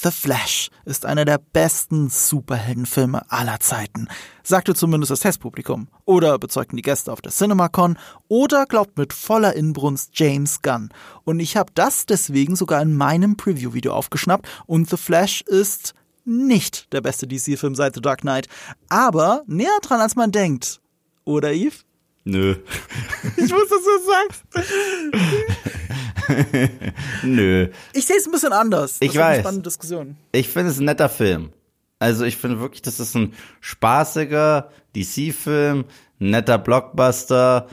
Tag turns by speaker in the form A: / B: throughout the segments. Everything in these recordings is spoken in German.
A: The Flash ist einer der besten Superheldenfilme aller Zeiten, sagte zumindest das Testpublikum. Oder bezeugten die Gäste auf der CinemaCon. Oder glaubt mit voller Inbrunst James Gunn. Und ich habe das deswegen sogar in meinem Preview-Video aufgeschnappt. Und The Flash ist nicht der beste DC-Film seit The Dark Knight. Aber näher dran, als man denkt. Oder, Yves?
B: Nö.
A: Ich muss, dass du das sagst.
B: Nö.
A: Ich sehe es ein bisschen anders.
B: Ich
A: das eine
B: weiß.
A: spannende Diskussion.
B: Ich finde es ein netter Film. Also ich finde wirklich, das ist ein spaßiger DC-Film, netter Blockbuster,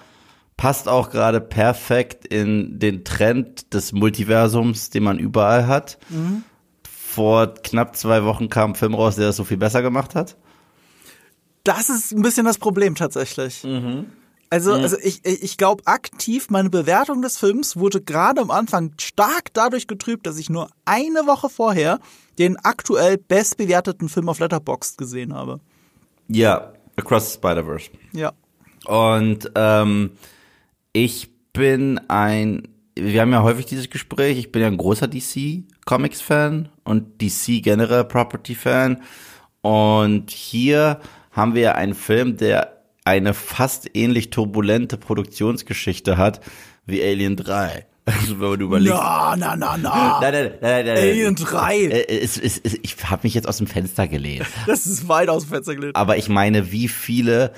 B: passt auch gerade perfekt in den Trend des Multiversums, den man überall hat. Vor knapp zwei Wochen kam ein Film raus, der das so viel besser gemacht hat.
A: Das ist ein bisschen das Problem tatsächlich. Also, also ich, ich glaube aktiv, meine Bewertung des Films wurde gerade am Anfang stark dadurch getrübt, dass ich nur eine Woche vorher den aktuell bestbewerteten Film auf Letterboxd gesehen habe.
B: Ja, Across the Spider-Verse.
A: Ja.
B: Und ähm, ich bin ein, wir haben ja häufig dieses Gespräch, ich bin ja ein großer DC Comics Fan und DC generell Property Fan. Und hier haben wir einen Film, der eine fast ähnlich turbulente Produktionsgeschichte hat wie Alien 3. Also wenn du überlegst.
A: Na, na, na, na.
B: Nein, nein, nein, nein.
A: Alien 3.
B: Äh, es, ich habe mich jetzt aus dem Fenster gelehnt.
A: Das ist weit aus dem Fenster gelehnt.
B: Aber ich meine, wie viele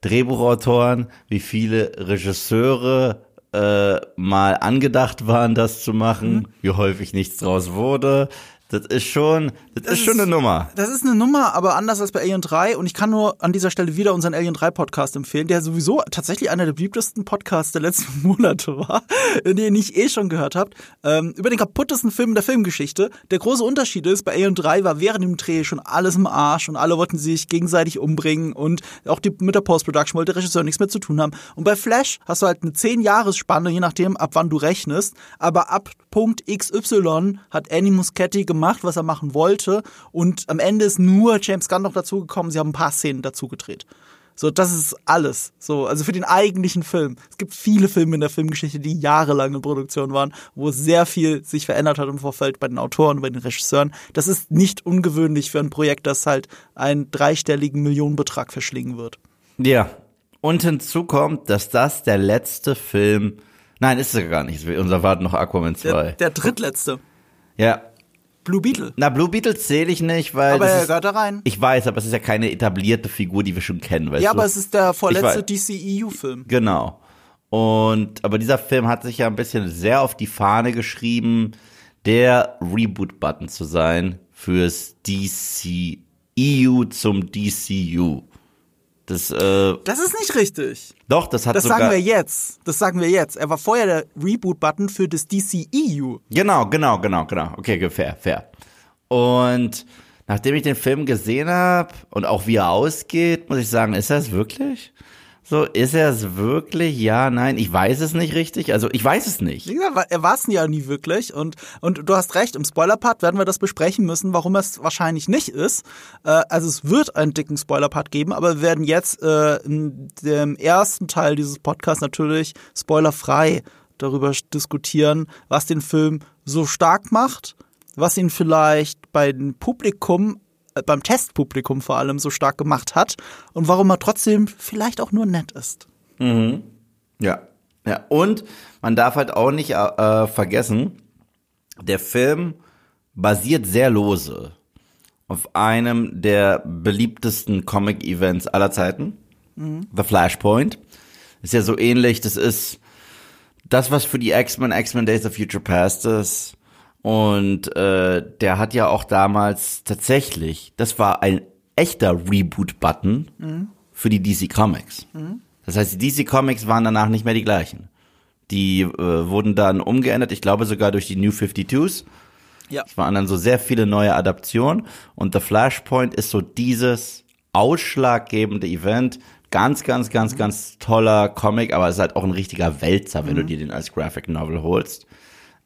B: Drehbuchautoren, wie viele Regisseure äh, mal angedacht waren, das zu machen,
A: Mhm.
B: wie häufig nichts draus wurde. Das ist schon, das, ist schon eine Nummer.
A: Das ist eine Nummer, aber anders als bei Alien 3. Und ich kann nur an dieser Stelle wieder unseren Alien 3 Podcast empfehlen, der sowieso tatsächlich einer der beliebtesten Podcasts der letzten Monate war, den ich eh schon gehört habt. Ähm, über den kaputtesten Film der Filmgeschichte. Der große Unterschied ist, bei Alien 3 war während dem Dreh schon alles im Arsch und alle wollten sich gegenseitig umbringen und auch die, mit der Post-Production wollte der Regisseur nichts mehr zu tun haben. Und bei Flash hast du halt eine 10-Jahres-Spanne, je nachdem, ab wann du rechnest. Aber ab Punkt XY hat Annie Muschietti gemacht, was er machen wollte. Und am Ende ist nur James Gunn noch dazugekommen. Sie haben ein paar Szenen dazu gedreht. So, das ist alles. So, also für den eigentlichen Film. Es gibt viele Filme in der Filmgeschichte, die jahrelang in Produktion waren, wo sehr viel sich verändert hat im Vorfeld bei den Autoren, bei den Regisseuren. Das ist nicht ungewöhnlich für ein Projekt, das halt einen dreistelligen Millionenbetrag verschlingen wird.
B: Ja. Und hinzu kommt, dass das der letzte Film, nein, ist es gar nicht. Unser warten noch Aquaman 2.
A: Der, der drittletzte.
B: ja.
A: Blue Beetle.
B: Na, Blue Beetle zähle ich nicht, weil.
A: Aber er
B: ist,
A: gehört da rein.
B: ich weiß, aber es ist ja keine etablierte Figur, die wir schon kennen, weißt
A: Ja,
B: du?
A: aber es ist der vorletzte DCEU-Film.
B: Genau. Und aber dieser Film hat sich ja ein bisschen sehr auf die Fahne geschrieben, der Reboot-Button zu sein fürs DCEU zum DCU. Das, äh,
A: Das ist nicht richtig.
B: doch, das hat
A: Das
B: sogar.
A: sagen wir jetzt. Das sagen wir jetzt. Er war vorher der Reboot-Button für das DCEU.
B: Genau, genau, genau, genau. Okay, fair, fair. Und nachdem ich den Film gesehen habe und auch wie er ausgeht, muss ich sagen, ist es wirklich? So, ist er es wirklich? Ja, nein, ich weiß es nicht richtig. Also, ich weiß es nicht.
A: Gesagt, er war es ja nie wirklich. Und, und du hast recht, im Spoiler-Part werden wir das besprechen müssen, warum es wahrscheinlich nicht ist. Äh, also es wird einen dicken Spoiler-Part geben, aber wir werden jetzt äh, in dem ersten Teil dieses Podcasts natürlich spoilerfrei darüber diskutieren, was den Film so stark macht, was ihn vielleicht beim Publikum, äh, beim Testpublikum vor allem so stark gemacht hat und warum er trotzdem vielleicht auch nur nett ist.
B: Ja. Ja, und man darf halt auch nicht äh, vergessen, der Film basiert sehr lose auf einem der beliebtesten Comic-Events aller Zeiten, The Flashpoint. Ist ja so ähnlich, das ist das, was für die X-Men, X-Men Days of Future Past ist. Und äh, der hat ja auch damals tatsächlich, das war ein echter Reboot-Button für die DC Comics. Das heißt, die DC Comics waren danach nicht mehr die gleichen. Die äh, wurden dann umgeändert, ich glaube sogar durch die New 52s.
A: Ja.
B: Es waren dann so sehr viele neue Adaptionen und The Flashpoint ist so dieses ausschlaggebende Event. Ganz, ganz, ganz,
A: Mhm.
B: ganz toller Comic, aber es ist halt auch ein richtiger Wälzer,
A: Mhm.
B: wenn du dir den als Graphic Novel holst.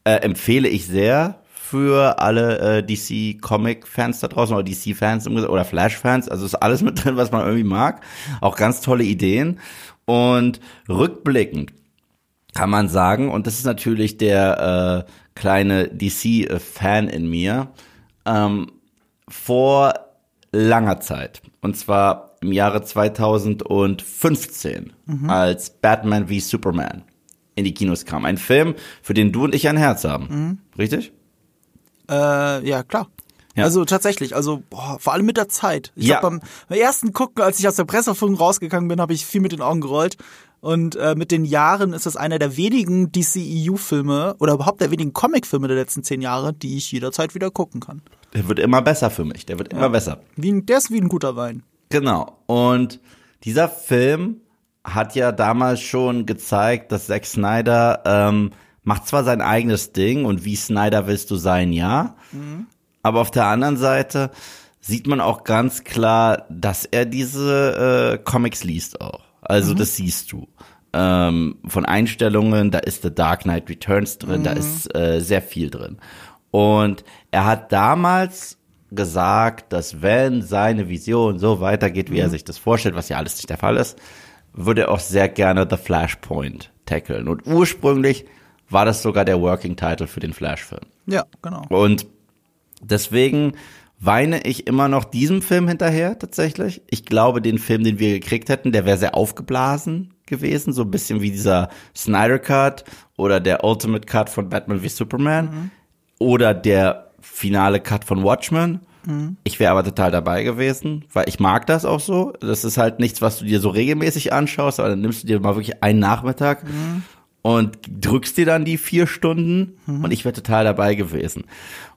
B: Äh, empfehle ich sehr für alle äh, DC Comic Fans da draußen oder DC Fans oder Flash Fans. Also ist alles mit drin, was man irgendwie mag. Auch ganz tolle Ideen. Und rückblickend kann man sagen, und das ist natürlich der äh, kleine DC-Fan in mir, ähm, vor langer Zeit, und zwar im Jahre 2015, als Batman v Superman in die Kinos kam. Ein Film, für den du und ich ein Herz haben. Richtig?
A: Äh, ja, klar.
B: Ja.
A: Also tatsächlich, also boah, vor allem mit der Zeit. Ich
B: Ja.
A: hab beim, beim ersten Gucken, als ich aus der Presseerfüllung rausgegangen bin, habe ich viel mit den Augen gerollt. Und äh, mit den Jahren ist das einer der wenigen DCEU-Filme oder überhaupt der wenigen Comic-Filme der letzten zehn Jahre, die ich jederzeit wieder gucken kann.
B: Der wird immer besser für mich. Der wird immer besser.
A: Wie ein, der ist wie ein guter Wein.
B: Genau. Und dieser Film hat ja damals schon gezeigt, dass Zack Snyder ähm, macht zwar sein eigenes Ding und wie Snyder willst du sein, ja. Aber auf der anderen Seite sieht man auch ganz klar, dass er diese äh, Comics liest auch. Also das siehst du. Ähm, von Einstellungen, da ist The Dark Knight Returns drin, da ist äh, sehr viel drin. Und er hat damals gesagt, dass wenn seine Vision so weitergeht, wie er sich das vorstellt, was ja alles nicht der Fall ist, würde auch sehr gerne The Flashpoint tackeln. Und ursprünglich war das sogar der Working Title für den Flash-Film.
A: Ja, genau.
B: Und deswegen weine ich immer noch diesem Film hinterher tatsächlich. Ich glaube, den Film, den wir gekriegt hätten, der wäre sehr aufgeblasen gewesen, so ein bisschen wie dieser Snyder Cut oder der Ultimate Cut von Batman v Superman oder der finale Cut von Watchmen. Ich wäre aber total dabei gewesen, weil ich mag das auch so. Das ist halt nichts, was du dir so regelmäßig anschaust, aber dann nimmst du dir mal wirklich einen Nachmittag und drückst dir dann die vier Stunden und ich wäre total dabei gewesen.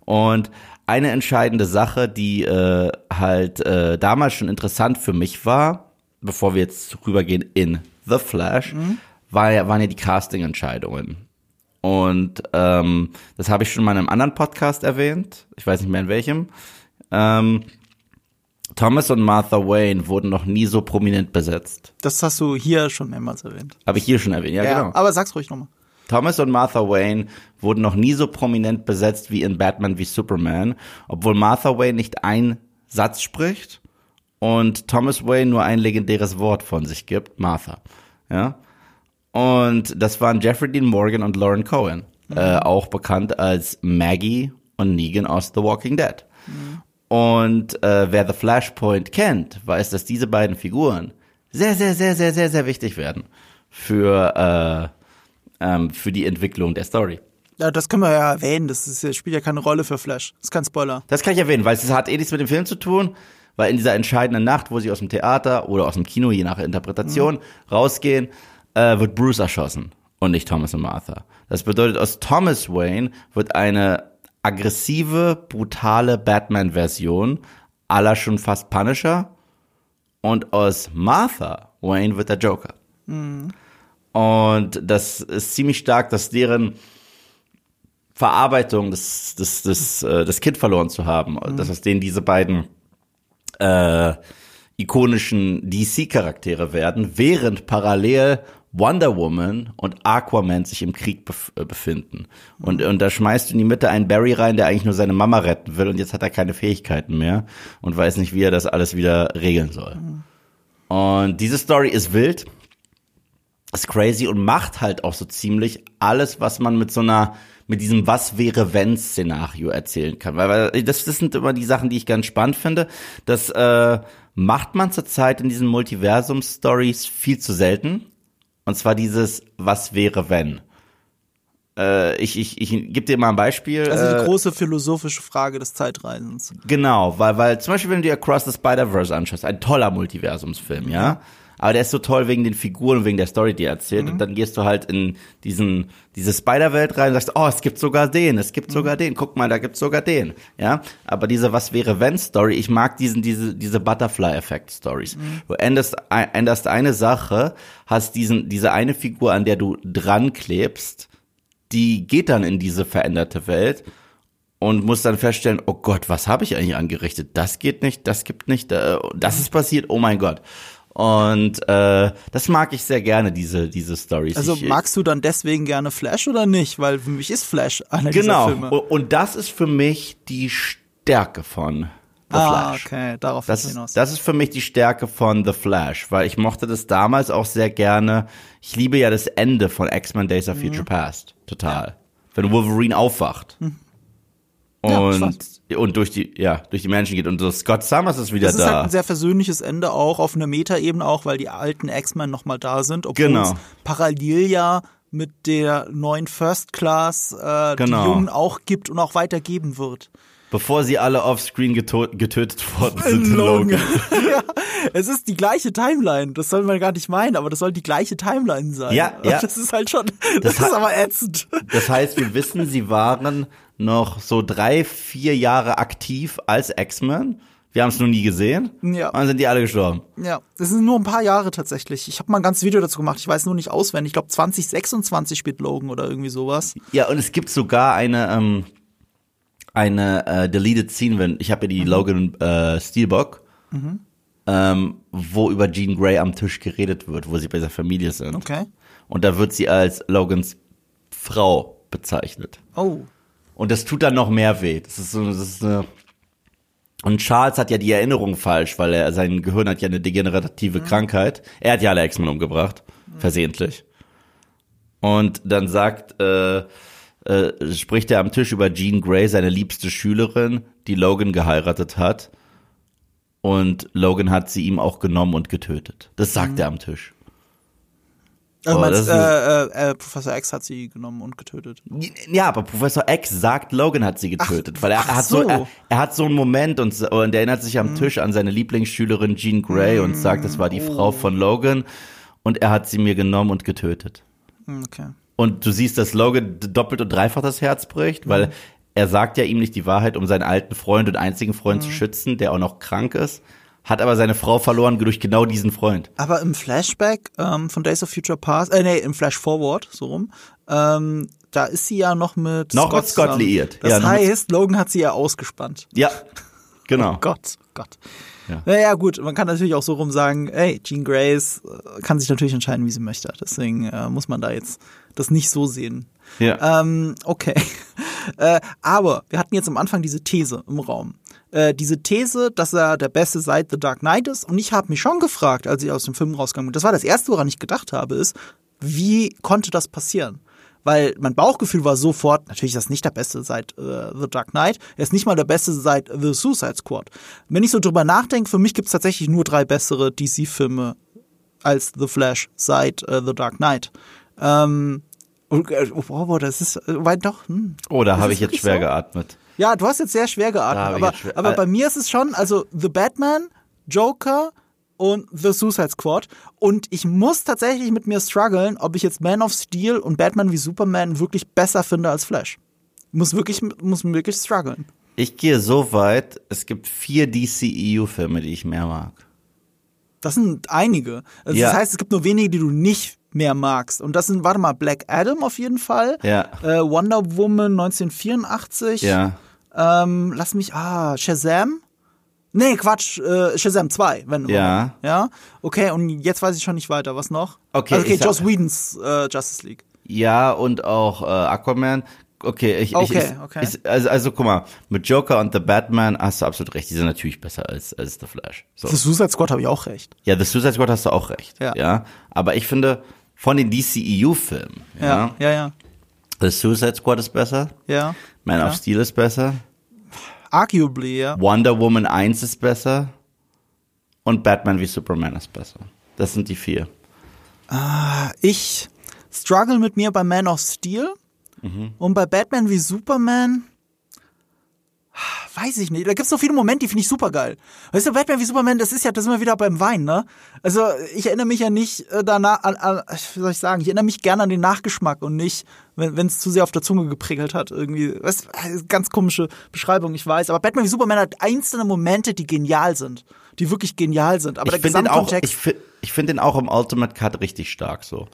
B: Und eine entscheidende Sache, die äh, halt äh, damals schon interessant für mich war, bevor wir jetzt rübergehen in The Flash, war ja, waren ja die Casting-Entscheidungen. Und ähm, das habe ich schon mal in einem anderen Podcast erwähnt. Ich weiß nicht mehr in welchem. Ähm, Thomas und Martha Wayne wurden noch nie so prominent besetzt.
A: Das hast du hier schon mehrmals erwähnt.
B: Habe ich hier schon erwähnt, ja, genau.
A: Aber sag's ruhig nochmal.
B: Thomas und Martha Wayne wurden noch nie so prominent besetzt wie in Batman wie Superman, obwohl Martha Wayne nicht ein Satz spricht und Thomas Wayne nur ein legendäres Wort von sich gibt, Martha. Ja. Und das waren Jeffrey Dean Morgan und Lauren Cohen, äh, auch bekannt als Maggie und Negan aus The Walking Dead. Und äh, wer The Flashpoint kennt, weiß, dass diese beiden Figuren sehr, sehr, sehr, sehr, sehr, sehr wichtig werden für, äh, ähm, für die Entwicklung der Story.
A: Ja, das können wir ja erwähnen. Das ist, das spielt ja keine Rolle für Flash. Das ist kein Spoiler.
B: Das kann ich erwähnen, weil es hat eh nichts mit dem Film zu tun, weil in dieser entscheidenden Nacht, wo sie aus dem Theater oder aus dem Kino, je nach Interpretation, rausgehen, äh, wird Bruce erschossen und nicht Thomas und Martha. Das bedeutet, aus Thomas Wayne wird eine aggressive, brutale Batman-Version aller schon fast Punisher und aus Martha Wayne wird der Joker. Und das ist ziemlich stark, dass deren Verarbeitung des, des, des, äh, das Kind verloren zu haben, dass aus denen diese beiden äh, ikonischen DC-Charaktere werden, während parallel Wonder Woman und Aquaman sich im Krieg bef äh, befinden. Und, und da schmeißt in die Mitte einen Barry rein, der eigentlich nur seine Mama retten will und jetzt hat er keine Fähigkeiten mehr und weiß nicht, wie er das alles wieder regeln soll. Und diese Story ist wild, ist crazy und macht halt auch so ziemlich alles, was man mit so einer mit diesem Was wäre wenn Szenario erzählen kann, weil, weil das, das sind immer die Sachen, die ich ganz spannend finde. Das äh, macht man zurzeit in diesen Multiversum Stories viel zu selten. Und zwar dieses Was wäre wenn. Äh, ich ich, ich gebe dir mal ein Beispiel.
A: Also
B: äh,
A: die große philosophische Frage des Zeitreisens.
B: Genau, weil, weil zum Beispiel, wenn du dir Across the Spider-Verse anschaust, ein toller Multiversumsfilm, ja. Aber der ist so toll wegen den Figuren und wegen der Story, die er erzählt. Und dann gehst du halt in diesen, diese Spider-Welt rein und sagst, oh, es gibt sogar den, es gibt sogar den, guck mal, da gibt's sogar den, ja. Aber diese Was wäre wenn Story, ich mag diesen, diese, diese Butterfly-Effekt-Stories. Du änderst, änderst eine Sache, hast diesen, diese eine Figur, an der du dran klebst, die geht dann in diese veränderte Welt und muss dann feststellen, oh Gott, was habe ich eigentlich angerichtet? Das geht nicht, das gibt nicht, äh, das ist passiert, oh mein Gott. Und äh, das mag ich sehr gerne, diese, diese Stories.
A: Also
B: ich,
A: magst du dann deswegen gerne Flash oder nicht? Weil für mich ist Flash einer
B: genau.
A: dieser Filme.
B: Und, und das ist für mich die Stärke von The
A: ah,
B: Flash.
A: okay, darauf
B: Das
A: hinaus.
B: das ist für mich die Stärke von The Flash, weil ich mochte das damals auch sehr gerne. Ich liebe ja das Ende von X-Men Days of
A: Mhm.
B: Future Past. Total. Wenn Wolverine aufwacht.
A: Mhm. Ja,
B: Und,
A: spannend.
B: Und durch die, ja, durch die Menschen geht. Und so Scott Summers ist wieder
A: Das ist
B: da.
A: halt ein sehr versöhnliches Ende auch auf einer Metaebene auch, weil die alten X-Men nochmal da sind, obwohl
B: Genau.
A: es parallel ja mit der neuen First Class äh,
B: Genau.
A: die Jungen auch gibt und auch weitergeben wird.
B: bevor sie alle offscreen getötet worden sind. in
A: Logan. Ja, es ist die gleiche Timeline. Das soll man gar nicht meinen, aber das soll die gleiche Timeline sein.
B: Ja, ja.
A: Das ist halt schon, das,
B: hat-
A: ist aber ätzend.
B: Das heißt, wir wissen, sie waren noch so drei, vier Jahre aktiv als X-Men. Wir haben es noch nie gesehen.
A: Ja.
B: Und dann sind die alle gestorben.
A: Ja, das sind nur ein paar Jahre tatsächlich. Ich habe mal ein ganzes Video dazu gemacht. Ich weiß nur nicht auswendig. Ich glaube 2026 spielt Logan oder irgendwie sowas.
B: Ja, und es gibt sogar eine ähm, eine äh, deleted Scene, wenn ich habe ja die Logan äh, Steelbook, ähm, wo über Jean Grey am Tisch geredet wird, wo sie bei der Familie sind.
A: Okay.
B: Und da wird sie als Logans Frau bezeichnet.
A: Oh.
B: Und das tut dann noch mehr weh. Das ist so, das ist eine und Charles hat ja die Erinnerung falsch, weil er sein Gehirn hat ja eine degenerative Krankheit. Er hat ja alle X-Men umgebracht, versehentlich. Und dann sagt, äh, äh, spricht er am Tisch über Jean Grey, seine liebste Schülerin, die Logan geheiratet hat. Und Logan hat sie ihm auch genommen und getötet. Das sagt er am Tisch.
A: Also
B: Oh,
A: meinst,
B: ist-
A: äh, äh, äh, Professor X hat sie genommen und getötet.
B: Ja, aber Professor X sagt, Logan hat sie getötet, weil er,
A: ach
B: hat so,
A: so.
B: er, er hat so einen Moment und, und er erinnert sich am Tisch an seine Lieblingsschülerin Jean Grey und sagt, das war die Frau von Logan und er hat sie mir genommen und getötet.
A: Hm, Okay.
B: Und du siehst, dass Logan doppelt und dreifach das Herz bricht, weil er sagt ja ihm nicht die Wahrheit, um seinen alten Freund und einzigen Freund zu schützen, der auch noch krank ist, hat aber seine Frau verloren durch genau diesen Freund.
A: Aber im Flashback ähm, von Days of Future Past, äh, nee, im Flash Forward, so rum, ähm, da ist sie ja noch mit
B: Noch mit Scott
A: zusammen.
B: liiert.
A: Das
B: Ja,
A: heißt, Logan hat sie ja ausgespannt.
B: Ja, genau.
A: Oh Gott, Gott.
B: Ja.
A: Naja, gut, man kann natürlich auch so rum sagen, ey, Jean Grace äh, kann sich natürlich entscheiden, wie sie möchte. Deswegen äh, muss man da jetzt das nicht so sehen.
B: Ja.
A: Ähm, okay. äh, aber wir hatten jetzt am Anfang diese These im Raum. Äh, diese These, dass er der Beste seit The Dark Knight ist. Und ich habe mich schon gefragt, als ich aus dem Film rausgegangen bin, das war das Erste, woran ich gedacht habe, ist, wie konnte das passieren? Weil mein Bauchgefühl war sofort, natürlich ist das nicht der Beste seit äh, The Dark Knight, er ist nicht mal der Beste seit The Suicide Squad. Wenn ich so drüber nachdenke, für mich gibt es tatsächlich nur drei bessere DC-Filme als The Flash seit äh, The Dark Knight. Ähm, äh, oh, wow, das ist äh, weit doch. Hm.
B: Oh, da habe ich jetzt schwer
A: so?
B: geatmet.
A: Ja, du hast jetzt sehr schwer geatmet, aber,
B: schwer-
A: aber bei mir ist es schon, also The Batman, Joker und The Suicide Squad. Und ich muss tatsächlich mit mir strugglen, ob ich jetzt Man of Steel und Batman wie Superman wirklich besser finde als Flash. Muss wirklich, muss wirklich strugglen.
B: Ich gehe so weit, es gibt vier DCEU-Filme, die ich mehr mag.
A: Das sind einige. Also
B: Ja.
A: Das heißt, es gibt nur wenige, die du nicht mehr magst. Und das sind, warte mal, Black Adam auf jeden Fall.
B: Ja.
A: Äh, Wonder Woman 1984.
B: Ja.
A: Ähm, lass mich, ah, Shazam? Nee, Quatsch, äh, Shazam 2, wenn
B: Ja.
A: überhaupt. Ja. Okay, und jetzt weiß ich schon nicht weiter. Was noch?
B: Okay,
A: Also, okay Joss Whedons äh, Justice League.
B: Ja, und auch äh, Aquaman. Okay, ich,
A: Okay,
B: ich,
A: okay.
B: Ich, also, also guck mal, mit Joker und The Batman hast du absolut recht. Die sind natürlich besser als, als The Flash. So.
A: The Suicide Squad habe ich auch recht.
B: Ja, The Suicide Squad hast du auch recht.
A: Ja.
B: ja. Aber ich finde, von den DCEU-Filmen, ja,
A: Ja, ja, ja.
B: The Suicide Squad ist besser,
A: Ja.
B: Man
A: Ja.
B: of Steel ist besser,
A: Arguably, ja.
B: Wonder Woman 1 ist besser und Batman wie Superman ist besser. Das sind die vier.
A: Ich struggle mit mir bei Man of Steel und bei Batman wie Superman. Weiß ich nicht. Da gibt's so viele Momente, die finde ich super geil. Weißt du, Batman wie Superman, das ist ja, das sind wir wieder beim Wein, ne? Also ich erinnere mich ja nicht äh, danach an, an, wie soll ich sagen, ich erinnere mich gerne an den Nachgeschmack und nicht, wenn es zu sehr auf der Zunge geprickelt hat. Irgendwie, weißt, du, ganz komische Beschreibung, ich weiß. Aber Batman wie Superman hat einzelne Momente, die genial sind. Die wirklich genial sind. Aber
B: ich
A: der
B: finde den auch,
A: Gesamtkontext.
B: ich, ich finde den auch im Ultimate Cut richtig stark so.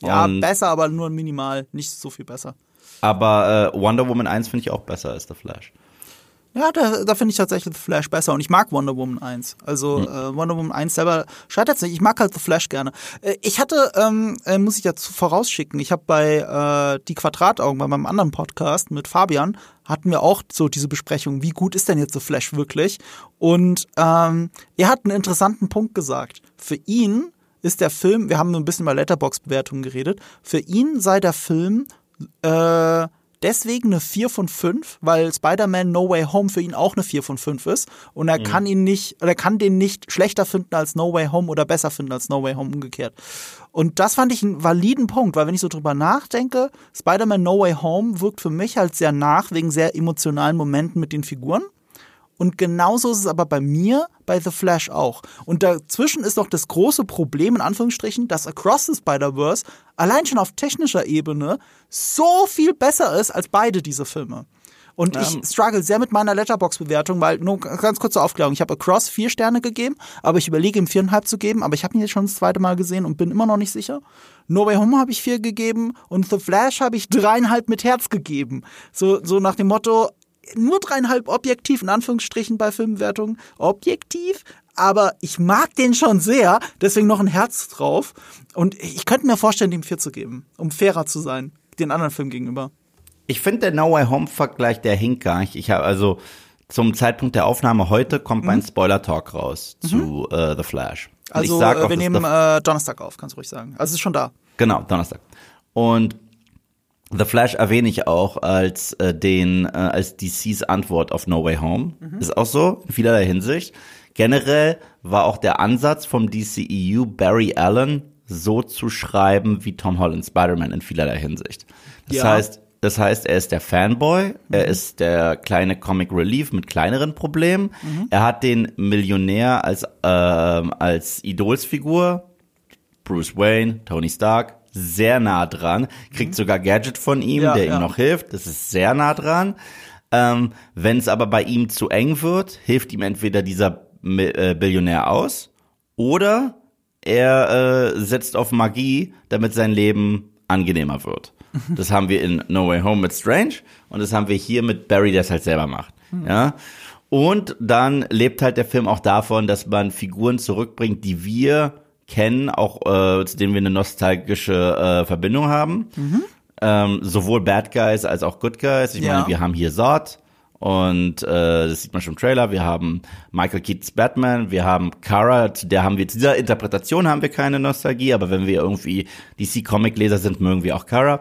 A: ja,
B: Und-
A: besser, aber nur minimal. Nicht so viel besser.
B: Aber äh, Wonder Woman 1 finde ich auch besser als The Flash.
A: Ja, da, da finde ich tatsächlich The Flash besser und ich mag Wonder Woman 1. Also
B: Hm.
A: äh, Wonder Woman 1 selber scheitert nicht. Ich mag halt The Flash gerne. Äh, ich hatte, ähm, äh, muss ich dazu vorausschicken, ich habe bei äh, Die Quadrataugen, bei meinem anderen Podcast mit Fabian, hatten wir auch so diese Besprechung, wie gut ist denn jetzt The Flash wirklich? Und ähm, er hat einen interessanten Punkt gesagt. Für ihn ist der Film, wir haben ein bisschen über Letterbox-Bewertungen geredet, für ihn sei der Film äh, deswegen eine 4 von 5, weil Spider-Man No Way Home für ihn auch eine 4 von 5 ist. Und er kann ihn nicht, oder er kann den nicht schlechter finden als No Way Home oder besser finden als No Way Home umgekehrt. Und das fand ich einen validen Punkt, weil wenn ich so drüber nachdenke, Spider-Man No Way Home wirkt für mich halt sehr nach, wegen sehr emotionalen Momenten mit den Figuren. Und genauso ist es aber bei mir bei The Flash auch. Und dazwischen ist noch das große Problem, in Anführungsstrichen, dass Across the Spider-Verse allein schon auf technischer Ebene so viel besser ist als beide diese Filme. Und ich struggle sehr mit meiner Letterbox-Bewertung, weil, nur ganz kurze Aufklärung, ich habe Across vier Sterne gegeben, aber ich überlege ihm viereinhalb zu geben, aber ich habe ihn jetzt schon das zweite Mal gesehen und bin immer noch nicht sicher. No Way Home habe ich vier gegeben und The Flash habe ich dreieinhalb mit Herz gegeben. So, so nach dem Motto, nur dreieinhalb objektiv, in Anführungsstrichen bei Filmwertungen, objektiv, aber ich mag den schon sehr, deswegen noch ein Herz drauf. Und ich könnte mir vorstellen, dem vier zu geben, um fairer zu sein, den anderen Film gegenüber.
B: Ich finde der No Way Home Vergleich, der hinkt gar nicht. Ich habe also zum Zeitpunkt der Aufnahme heute kommt mein Spoiler Talk raus zu äh, The Flash. Und
A: Also
B: ich sag
A: äh, wir nehmen äh, Donnerstag auf, kannst du ruhig sagen. Also es ist schon da.
B: Genau, Donnerstag. Und The Flash erwähne ich auch als äh, den äh, als DCs Antwort auf No Way Home. Ist auch so in vielerlei Hinsicht. Generell war auch der Ansatz vom DCEU Barry Allen so zu schreiben wie Tom Holland Spider-Man in vielerlei Hinsicht. Das
A: Ja.
B: heißt, das heißt, er ist der Fanboy, er ist der kleine Comic Relief mit kleineren Problemen. Er hat den Millionär als ähm, als Idolsfigur, Bruce Wayne, Tony Stark, sehr nah dran, kriegt sogar Gadget von ihm,
A: Ja,
B: der
A: ja.
B: ihm noch hilft. Das ist sehr nah dran. Ähm, Wenn es aber bei ihm zu eng wird, hilft ihm entweder dieser äh, Billionär aus oder er äh, setzt auf Magie, damit sein Leben angenehmer wird. Das haben wir in No Way Home mit Strange und das haben wir hier mit Barry, der es halt selber macht. Ja. Und dann lebt halt der Film auch davon, dass man Figuren zurückbringt, die wir kennen, auch äh, zu denen wir eine nostalgische äh, Verbindung haben. Ähm, sowohl Bad Guys als auch Good Guys. Ich
A: Ja.
B: meine, wir haben hier Zod und äh, das sieht man schon im Trailer. Wir haben Michael Keatons Batman, wir haben Kara, zu der haben wir zu dieser Interpretation haben wir keine Nostalgie, aber wenn wir irgendwie DC Comic Leser sind, mögen wir auch Kara.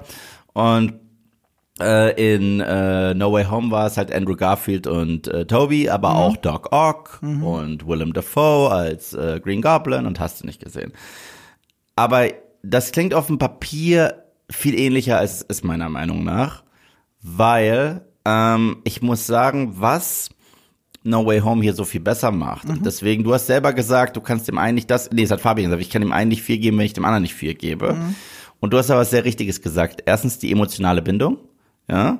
B: Und äh, in äh, No Way Home war es halt Andrew Garfield und äh, Toby, aber auch Doc Ock und Willem Dafoe als äh, Green Goblin und hast du nicht gesehen. Aber das klingt auf dem Papier viel ähnlicher als es ist meiner Meinung nach, weil ähm, ich muss sagen, was No Way Home hier so viel besser macht. Und deswegen, du hast selber gesagt, du kannst dem einen nicht das, nee, es hat Fabian gesagt, ich kann dem einen nicht viel geben, wenn ich dem anderen nicht viel gebe. Und du hast aber was sehr Richtiges gesagt. Erstens die emotionale Bindung, ja.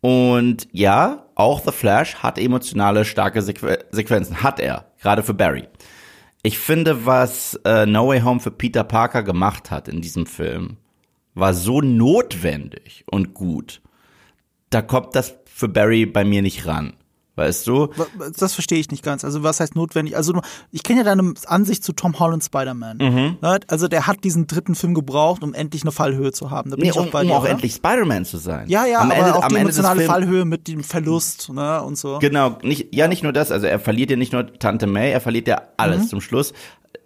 B: Und ja, auch The Flash hat emotionale, starke Sequ Sequenzen. Hat er, gerade für Barry. Ich finde, was äh, No Way Home für Peter Parker gemacht hat in diesem Film, war so notwendig und gut. Da kommt das für Barry bei mir nicht ran. Weißt du?
A: Das verstehe ich nicht ganz. Also was heißt notwendig? Also ich kenne ja deine Ansicht zu Tom Holland Spider-Man.
B: Mhm.
A: Ne? Also der hat diesen dritten Film gebraucht, um endlich eine Fallhöhe zu haben. Da bin
B: Nee,
A: ich auch
B: um,
A: bei
B: um
A: dir,
B: auch
A: oder?
B: endlich Spider-Man zu sein.
A: Ja, ja,
B: am
A: aber
B: Ende,
A: auch
B: am
A: die emotionale Fallhöhe mit dem Verlust ne? und so.
B: Genau, nicht, ja, nicht nur das, also er verliert ja nicht nur Tante May, er verliert ja alles.
A: Mhm.
B: Zum Schluss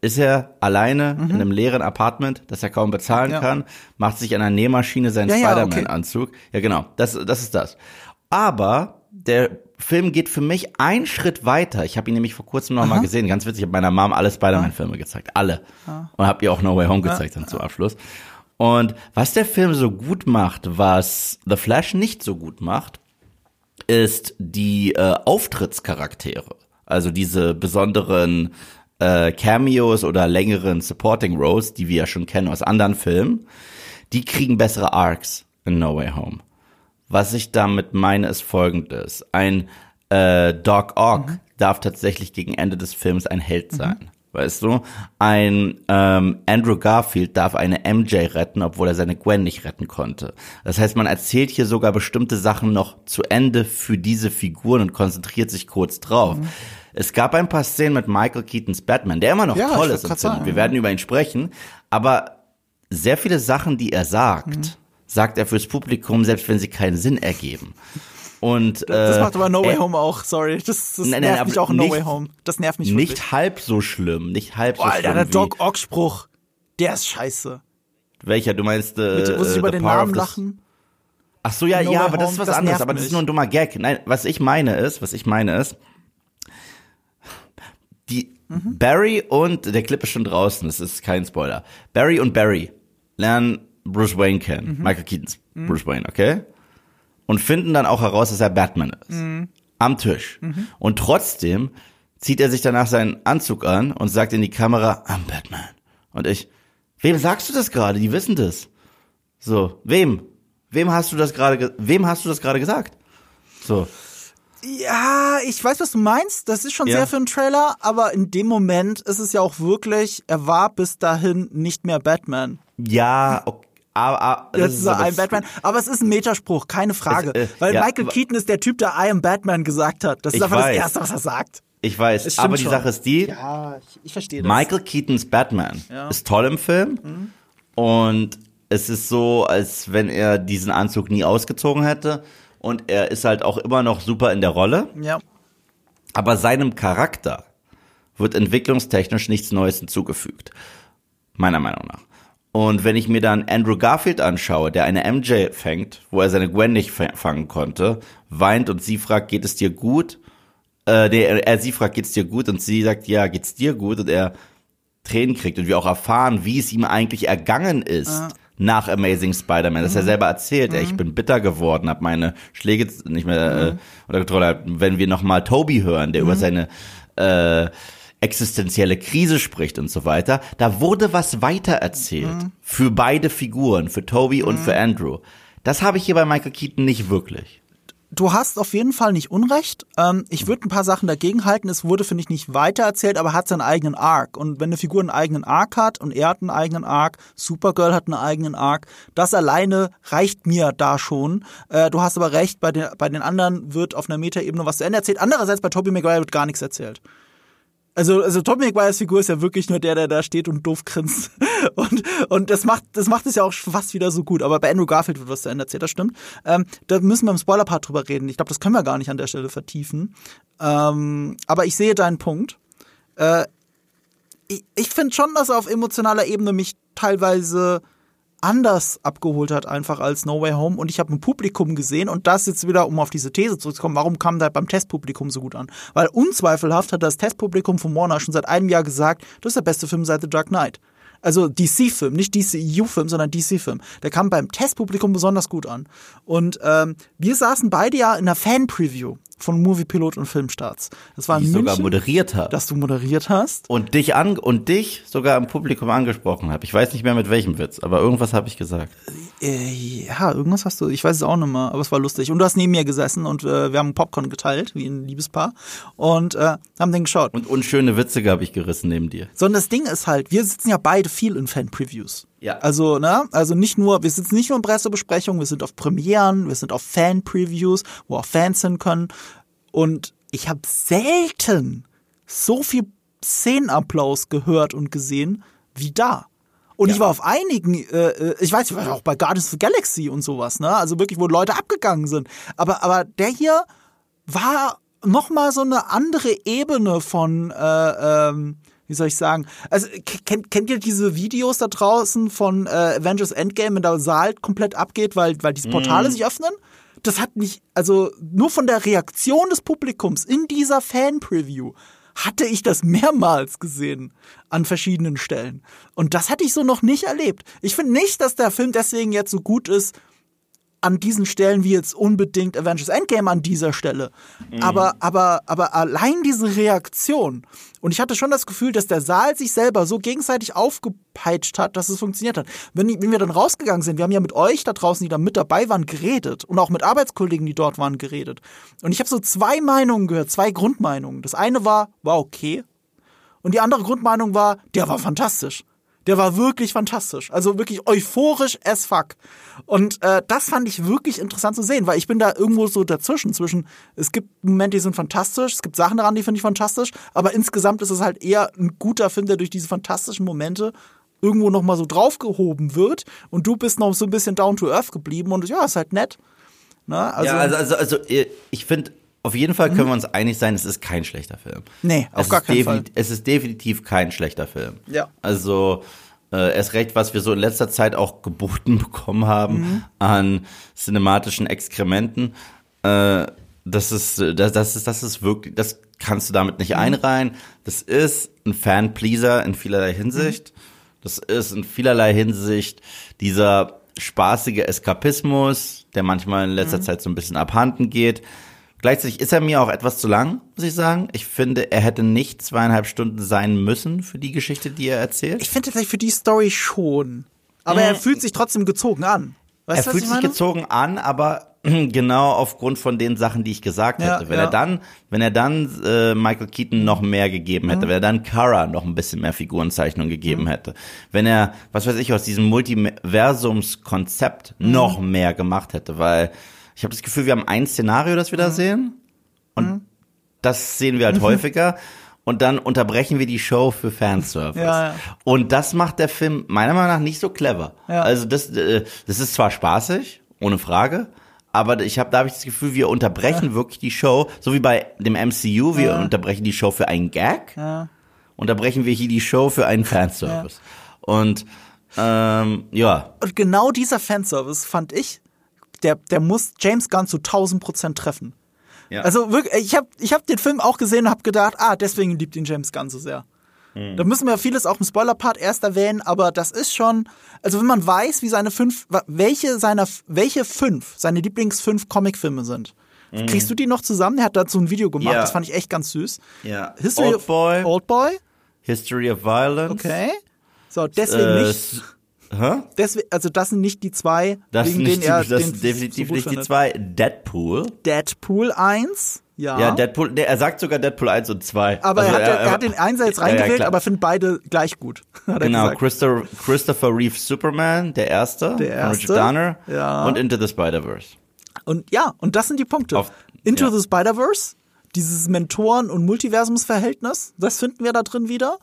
B: ist er alleine in einem leeren Apartment, das er kaum bezahlen
A: Ja.
B: kann, macht sich an einer Nähmaschine seinen
A: Ja, ja, okay.
B: Spider-Man-Anzug. Ja, genau, das, das ist das. Aber der Film geht für mich einen Schritt weiter. Ich habe ihn nämlich vor kurzem noch mal gesehen. Ganz witzig, ich habe meiner Mom alle Spider-Man-Filme gezeigt. Alle. Und habe ihr auch No Way Home gezeigt dann zum Abschluss. Und was der Film so gut macht, was The Flash nicht so gut macht, ist die äh, Auftrittscharaktere. Also diese besonderen äh, Cameos oder längeren Supporting Roles, die wir ja schon kennen aus anderen Filmen, die kriegen bessere Arcs in No Way Home. Was ich damit meine, ist folgendes. Ein äh, Doc Ock darf tatsächlich gegen Ende des Films ein Held sein. Weißt du, ein ähm, Andrew Garfield darf eine MJ retten, obwohl er seine Gwen nicht retten konnte. Das heißt, man erzählt hier sogar bestimmte Sachen noch zu Ende für diese Figuren und konzentriert sich kurz drauf. Mhm. Es gab ein paar Szenen mit Michael Keatons Batman, der immer noch ja, toll ist im Film. Sagen, Wir werden über ihn sprechen, aber sehr viele Sachen, die er sagt, mhm. Sagt er fürs Publikum, selbst wenn sie keinen Sinn ergeben. Und, äh,
A: das macht aber No Way Home auch, sorry. Das, das nein, nervt nein, mich auch in No Way Home. Das nervt mich
B: wirklich. Nicht halb so schlimm, nicht halb so oh, Alter,
A: schlimm. Alter, der Doc Ock-Spruch, der ist scheiße.
B: Welcher? Du meinst, äh,
A: Mit, muss ich über den Namen lachen?
B: Ach so, ja, no ja, aber das ist was das anderes. Aber das ist nur ein dummer Gag. Nein, was ich meine ist, was ich meine ist, die mhm. Barry und der Clip ist schon draußen. Das ist kein Spoiler. Barry und Barry lernen Bruce Wayne kennen. Mhm. Michael Keatons mhm. Bruce Wayne, okay? und finden dann auch heraus, dass er Batman ist. Mhm. Am Tisch. Mhm. Und trotzdem zieht er sich danach seinen Anzug an und sagt in die Kamera, I'm Batman. Und ich, wem sagst du das gerade? Die wissen das. So, wem? Wem hast du das gerade, wem hast du das gerade gesagt? So.
A: Ja, ich weiß, was du meinst. Das ist schon ja. sehr für einen Trailer, aber in dem Moment ist es ja auch wirklich, er war bis dahin nicht mehr Batman.
B: Ja, okay. Aber, aber
A: das ist ein Batman. Aber es ist ein Metaspruch, keine Frage. Es, äh, Weil ja, Michael Keaton ist der Typ, der I am Batman gesagt hat. Das ist einfach weiß. das Erste, was er sagt.
B: Ich weiß, aber die schon. Sache ist die,
A: ja, ich, ich verstehe das.
B: Michael Keatons Batman ja. ist toll im Film mhm. und es ist so, als wenn er diesen Anzug nie ausgezogen hätte und er ist halt auch immer noch super in der Rolle.
A: Ja.
B: Aber seinem Charakter wird entwicklungstechnisch nichts Neues hinzugefügt. Meiner Meinung nach. Und wenn ich mir dann Andrew Garfield anschaue, der eine MJ fängt, wo er seine Gwen nicht fangen konnte, weint und sie fragt, geht es dir gut? Äh, nee, er, sie fragt, geht es dir gut? Und sie sagt, ja, geht's dir gut? Und er Tränen kriegt und wir auch erfahren, wie es ihm eigentlich ergangen ist. Ah. Nach Amazing Spider-Man, dass mhm. er selber erzählt, mhm. ey, ich bin bitter geworden, habe meine Schläge nicht mehr äh, mhm. unter Kontrolle. Wenn wir nochmal Toby hören, der über mhm. seine äh, existenzielle Krise spricht und so weiter, da wurde was weitererzählt mhm. für beide Figuren, für Toby mhm. und für Andrew. Das habe ich hier bei Michael Keaton nicht wirklich.
A: Du hast auf jeden Fall nicht Unrecht. Ähm, ich würde ein paar Sachen dagegen halten. Es wurde, finde ich, nicht weitererzählt, aber hat seinen eigenen Arc. Und wenn eine Figur einen eigenen Arc hat und er hat einen eigenen Arc, Supergirl hat einen eigenen Arc, das alleine reicht mir da schon. Äh, du hast aber recht, bei den, bei den anderen wird auf einer Metaebene was zu Ende erzählt. Andererseits bei Tobey Maguire wird gar nichts erzählt. Also, also Tommy McGuire's Figur ist ja wirklich nur der, der da steht und doof grinst. Und, und das macht, das macht es ja auch fast wieder so gut. Aber bei Andrew Garfield wird was zu Ende erzählt, das stimmt. Ähm, da müssen wir im Spoiler-Part drüber reden. Ich glaube, das können wir gar nicht an der Stelle vertiefen. Ähm, aber ich sehe deinen Punkt. Äh, ich ich finde schon, dass er auf emotionaler Ebene mich teilweise anders abgeholt hat einfach als No Way Home und ich habe ein Publikum gesehen und das jetzt wieder, um auf diese These zurückzukommen, warum kam der beim Testpublikum so gut an? Weil unzweifelhaft hat das Testpublikum von Warner schon seit einem Jahr gesagt, das ist der beste Film seit The Dark Knight. Also DC-Film, nicht DC-EU-Film, sondern DC-Film. Der kam beim Testpublikum besonders gut an. Und ähm, wir saßen beide ja in der Fan-Preview von Moviepilot und Filmstarts. Das war in München,
B: sogar moderiert habe.
A: Dass du moderiert hast.
B: Und dich an und dich sogar im Publikum angesprochen habe. Ich weiß nicht mehr mit welchem Witz, aber irgendwas habe ich gesagt.
A: Äh, ja, irgendwas hast du, ich weiß es auch nicht mehr, aber es war lustig. Und du hast neben mir gesessen und äh, wir haben Popcorn geteilt, wie ein Liebespaar, und äh, haben den geschaut.
B: Und unschöne Witze habe ich gerissen neben dir.
A: Sondern das Ding ist halt, wir sitzen ja beide viel in Fan-Previews.
B: Ja.
A: Also, ne, also nicht nur, wir sitzen nicht nur in Pressebesprechungen, wir sind auf Premieren, wir sind auf Fan-Previews, wo auch Fans hin können. Und ich habe selten so viel Szenenapplaus gehört und gesehen wie da. Und ja. ich war auf einigen, äh, äh ich weiß, ich war auch bei Guardians of the Galaxy und sowas, ne? Also wirklich, wo Leute abgegangen sind. Aber, aber der hier war nochmal so eine andere Ebene von, äh, ähm, wie soll ich sagen? Also kennt, kennt ihr diese Videos da draußen von äh, Avengers Endgame, wenn der Saal komplett abgeht, weil, weil diese Portale mm. sich öffnen? Das hat nicht, also nur von der Reaktion des Publikums in dieser Fan-Preview hatte ich das mehrmals gesehen an verschiedenen Stellen. Und das hatte ich so noch nicht erlebt. Ich finde nicht, dass der Film deswegen jetzt so gut ist, an diesen Stellen wie jetzt unbedingt Avengers Endgame an dieser Stelle. Mhm. Aber, aber, aber allein diese Reaktion. Und ich hatte schon das Gefühl, dass der Saal sich selber so gegenseitig aufgepeitscht hat, dass es funktioniert hat. Wenn, wenn wir dann rausgegangen sind, wir haben ja mit euch da draußen, die da mit dabei waren, geredet. Und auch mit Arbeitskollegen, die dort waren, geredet. Und ich habe so zwei Meinungen gehört, zwei Grundmeinungen. Das eine war, war okay. Und die andere Grundmeinung war, der war fantastisch. Der war wirklich fantastisch. Also wirklich euphorisch as fuck. Und äh, das fand ich wirklich interessant zu sehen, weil ich bin da irgendwo so dazwischen. Zwischen, es gibt Momente, die sind fantastisch, es gibt Sachen daran, die finde ich fantastisch, aber insgesamt ist es halt eher ein guter Film, der durch diese fantastischen Momente irgendwo nochmal so draufgehoben wird. Und du bist noch so ein bisschen down to earth geblieben und ja, ist halt nett. Ne?
B: Also, ja, also, also, also ich finde, auf jeden Fall können wir uns einig sein, es ist kein schlechter Film.
A: Nee, auf
B: es
A: gar keinen Fall.
B: Es ist definitiv kein schlechter Film.
A: Ja.
B: Also äh, erst recht, was wir so in letzter Zeit auch geboten bekommen haben mhm. an cinematischen Exkrementen. Äh, das ist, das, das ist, das ist wirklich, das kannst du damit nicht mhm. einreihen. Das ist ein Fan-Pleaser in vielerlei Hinsicht. Mhm. Das ist in vielerlei Hinsicht dieser spaßige Eskapismus, der manchmal in letzter mhm. Zeit so ein bisschen abhanden geht. Gleichzeitig ist er mir auch etwas zu lang, muss ich sagen. Ich finde, er hätte nicht zweieinhalb Stunden sein müssen für die Geschichte, die er erzählt.
A: Ich finde tatsächlich für die Story schon. Aber mhm. er fühlt sich trotzdem gezogen an.
B: Weißt er fühlt sich gezogen an, aber genau aufgrund von den Sachen, die ich gesagt ja, hätte. Wenn ja. er dann, wenn er dann äh, Michael Keaton noch mehr gegeben hätte, mhm. wenn er dann Kara noch ein bisschen mehr Figurenzeichnung gegeben mhm. hätte, wenn er, was weiß ich, aus diesem Multiversumskonzept mhm. noch mehr gemacht hätte, weil ich habe das Gefühl, wir haben ein Szenario, das wir da mhm. sehen und mhm. das sehen wir halt häufiger und dann unterbrechen wir die Show für Fanservice. Ja, ja. Und das macht der Film meiner Meinung nach nicht so clever. Ja. Also das, äh, das ist zwar spaßig, ohne Frage, aber ich habe da habe ich das Gefühl, wir unterbrechen ja. wirklich die Show, so wie bei dem MCU, wir ja. unterbrechen die Show für einen Gag, ja. unterbrechen wir hier die Show für einen Fanservice. Und ähm, ja.
A: Und genau dieser Fanservice fand ich, der, der muss James Gunn zu 1000 Prozent treffen. Ja. Also wirklich, ich habe ich hab den Film auch gesehen und habe gedacht, ah, deswegen liebt ihn James Gunn so sehr. Mhm. Da müssen wir vieles auch im Spoiler-Part erst erwähnen, aber das ist schon, also wenn man weiß, wie seine fünf, welche seiner, welche fünf seine Lieblings fünf Comicfilme sind, mhm. kriegst du die noch zusammen? Er hat dazu ein Video gemacht, ja. das fand ich echt ganz süß.
B: Ja.
A: History
B: Old Boy.
A: Old Boy.
B: History of Violence.
A: Okay. So, deswegen äh, nicht. Hä? Deswegen, also das sind nicht die zwei,
B: das
A: wegen
B: denen
A: die, er
B: das sind definitiv so nicht die zwei. Deadpool.
A: Deadpool 1. Ja.
B: Ja, Deadpool, nee, er sagt sogar Deadpool 1 und 2.
A: Aber also er, hat, er, er, hat den Einser jetzt reingewählt, ja, aber findet beide gleich gut.
B: genau, Christopher, Christopher Reeve Superman, der erste,
A: der erste
B: Richard Donner
A: ja.
B: und Into the Spider-Verse.
A: Und ja, und das sind die Punkte. Auf, Into ja. the Spider-Verse, dieses Mentoren- und Multiversumsverhältnis, das finden wir da drin wieder.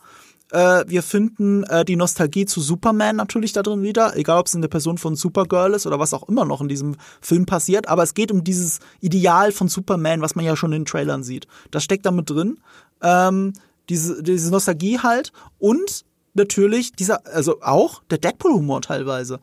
A: Äh, wir finden äh, die Nostalgie zu Superman natürlich da drin wieder, egal ob es in der Person von Supergirl ist oder was auch immer noch in diesem Film passiert. Aber es geht um dieses Ideal von Superman, was man ja schon in den Trailern sieht. Das steckt damit drin. Ähm, diese, diese Nostalgie halt und natürlich dieser, also auch der Deadpool-Humor teilweise.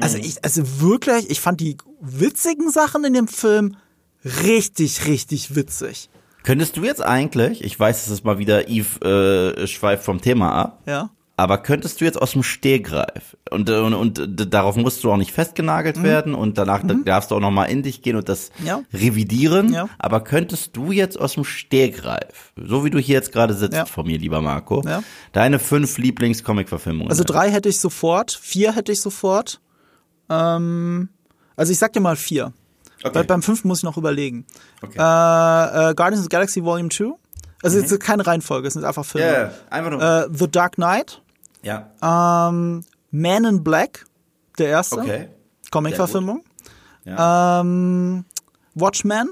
A: Also mhm. ich, also wirklich, ich fand die witzigen Sachen in dem Film richtig, richtig witzig.
B: Könntest du jetzt eigentlich, ich weiß, es ist mal wieder Yves äh, schweift vom Thema ab.
A: Ja.
B: Aber könntest du jetzt aus dem Stehgreif und, und, und darauf musst du auch nicht festgenagelt mhm. werden und danach mhm. darfst du auch nochmal in dich gehen und das ja. revidieren. Ja. Aber könntest du jetzt aus dem Stehgreif, so wie du hier jetzt gerade sitzt ja. vor mir, lieber Marco, ja. deine fünf Lieblings-Comic-Verfilmungen?
A: Also drei hätte ich sofort, vier hätte ich sofort. Ähm, also ich sag dir mal vier. Okay. Weil beim fünften muss ich noch überlegen. Okay. Äh, äh, Guardians of the Galaxy Volume 2. Also mhm. es ist keine Reihenfolge, es sind einfach Filme.
B: Yeah, einfach nur.
A: Äh, the Dark Knight.
B: Ja.
A: Ähm, Man in Black, der erste.
B: Okay.
A: Comic-Verfilmung. Ja. Ähm, Watchmen.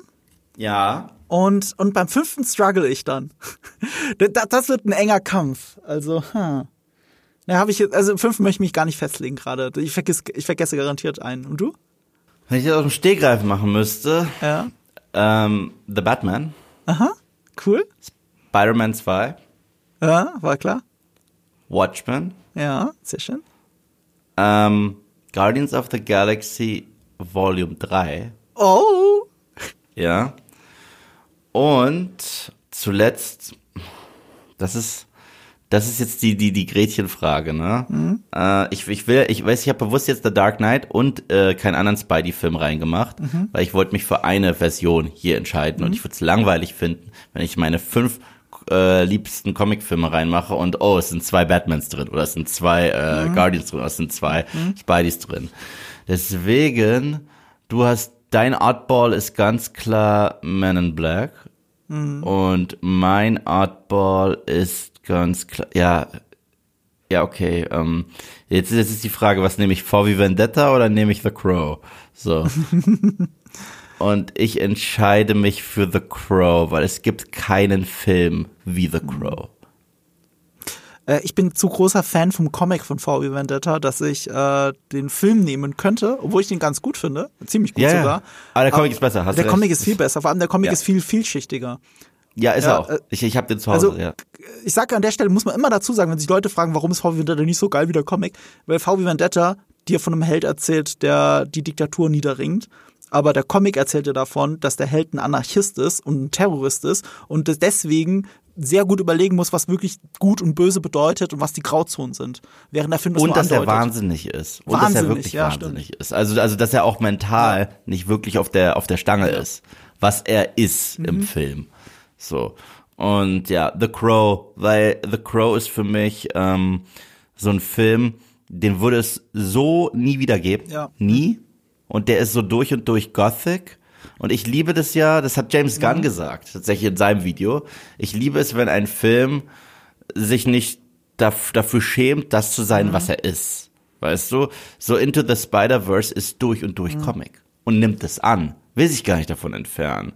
B: Ja.
A: Und, und beim fünften struggle ich dann. das wird ein enger Kampf. Also, hm. Na, habe ich jetzt, also im fünften möchte ich mich gar nicht festlegen gerade. Ich ich vergesse garantiert einen. Und du?
B: Wenn ich das aus dem Stegreif machen müsste.
A: Ja.
B: Ähm, The Batman.
A: Aha, cool.
B: Spider-Man 2.
A: Ja, war klar.
B: Watchmen.
A: Ja, sehr schön.
B: Ähm, Guardians of the Galaxy Volume 3.
A: Oh!
B: Ja. Und zuletzt, das ist das ist jetzt die die die Gretchenfrage, ne? Mhm. Äh, ich, ich will, ich weiß, ich habe bewusst jetzt The Dark Knight und äh, keinen anderen Spidey-Film reingemacht, mhm. weil ich wollte mich für eine Version hier entscheiden mhm. und ich würde es langweilig finden, wenn ich meine fünf äh, liebsten Comicfilme reinmache und oh, es sind zwei Batmans drin oder es sind zwei äh, mhm. Guardians drin oder es sind zwei mhm. Spideys drin. Deswegen, du hast dein Artball ist ganz klar Man in Black Mhm. Und mein Artball ist ganz klar, ja, ja, okay. Ähm, jetzt, jetzt ist die Frage, was nehme ich, V wie Vendetta oder nehme ich The Crow? So. Und ich entscheide mich für The Crow, weil es gibt keinen Film wie The Crow.
A: Äh, ich bin zu großer Fan vom Comic von VW Vendetta, dass ich äh, den Film nehmen könnte, obwohl ich den ganz gut finde, ziemlich gut
B: ja.
A: sogar.
B: Aber der Comic ist besser, hast
A: Der
B: recht.
A: Comic ist viel besser, vor allem der Comic
B: Ja.
A: ist viel vielschichtiger.
B: Ja, ist
A: Ja,
B: er auch.
A: äh,
B: Ich, ich habe den zu Hause,
A: Also,
B: ja.
A: ich sage an der Stelle, muss man immer dazu sagen, wenn sich Leute fragen, warum ist VW Vendetta nicht so geil wie der Comic, weil VW Vendetta dir von einem Held erzählt, der die Diktatur niederringt. Aber der Comic erzählt dir davon, dass der Held ein Anarchist ist und ein Terrorist ist und deswegen sehr gut überlegen muss, was wirklich gut und böse bedeutet und was die Grauzonen sind. Während der Film das
B: Und dass er
A: andeutet.
B: wahnsinnig ist. Und dass er
A: Wahnsinnig,
B: wirklich
A: ja,
B: wahnsinnig ist. Also, also, dass er auch mental nicht wirklich auf der, auf der Stange ist. Was er ist
A: Mhm.
B: im Film. So. Und ja, The Crow, weil The Crow ist für mich ähm, so ein Film, den würde es so nie wieder geben.
A: Ja.
B: Nie. Und der ist so durch und durch Gothic. Und ich liebe das ja, das hat James
A: Mhm.
B: Gunn gesagt, tatsächlich in seinem Video. Ich liebe es, wenn ein Film sich nicht daf dafür schämt, das zu sein, was er ist. Weißt du? So Into the Spider-Verse ist durch und durch Comic. Und nimmt es an. Will sich gar nicht davon entfernen.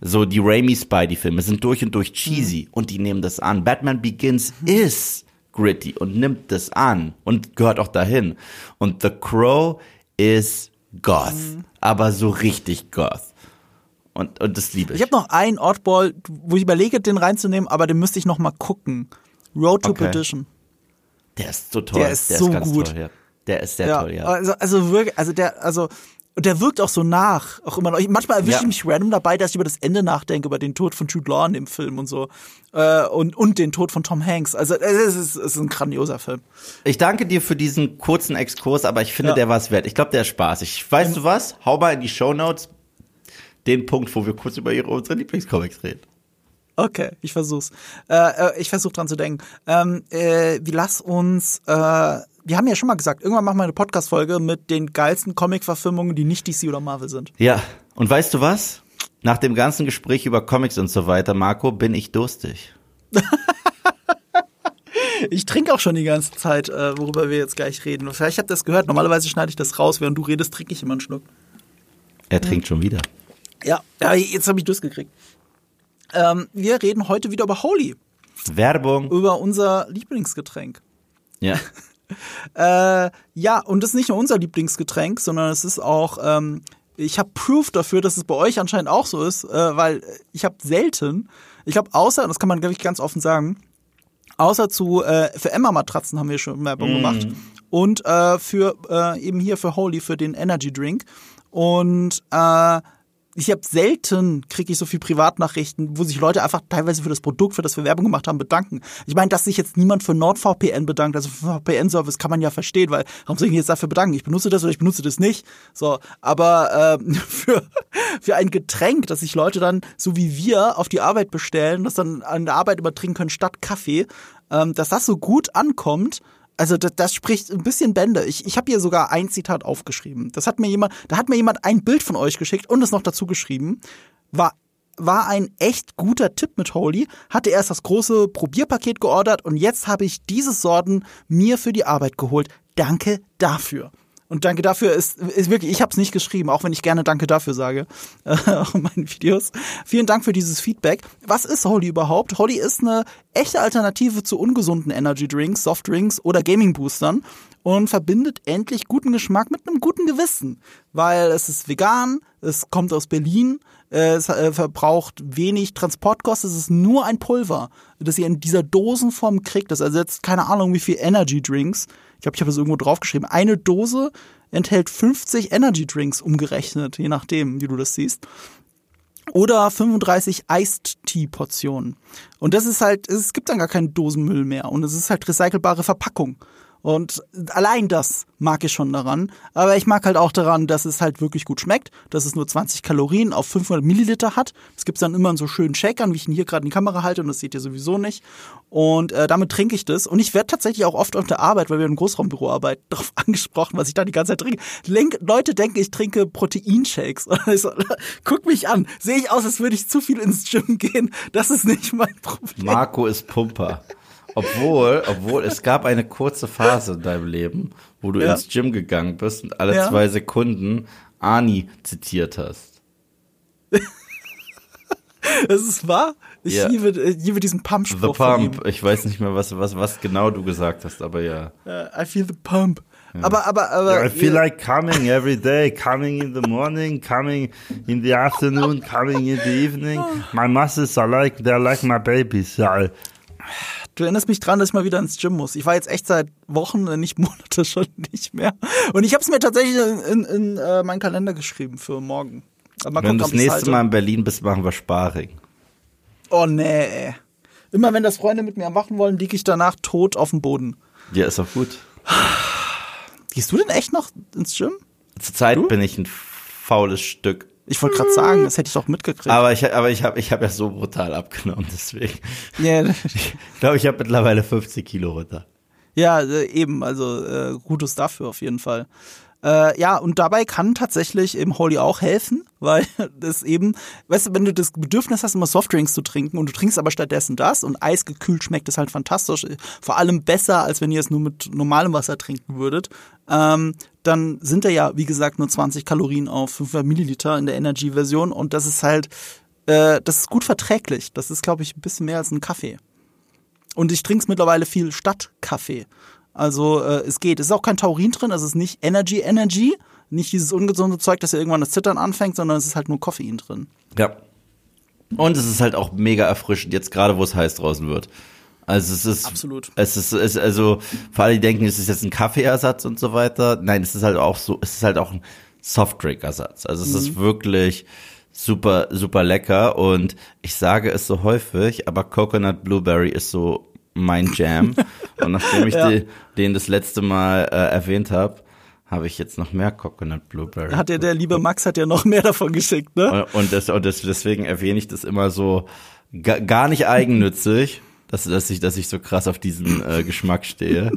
B: So die Raimi Spidey-Filme sind durch und durch cheesy und die nehmen das an. Batman Begins ist gritty und nimmt das an und gehört auch dahin. Und The Crow ist Goth. Aber so richtig Goth. Und, und das liebe ich.
A: Ich habe noch einen Oddball, wo ich überlege, den reinzunehmen, aber den müsste ich noch mal gucken. Road to
B: Okay.
A: Perdition.
B: Der ist so toll.
A: Der ist so
B: ganz
A: gut.
B: Toll, ja. Der ist sehr toll, ja.
A: Also, also wirklich, also der, also und der wirkt auch so nach, auch immer noch. Ich, manchmal erwische
B: Ja.
A: ich mich random dabei, dass ich über das Ende nachdenke, über den Tod von Jude Law in dem Film und so äh, und und den Tod von Tom Hanks. Also es ist, es ist ein grandioser Film.
B: Ich danke dir für diesen kurzen Exkurs, aber ich finde,
A: Ja.
B: der war es wert. Ich glaube, der ist spaßig. Weißt du was? Hau mal in die Shownotes den Punkt, wo wir kurz über ihre, unsere Lieblingscomics reden.
A: Okay, ich versuch's. Äh, äh, ich versuch dran zu denken. Ähm, äh, wir lass uns. Äh, wir haben ja schon mal gesagt, irgendwann machen wir eine Podcast-Folge mit den geilsten Comic-Verfilmungen, die nicht DC oder Marvel sind.
B: Ja, und weißt du was? Nach dem ganzen Gespräch über Comics und so weiter, Marco, bin ich durstig.
A: Ich trinke auch schon die ganze Zeit, äh, worüber wir jetzt gleich reden. Vielleicht habt ihr das gehört. Normalerweise schneide ich das raus, während du redest, trinke ich immer einen Schluck.
B: Er trinkt schon wieder.
A: Ja, ja jetzt habe ich Durst gekriegt. Ähm, wir reden heute wieder über Holy,
B: Werbung.
A: über unser Lieblingsgetränk.
B: Ja.
A: Äh, ja, und das ist nicht nur unser Lieblingsgetränk, sondern es ist auch, ähm, ich habe Proof dafür, dass es bei euch anscheinend auch so ist, äh, weil ich habe selten, ich glaube, außer, das kann man, glaube ich, ganz offen sagen, außer zu, äh, für Emma-Matratzen haben wir schon Werbung gemacht und äh, für, äh, eben hier für Holy, für den Energy Drink. Und äh, ich habe selten kriege ich so viel Privatnachrichten, wo sich Leute einfach teilweise für das Produkt, für das wir Werbung gemacht haben, bedanken. Ich meine, dass sich jetzt niemand für NordVPN bedankt, also für VPN-Service kann man ja verstehen, weil warum soll ich mich jetzt dafür bedanken? Ich benutze das oder ich benutze das nicht. So, aber ähm, für für ein Getränk, das sich Leute dann so wie wir auf die Arbeit bestellen, das dann an der Arbeit immer trinken können statt Kaffee, ähm, dass das so gut ankommt. Also das, das spricht ein bisschen Bände. Ich, ich habe hier sogar ein Zitat aufgeschrieben. Das hat mir jemand, da hat mir jemand ein Bild von euch geschickt und es noch dazu geschrieben. War war ein echt guter Tipp mit Holy. Hatte erst das große Probierpaket geordert und jetzt habe ich diese Sorten mir für die Arbeit geholt. Danke dafür. Und danke dafür ist, ist wirklich, ich habe es nicht geschrieben, auch wenn ich gerne Danke dafür sage äh, auf meinen Videos. Vielen Dank für dieses Feedback. Was ist Holy überhaupt? Holy ist eine echte Alternative zu ungesunden Energy Drinks, Soft Drinks oder Gaming Boostern und verbindet endlich guten Geschmack mit einem guten Gewissen, weil es ist vegan, es kommt aus Berlin, äh, es äh, verbraucht wenig Transportkosten, es ist nur ein Pulver, das ihr in dieser Dosenform kriegt. Das ersetzt keine Ahnung wie viel Energy Drinks. Ich glaube, ich habe das irgendwo draufgeschrieben. Eine Dose enthält 50 Energy Drinks umgerechnet, je nachdem, wie du das siehst. Oder 35 Iced Tea Portionen. Und das ist halt, es gibt dann gar keinen Dosenmüll mehr. Und es ist halt recycelbare Verpackung. Und allein das mag ich schon daran. Aber ich mag halt auch daran, dass es halt wirklich gut schmeckt, dass es nur 20 Kalorien auf 500 Milliliter hat. Das gibt's dann immer in so schönen Shakern, wie ich ihn hier gerade in die Kamera halte und das seht ihr sowieso nicht. Und äh, damit trinke ich das. Und ich werde tatsächlich auch oft auf der Arbeit, weil wir im Großraumbüro arbeiten, darauf angesprochen, was ich da die ganze Zeit trinke. Lenk Leute denken, ich trinke Proteinshakes. So, guck mich an. Sehe ich aus, als würde ich zu viel ins Gym gehen. Das ist nicht mein Problem.
B: Marco ist Pumper. Obwohl, obwohl es gab eine kurze Phase in deinem Leben, wo du
A: Ja.
B: ins Gym gegangen bist und alle
A: Ja.
B: zwei Sekunden Ani zitiert hast.
A: Das ist wahr. Ich
B: Ja.
A: liebe, liebe diesen
B: The
A: von ihm.
B: Pump. Ich weiß nicht mehr, was, was, was genau du gesagt hast, aber ja.
A: Äh, I feel the pump. Aber, aber, aber.
C: I feel like coming every day, coming in the morning, coming in the afternoon, coming in the evening. My muscles are like, they're like my babies. Yeah.
A: Du erinnerst mich dran, dass ich mal wieder ins Gym muss. Ich war jetzt echt seit Wochen, nicht Monate schon nicht mehr. Und ich habe es mir tatsächlich in, in, in äh, meinen Kalender geschrieben für morgen. Aber
B: Wenn du das nächste
A: halte.
B: Mal in Berlin bist, machen wir Sparring.
A: Oh nee. Immer wenn das Freunde mit mir machen wollen, liege ich danach tot auf dem Boden.
B: Ja, ist auch gut.
A: Gehst du denn echt noch ins Gym?
B: Zurzeit bin ich ein faules Stück.
A: Ich wollte gerade sagen, das hätte ich doch mitgekriegt.
B: Aber ich, aber ich habe ich hab ja so brutal abgenommen, deswegen.
A: Ja,
B: Ich glaube, ich habe mittlerweile 50 Kilo runter.
A: Ja, äh, eben, also äh, Gutes dafür auf jeden Fall. Äh, ja, und dabei kann tatsächlich eben Holy auch helfen, weil das eben, weißt du, wenn du das Bedürfnis hast, immer Softdrinks zu trinken und du trinkst aber stattdessen das und eisgekühlt schmeckt es halt fantastisch, vor allem besser, als wenn ihr es nur mit normalem Wasser trinken würdet, ähm, dann sind da ja, wie gesagt, nur 20 Kalorien auf 500 Milliliter in der Energy-Version und das ist halt, äh, das ist gut verträglich. Das ist, glaube ich, ein bisschen mehr als ein Kaffee. Und ich trinke es mittlerweile viel statt Kaffee. Also äh, es geht. Es ist auch kein Taurin drin, also es ist nicht Energy Energy, nicht dieses ungesunde Zeug, das ja irgendwann das Zittern anfängt, sondern es ist halt nur Koffein drin.
B: Ja. Und es ist halt auch mega erfrischend, jetzt gerade wo es heiß draußen wird. Also es ist
A: Absolut.
B: Es ist, es ist also für alle, die denken, es ist jetzt ein Kaffeeersatz und so weiter. Nein, es ist halt auch so, es ist halt auch ein Softdrink-Ersatz. Also es ist wirklich super, super lecker und ich sage es so häufig, aber Coconut Blueberry ist so mein Jam. und nachdem ich
A: Ja.
B: die, den das letzte Mal äh, erwähnt habe, habe ich jetzt noch mehr Coconut Blueberry.
A: Hat ja der liebe Max hat ja noch mehr davon geschickt, ne?
B: Und, das, und das, deswegen erwähne ich das immer so ga, gar nicht eigennützig, dass, dass, ich, dass ich so krass auf diesen äh, Geschmack stehe.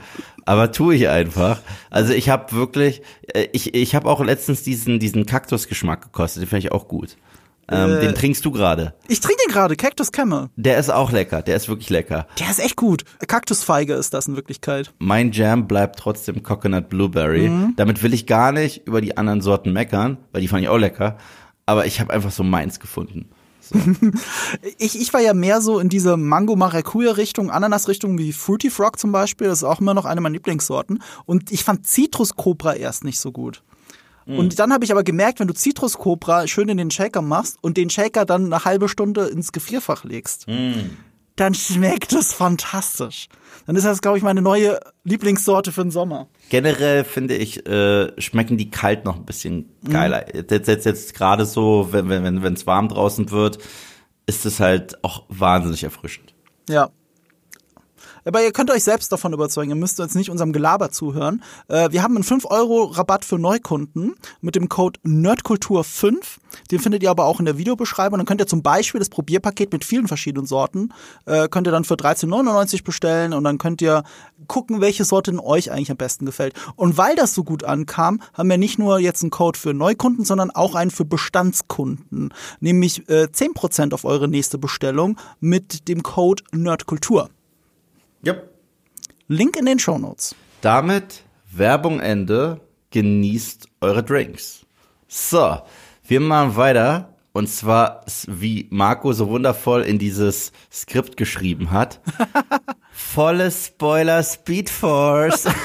B: Aber tue ich einfach. Also ich habe wirklich, äh, ich, ich habe auch letztens diesen, diesen Kaktusgeschmack gekostet, den finde ich auch gut. Ähm,
A: Äh.
B: den trinkst du gerade.
A: Ich trinke den gerade, Cactus Camel.
B: Der ist auch lecker, der ist wirklich lecker.
A: Der ist echt gut. Kaktusfeige ist das in Wirklichkeit.
B: Mein Jam bleibt trotzdem Coconut Blueberry. Damit will ich gar nicht über die anderen Sorten meckern, weil die fand ich auch lecker. Aber ich habe einfach so meins gefunden.
A: Ich, ich war ja mehr so in diese Mango-Maracuja-Richtung, Ananas-Richtung wie Fruity Frog zum Beispiel. Das ist auch immer noch eine meiner Lieblingssorten. Und ich fand Citrus Cobra erst nicht so gut. Und dann habe ich aber gemerkt, wenn du Citrus Cobra schön in den Shaker machst und den Shaker dann eine halbe Stunde ins Gefrierfach legst, dann schmeckt das fantastisch. Dann ist das, glaube ich, meine neue Lieblingssorte für den Sommer.
B: Generell finde ich, äh, schmecken die kalt noch ein bisschen geiler. Jetzt, jetzt, jetzt gerade so, wenn wenn wenn wenn, es warm draußen wird, ist es halt auch wahnsinnig erfrischend.
A: Ja. Aber ihr könnt euch selbst davon überzeugen. Ihr müsst jetzt nicht unserem Gelaber zuhören. Äh, wir haben einen 5-Euro-Rabatt für Neukunden mit dem Code Nerdkultur5. Den findet ihr aber auch in der Videobeschreibung. Dann könnt ihr zum Beispiel das Probierpaket mit vielen verschiedenen Sorten, äh, könnt ihr dann für 13,99 bestellen und dann könnt ihr gucken, welche Sorte in euch eigentlich am besten gefällt. Und weil das so gut ankam, haben wir nicht nur jetzt einen Code für Neukunden, sondern auch einen für Bestandskunden. Nämlich äh, 10% auf eure nächste Bestellung mit dem Code Nerdkultur.
B: Yep.
A: Link in den Shownotes.
B: Damit Werbung Ende. Genießt eure Drinks. So, wir machen weiter. Und zwar, wie Marco so wundervoll in dieses Skript geschrieben hat. Volle Spoiler Speed Force.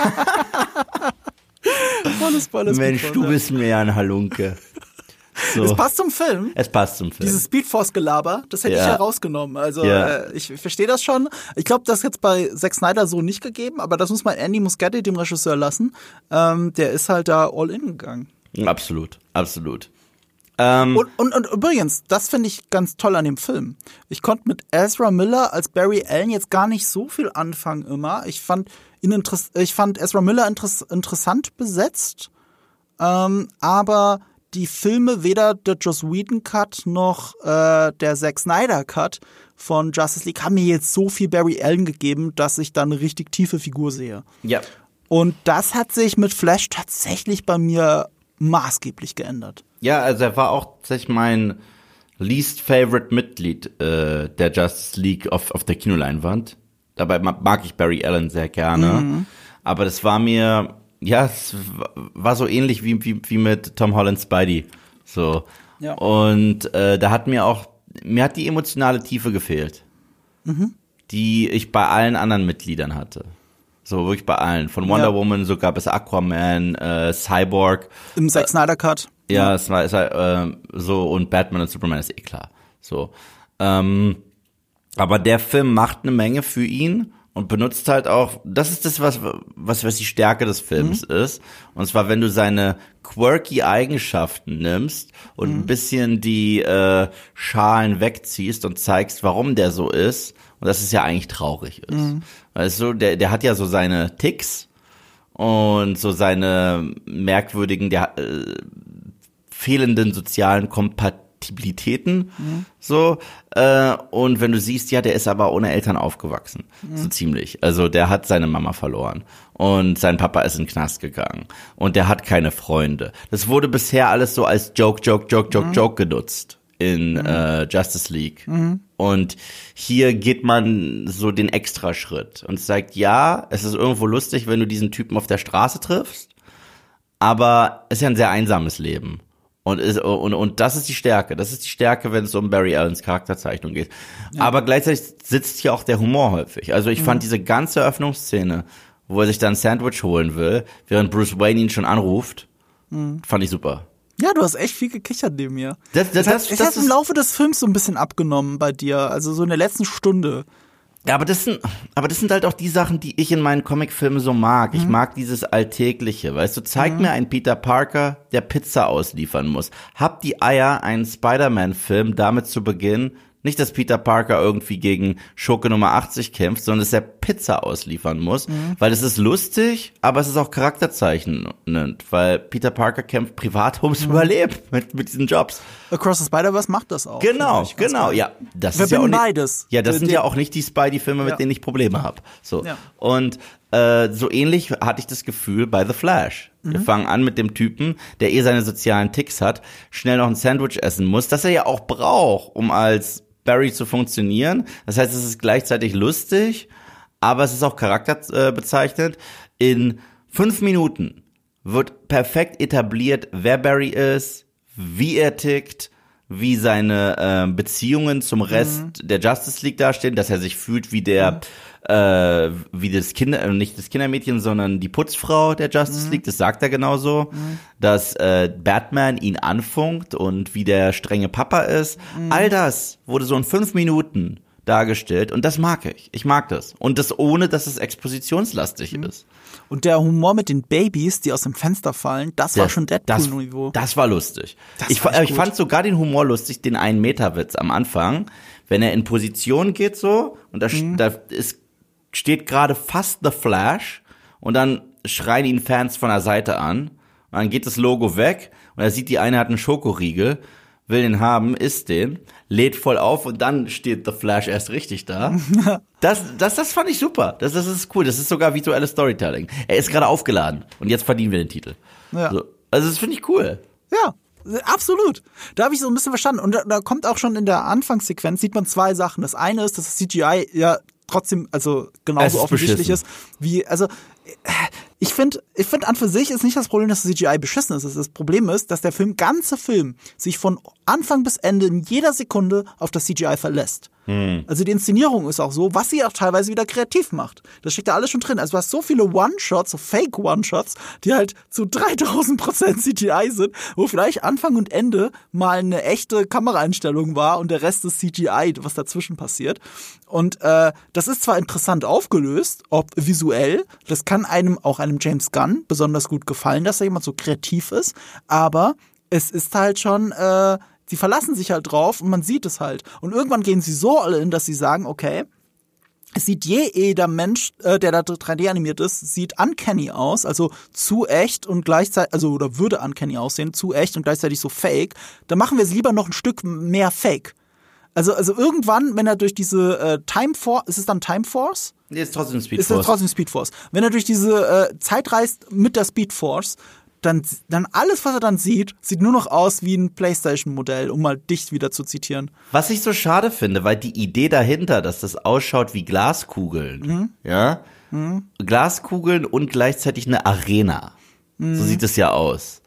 A: Volles, volles
B: Mensch,
A: Speedforce,
B: du
A: ja.
B: bist mir ja ein Halunke. So.
A: Es passt zum Film.
B: Es passt zum Film.
A: Dieses Speedforce-Gelaber, das hätte
B: Ja.
A: ich herausgenommen. Also
B: Ja.
A: äh, ich verstehe das schon. Ich glaube, das ist jetzt bei Zack Snyder so nicht gegeben, aber das muss man Andy Muschietti, dem Regisseur, lassen. Ähm, der ist halt da all in gegangen.
B: Absolut, absolut. Ähm,
A: Und, und, und übrigens, das finde ich ganz toll an dem Film. Ich konnte mit Ezra Miller als Barry Allen jetzt gar nicht so viel anfangen immer. Ich fand ihn ich fand Ezra Miller interess interessant besetzt, ähm, aber die Filme, weder der Joss Whedon Cut noch äh, der Zack Snyder Cut von Justice League haben mir jetzt so viel Barry Allen gegeben, dass ich da eine richtig tiefe Figur sehe.
B: ja.
A: Und das hat sich mit Flash tatsächlich bei mir maßgeblich geändert.
B: Ja, also er war auch tatsächlich mein least favorite Mitglied äh, der Justice League auf, auf der Kinoleinwand. Dabei ma- mag ich Barry Allen sehr gerne. Aber das war mir, ja, es wa- war so ähnlich wie, wie, wie mit Tom Holland Spidey. So.
A: Ja.
B: Und äh, da hat mir auch, mir hat die emotionale Tiefe gefehlt. Die ich bei allen anderen Mitgliedern hatte. So, wirklich bei allen. Von Wonder
A: Ja.
B: Woman, so gab es Aquaman, äh, Cyborg.
A: Im Zack Snyder Cut.
B: Ja, es war, es war äh, so und Batman und Superman ist eh klar. So. Ähm, aber der Film macht eine Menge für ihn und benutzt halt auch, das ist das, was, was, was die Stärke des Films ist. Und zwar, wenn du seine quirky Eigenschaften nimmst und ein bisschen die äh, Schalen wegziehst und zeigst, warum der so ist. Und dass es ja eigentlich traurig ist. Weißt du, der, der hat ja so seine Ticks und so seine merkwürdigen, der, äh, fehlenden sozialen Kompatibilitäten. So. Äh, und wenn du siehst, ja, der ist aber ohne Eltern aufgewachsen. So ziemlich. Also der hat seine Mama verloren. Und sein Papa ist in den Knast gegangen. Und der hat keine Freunde. Das wurde bisher alles so als Joke, Joke, Joke, Joke, Joke genutzt in äh, Justice League. Und hier geht man so den Extraschritt und sagt, ja, es ist irgendwo lustig, wenn du diesen Typen auf der Straße triffst aber es ist ja ein sehr einsames Leben. Und, ist, und, und das ist die Stärke. Das ist die Stärke, wenn es um Barry Allens Charakterzeichnung geht. Aber gleichzeitig sitzt hier auch der Humor häufig. Also ich fand diese ganze Eröffnungsszene, wo er sich dann ein Sandwich holen will, während Bruce Wayne ihn schon anruft, fand ich super.
A: Ja, du hast echt viel gekichert neben mir.
B: Das- das-
A: es hat,
B: das-
A: es
B: das
A: hat im Laufe des Films so ein bisschen abgenommen bei dir, also so in der letzten Stunde.
B: Ja, aber das sind, aber das sind halt auch die Sachen, die ich in meinen Comicfilmen so mag. Ich mag dieses Alltägliche, weißt du, zeig mir einen Peter Parker, der Pizza ausliefern muss. Hab die Eier, einen Spider-Man-Film damit zu beginnen. Nicht, dass Peter Parker irgendwie gegen Schurke Nummer 80 kämpft, sondern dass er Pizza ausliefern muss. Weil es ist lustig, aber es ist auch charakterzeichnend, weil Peter Parker kämpft privat ums Überleben mit, mit diesen Jobs.
A: Across the Spider-Verse macht das auch.
B: Genau, genau,
A: geil.
B: ja. Das
A: Wir
B: ist ja auch nicht,
A: beides.
B: Ja, das
A: Der-
B: sind ja auch nicht die Spidey-Filme, mit
A: Ja.
B: denen ich Probleme habe. So.
A: Ja.
B: Und äh, so ähnlich hatte ich das Gefühl bei The Flash.
A: Mhm.
B: Wir fangen an mit dem Typen, der eh seine sozialen Ticks hat, schnell noch ein Sandwich essen muss, das er ja auch braucht, um als Barry zu funktionieren. Das heißt, es ist gleichzeitig lustig, aber es ist auch charakterbezeichnend. In fünf Minuten wird perfekt etabliert, wer Barry ist, wie er tickt, wie seine äh, Beziehungen zum Rest der Justice League dastehen, dass er sich fühlt wie der, äh, wie das Kinder, äh, nicht das Kindermädchen, sondern die Putzfrau der Justice League, das sagt er genauso, dass äh, Batman ihn anfunkt und wie der strenge Papa ist. All das wurde so in fünf Minuten dargestellt und das mag ich. Ich mag das. Und das ohne, dass es expositionslastig ist.
A: Und der Humor mit den Babys, die aus dem Fenster fallen, das war
B: Das-
A: schon
B: das,
A: Deadpool-Niveau.
B: das war lustig.
A: Das
B: ich,
A: ich
B: fand sogar den Humor lustig, den einen Meterwitz am Anfang, wenn er in Position geht so und da,
A: Mhm.
B: da ist, steht gerade fast The Flash und dann schreien ihn Fans von der Seite an und dann geht das Logo weg und er sieht, die eine hat einen Schokoriegel, will den haben, isst den, lädt voll auf und dann steht The Flash erst richtig da. Das, das, das fand ich super. Das, das ist cool. Das ist sogar visuelles Storytelling. Er ist gerade aufgeladen und jetzt verdienen wir den Titel.
A: Ja.
B: So. Also das finde ich cool.
A: Ja, absolut. Da habe ich so ein bisschen verstanden. Und da, da kommt auch schon in der Anfangssequenz, sieht man zwei Sachen. Das eine ist, dass das CGI ja trotzdem, also genauso offensichtlich
B: beschissen.
A: ist, wie, also, äh, ich finde, ich finde an für sich ist nicht das Problem, dass das CGI beschissen ist. Das Problem ist, dass der Film, ganze Film, sich von Anfang bis Ende in jeder Sekunde auf das CGI verlässt. Also die Inszenierung ist auch so, was sie auch teilweise wieder kreativ macht. Das steckt da alles schon drin. Also du hast so viele One-Shots, so Fake-One-Shots, die halt zu 3000 Prozent CGI sind, wo vielleicht Anfang und Ende mal eine echte Kameraeinstellung war und der Rest ist CGI, was dazwischen passiert. Und äh, das ist zwar interessant aufgelöst, ob visuell, das kann einem auch einem James Gunn besonders gut gefallen, dass er jemand so kreativ ist, aber es ist halt schon, äh, sie verlassen sich halt drauf und man sieht es halt. Und irgendwann gehen sie so all in, dass sie sagen, okay, es sieht jeder Mensch, äh, der da 3D animiert ist, sieht uncanny aus, also zu echt und gleichzeitig, also oder würde uncanny aussehen, zu echt und gleichzeitig so fake. Dann machen wir es lieber noch ein Stück mehr fake. Also, also irgendwann, wenn er durch diese äh, Time Force, ist es dann Time Force?
B: Nee, ist trotzdem Speed
A: Ist es
B: Force.
A: trotzdem Speed Force. Wenn er durch diese äh, Zeit reist mit der Speed Force, dann, dann alles, was er dann sieht, sieht nur noch aus wie ein PlayStation-Modell, um mal dich wieder zu zitieren.
B: Was ich so schade finde, weil die Idee dahinter, dass das ausschaut wie Glaskugeln,
A: Mhm.
B: ja, Glaskugeln und gleichzeitig eine Arena.
A: Mhm.
B: So sieht es ja aus.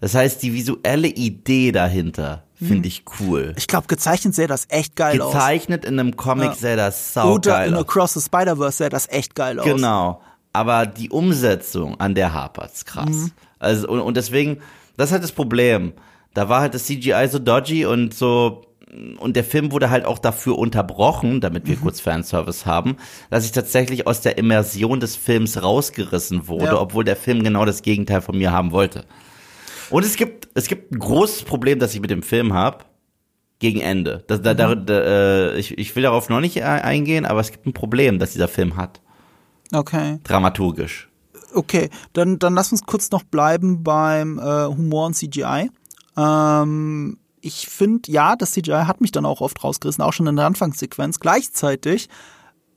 B: Das heißt, die visuelle Idee dahinter
A: Mhm.
B: finde ich cool.
A: Ich glaube, gezeichnet sähe das echt geil aus.
B: Gezeichnet in einem Comic
A: Ja.
B: sähe das
A: Oder
B: saugeil
A: in
B: aus.
A: Across the Spider-Verse sähe das echt geil aus.
B: Genau. Aber die Umsetzung an der hapert's krass.
A: Mhm.
B: Also, und, und deswegen, das ist halt das Problem. Da war halt das CGI so dodgy und so, und der Film wurde halt auch dafür unterbrochen, damit
A: Mhm.
B: wir kurz Fanservice haben, dass ich tatsächlich aus der Immersion des Films rausgerissen wurde,
A: Ja.
B: obwohl der Film genau das Gegenteil von mir haben wollte. Und es gibt, es gibt ein großes Problem, das ich mit dem Film habe. Gegen Ende. Das, da,
A: Mhm.
B: da, da, äh, ich, ich will darauf noch nicht äh, eingehen, aber es gibt ein Problem, das dieser Film hat.
A: Okay.
B: Dramaturgisch.
A: Okay, dann, dann lass uns kurz noch bleiben beim äh, Humor und CGI. Ähm, ich finde, ja, das CGI hat mich dann auch oft rausgerissen, auch schon in der Anfangssequenz. Gleichzeitig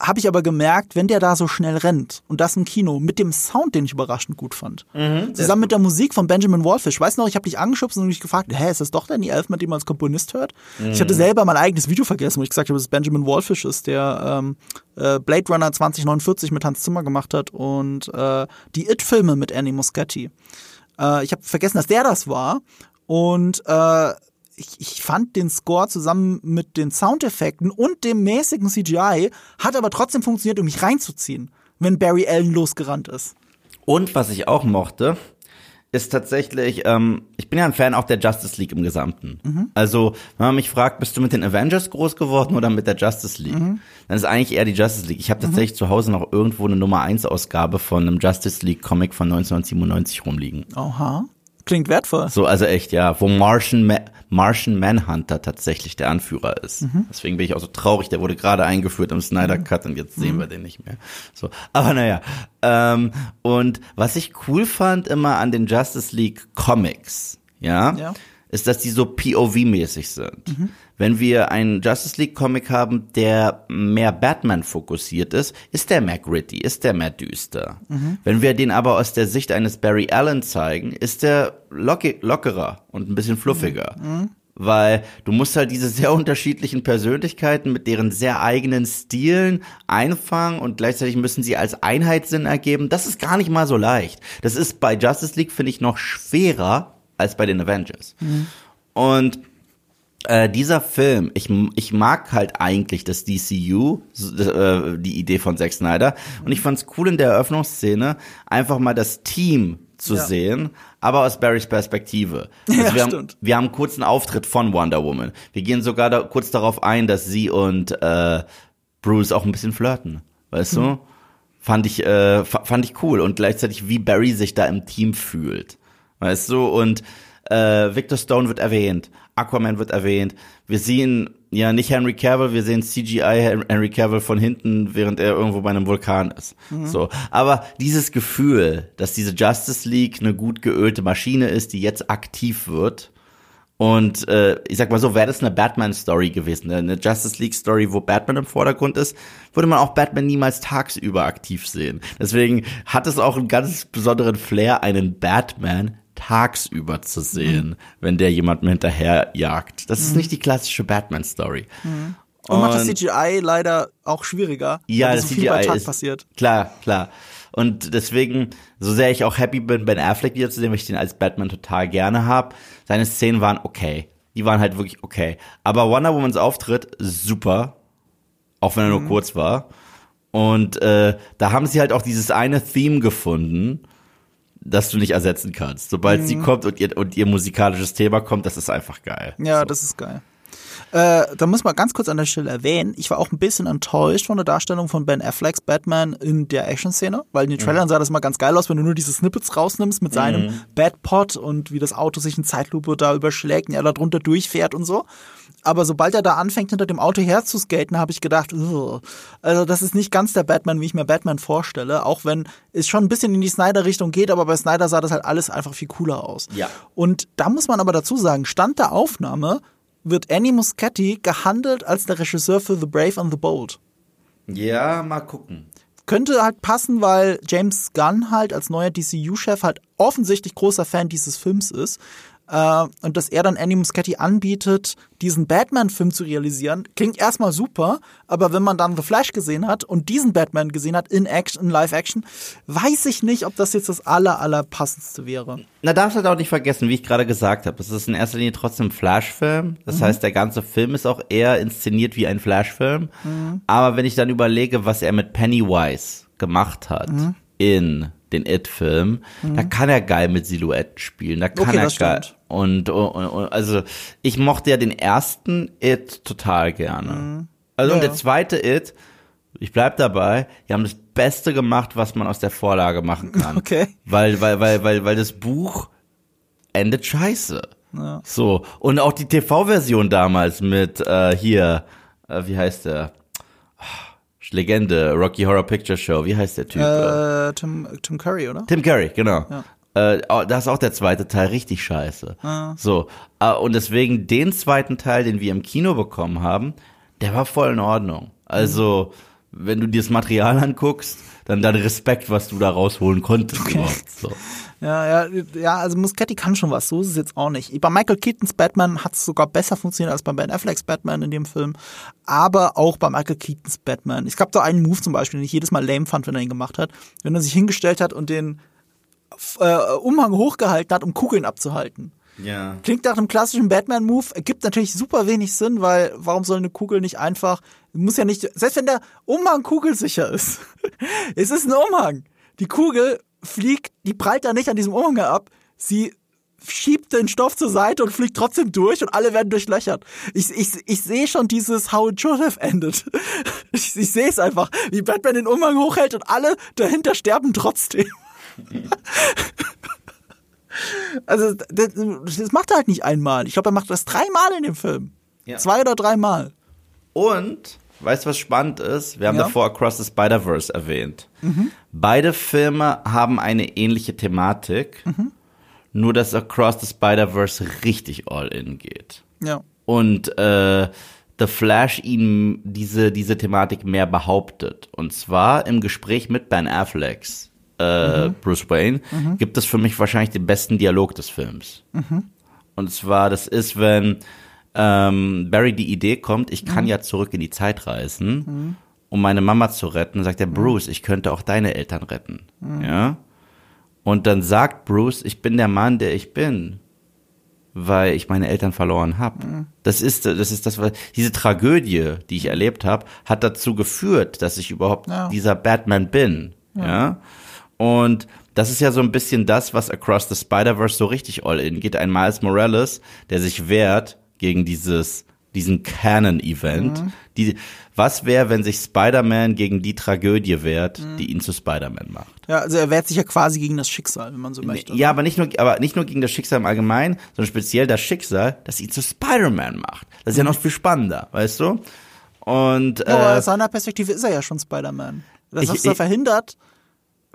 A: habe ich aber gemerkt, wenn der da so schnell rennt und das im Kino mit dem Sound, den ich überraschend gut fand, zusammen mit der Musik von Benjamin Wolfish. Weißt du noch, ich habe dich angeschubst und mich gefragt, hä, ist das doch Danny Elfman, den man als Komponist hört? Ich hatte selber mein eigenes Video vergessen, wo ich gesagt habe, dass es Benjamin Wolfish ist, der ähm, äh, Blade Runner 2049 mit Hans Zimmer gemacht hat und äh, die It-Filme mit Annie Muschietti. Äh, ich habe vergessen, dass der das war und äh, ich, ich fand den Score zusammen mit den Soundeffekten und dem mäßigen CGI hat aber trotzdem funktioniert, um mich reinzuziehen, wenn Barry Allen losgerannt ist.
B: Und was ich auch mochte, ist tatsächlich, ähm, ich bin ja ein Fan auch der Justice League im Gesamten. Also, wenn man mich fragt, bist du mit den Avengers groß geworden oder mit der Justice League? Dann ist eigentlich eher die Justice League. Ich habe tatsächlich zu Hause noch irgendwo eine Nummer 1 Ausgabe von einem Justice League Comic von 1997 rumliegen.
A: Oha. Klingt wertvoll.
B: So, also echt, ja, wo Martian, Ma Martian Manhunter tatsächlich der Anführer ist. Deswegen bin ich auch so traurig, der wurde gerade eingeführt im Snyder Cut und jetzt sehen wir den nicht mehr. So, aber naja. Ähm, und was ich cool fand immer an den Justice League Comics, ja,
A: Ja.
B: ist, dass die so POV-mäßig sind. Wenn wir einen Justice League Comic haben, der mehr Batman fokussiert ist, ist der mehr gritty, ist der mehr düster. Wenn wir den aber aus der Sicht eines Barry Allen zeigen, ist der lockerer und ein bisschen fluffiger. Weil du musst halt diese sehr unterschiedlichen Persönlichkeiten mit deren sehr eigenen Stilen einfangen und gleichzeitig müssen sie als Einheit Sinn ergeben. Das ist gar nicht mal so leicht. Das ist bei Justice League, finde ich, noch schwerer als bei den Avengers. Und äh, dieser Film, ich, ich mag halt eigentlich das DCU, äh, die Idee von Zack Snyder. Und ich fand's cool in der Eröffnungsszene, einfach mal das Team zu
A: Ja.
B: sehen, aber aus Barrys Perspektive. Also
A: Ja,
B: wir, haben, wir haben einen kurzen Auftritt von Wonder Woman. Wir gehen sogar da, kurz darauf ein, dass sie und äh, Bruce auch ein bisschen flirten. Weißt du? Fand ich, äh, fa- fand ich cool. Und gleichzeitig, wie Barry sich da im Team fühlt. Weißt du? Und äh, Victor Stone wird erwähnt. Aquaman wird erwähnt. Wir sehen ja nicht Henry Cavill, wir sehen CGI Henry Cavill von hinten, während er irgendwo bei einem Vulkan ist. So, aber dieses Gefühl, dass diese Justice League eine gut geölte Maschine ist, die jetzt aktiv wird, und äh, ich sag mal so, wäre das eine Batman-Story gewesen, eine Justice League-Story, wo Batman im Vordergrund ist, würde man auch Batman niemals tagsüber aktiv sehen. Deswegen hat es auch einen ganz besonderen Flair, einen Batman tagsüber zu sehen, wenn der jemandem hinterher jagt. Das ist nicht die klassische Batman-Story.
A: Und macht das CGI leider auch schwieriger,
B: Ja, das
A: so viel bei
B: CGI
A: Tag
B: ist
A: passiert.
B: klar, klar. Und deswegen, so sehr ich auch happy bin, Ben Affleck wiederzusehen, weil ich den als Batman total gerne habe, seine Szenen waren okay. Die waren halt wirklich okay. Aber Wonder Womans Auftritt, super. Auch wenn er nur kurz war. Und äh, da haben sie halt auch dieses eine Theme gefunden, das du nicht ersetzen kannst. Sobald sie kommt und ihr, und ihr musikalisches Thema kommt, das ist einfach geil.
A: Ja, das ist geil. Äh, da muss man ganz kurz an der Stelle erwähnen, ich war auch ein bisschen enttäuscht von der Darstellung von Ben Afflecks Batman in der Action-Szene, weil in den Trailern sah das immer ganz geil aus, wenn du nur diese Snippets rausnimmst mit seinem Batpod und wie das Auto sich in Zeitlupe da überschlägt und er da drunter durchfährt und so. Aber sobald er da anfängt, hinter dem Auto herzuskaten, habe ich gedacht, "Ugh." also das ist nicht ganz der Batman, wie ich mir Batman vorstelle, auch wenn es schon ein bisschen in die Snyder-Richtung geht, aber bei Snyder sah das halt alles einfach viel cooler aus.
B: Ja.
A: Und da muss man aber dazu sagen, Stand der Aufnahme wird Annie Muschietti gehandelt als der Regisseur für The Brave and the Bold.
B: Ja, mal gucken.
A: Könnte halt passen, weil James Gunn halt als neuer DCU-Chef halt offensichtlich großer Fan dieses Films ist. Äh, und dass er dann Annie Muschietti anbietet, diesen Batman-Film zu realisieren, klingt erstmal super, aber wenn man dann The Flash gesehen hat und diesen Batman gesehen hat in Action, in Live-Action, weiß ich nicht, ob das jetzt das aller, aller passendste wäre.
B: Na, darfst halt auch nicht vergessen, wie ich gerade gesagt habe, es ist in erster Linie trotzdem ein Flash-Film. Das heißt, der ganze Film ist auch eher inszeniert wie ein Flash-Film. Aber wenn ich dann überlege, was er mit Pennywise gemacht hat in den It-Film, da kann er geil mit Silhouetten spielen. Da kann
A: Okay,
B: er geil.
A: stimmt.
B: Und, und, und also ich mochte ja den ersten It total gerne. Also und
A: Ja,
B: der
A: ja.
B: zweite It, ich bleib dabei, die haben das Beste gemacht, was man aus der Vorlage machen kann.
A: Okay.
B: Weil, weil, weil, weil, weil das Buch endet scheiße. So. Und auch die TV-Version damals mit äh, hier, äh, wie heißt der? Ah, Legende, Rocky Horror Picture Show, wie heißt der Typ?
A: Äh, Tim, Tim Curry, oder?
B: Tim Curry, genau. Äh, oh, da ist auch der zweite Teil richtig scheiße. So. Äh, und deswegen den zweiten Teil, den wir im Kino bekommen haben, der war voll in Ordnung. Also, wenn du dir das Material anguckst, dann dann Respekt, was du da rausholen konntest. überhaupt. So.
A: Ja, ja, ja, also Muschietti kann schon was, so ist es jetzt auch nicht. Bei Michael Keatons Batman hat es sogar besser funktioniert als bei Ben Afflecks Batman in dem Film, aber auch bei Michael Keatons Batman. Es gab da einen Move zum Beispiel, den ich jedes Mal lame fand, wenn er ihn gemacht hat, wenn er sich hingestellt hat und den äh, Umhang hochgehalten hat, um Kugeln abzuhalten.
B: Ja.
A: Klingt nach einem klassischen Batman-Move, ergibt natürlich super wenig Sinn, weil warum soll eine Kugel nicht einfach, muss ja nicht, selbst wenn der Umhang kugelsicher ist, es ist ein Umhang. Die Kugel fliegt, die prallt da nicht an diesem Umhang ab, sie schiebt den Stoff zur Seite und fliegt trotzdem durch und alle werden durchlöchert. Ich, ich, ich sehe schon dieses How it should have ended. Ich, ich sehe es einfach, wie Batman den Umhang hochhält und alle dahinter sterben trotzdem. Also, das, das macht er halt nicht einmal. Ich glaube, er macht das dreimal in dem Film.
B: Ja.
A: Zwei oder dreimal.
B: Und, weißt du, was spannend ist? Wir haben
A: Ja.
B: davor Across the Spider-Verse erwähnt. Beide Filme haben eine ähnliche Thematik, nur dass Across the Spider-Verse richtig all in geht.
A: Ja.
B: Und äh, The Flash ihm diese, diese Thematik mehr behauptet. Und zwar im Gespräch mit Ben Afflecks äh, Bruce Wayne gibt es für mich wahrscheinlich den besten Dialog des Films. Und zwar, das ist, wenn ähm, Barry die Idee kommt, ich kann ja zurück in die Zeit reisen, um meine Mama zu retten, sagt er, Bruce, ich könnte auch deine Eltern retten. Ja? Und dann sagt Bruce, ich bin der Mann, der ich bin, weil ich meine Eltern verloren habe. Das ist das ist das was diese Tragödie, die ich erlebt habe, hat dazu geführt, dass ich überhaupt
A: Ja.
B: dieser Batman bin, ja? Und das ist ja so ein bisschen das, was Across the Spider-Verse so richtig all in geht. Ein Miles Morales, der sich wehrt gegen dieses diesen Canon-Event. Die, was wäre, wenn sich Spider-Man gegen die Tragödie wehrt, die ihn zu Spider-Man macht?
A: Ja, also er wehrt sich ja quasi gegen das Schicksal, wenn man so möchte.
B: Ja, aber nicht nur, aber nicht nur gegen das Schicksal im Allgemeinen, sondern speziell das Schicksal, das ihn zu Spider-Man macht. Das ist ja noch viel spannender, weißt du? Und
A: Ja, aber
B: äh,
A: aus seiner Perspektive ist er ja schon Spider-Man. Das,
B: Ich-
A: was er
B: ich-
A: verhindert,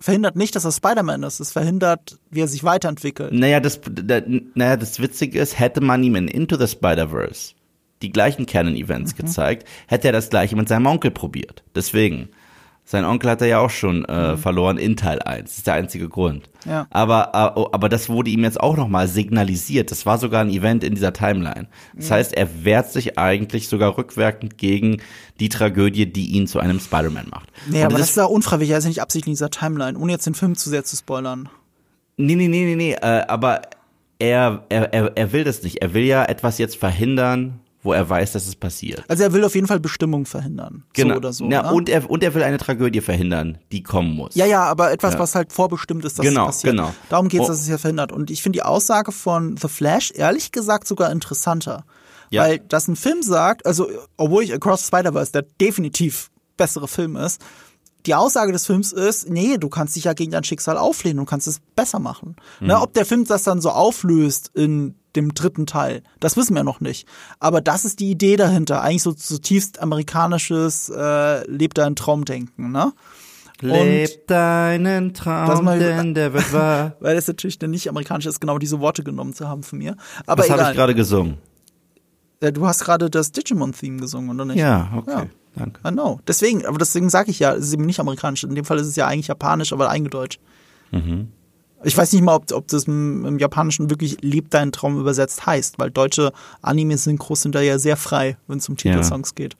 A: verhindert nicht, dass er Spider-Man ist. Es verhindert, wie er sich weiterentwickelt.
B: naja, das, da, naja, das Witzige ist, hätte man ihm in Into the Spider-Verse die gleichen Canon-Events gezeigt, hätte er das gleiche mit seinem Onkel probiert. Deswegen. Sein Onkel hat er ja auch schon äh, verloren in Teil 1. Das ist der einzige Grund.
A: Ja.
B: Aber, äh, oh, aber das wurde ihm jetzt auch nochmal signalisiert. Das war sogar ein Event in dieser Timeline. Das heißt, er wehrt sich eigentlich sogar rückwirkend gegen die Tragödie, die ihn zu einem Spider-Man macht.
A: Nee,
B: Und
A: aber das
B: ist
A: ist ja unfreiwillig, er ist ja nicht absichtlich in dieser Timeline, ohne jetzt den Film zu sehr zu spoilern.
B: Nee, nee, nee, nee, nee, äh, aber er, er, er, er will das nicht. Er will ja etwas jetzt verhindern, wo er weiß, dass es passiert.
A: Also er will auf jeden Fall Bestimmung verhindern. So oder so.
B: Ja,
A: ne?
B: und, er, und er will eine Tragödie verhindern, die kommen muss.
A: Ja, ja, aber etwas, was halt vorbestimmt ist, dass
B: Genau,
A: es passiert.
B: genau.
A: Darum geht es,
B: Oh.
A: dass es ja verhindert. Und ich finde die Aussage von The Flash ehrlich gesagt sogar interessanter.
B: Ja.
A: Weil das ein Film sagt, also obwohl ich Across the Spider-Verse der definitiv bessere Film ist, die Aussage des Films ist, nee, du kannst dich ja gegen dein Schicksal auflehnen und kannst es besser machen. Ne, ob der Film das dann so auflöst in dem dritten Teil, das wissen wir noch nicht. Aber das ist die Idee dahinter, eigentlich so zutiefst amerikanisches äh, lebt dein Traumdenken, ne?
B: Leb deinen Traum,
A: mal-
B: denn der wird wahr.
A: Weil es natürlich dann nicht amerikanisch ist, genau diese Worte genommen zu haben von mir. Aber
B: Was habe ich gerade gesungen?
A: Äh, du hast gerade das Digimon-Theme gesungen, oder nicht?
B: Ja, okay.
A: Ja.
B: Danke.
A: I know. Deswegen, aber deswegen sage ich ja, es ist eben nicht amerikanisch. In dem Fall ist es ja eigentlich japanisch, aber eingedeutscht.
B: Mhm.
A: Ich weiß nicht mal, ob, ob das im, im Japanischen wirklich Leb deinen Traum übersetzt heißt, weil deutsche Anime-Synchros sind da ja sehr frei, wenn es um Titelsongs geht.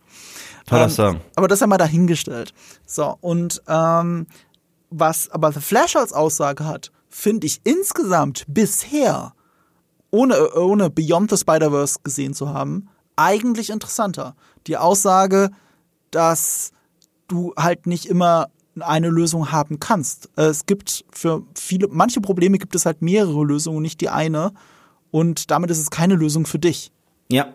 B: Toller
A: Ähm,
B: Song.
A: Aber das einmal dahingestellt. So, und ähm, was aber The Flash als Aussage hat, finde ich insgesamt bisher, ohne, ohne Beyond the Spider-Verse gesehen zu haben, eigentlich interessanter. Die Aussage, dass du halt nicht immer eine Lösung haben kannst. Es gibt für viele, manche Probleme gibt es halt mehrere Lösungen, nicht die eine. Und damit ist es keine Lösung für dich.
B: Ja.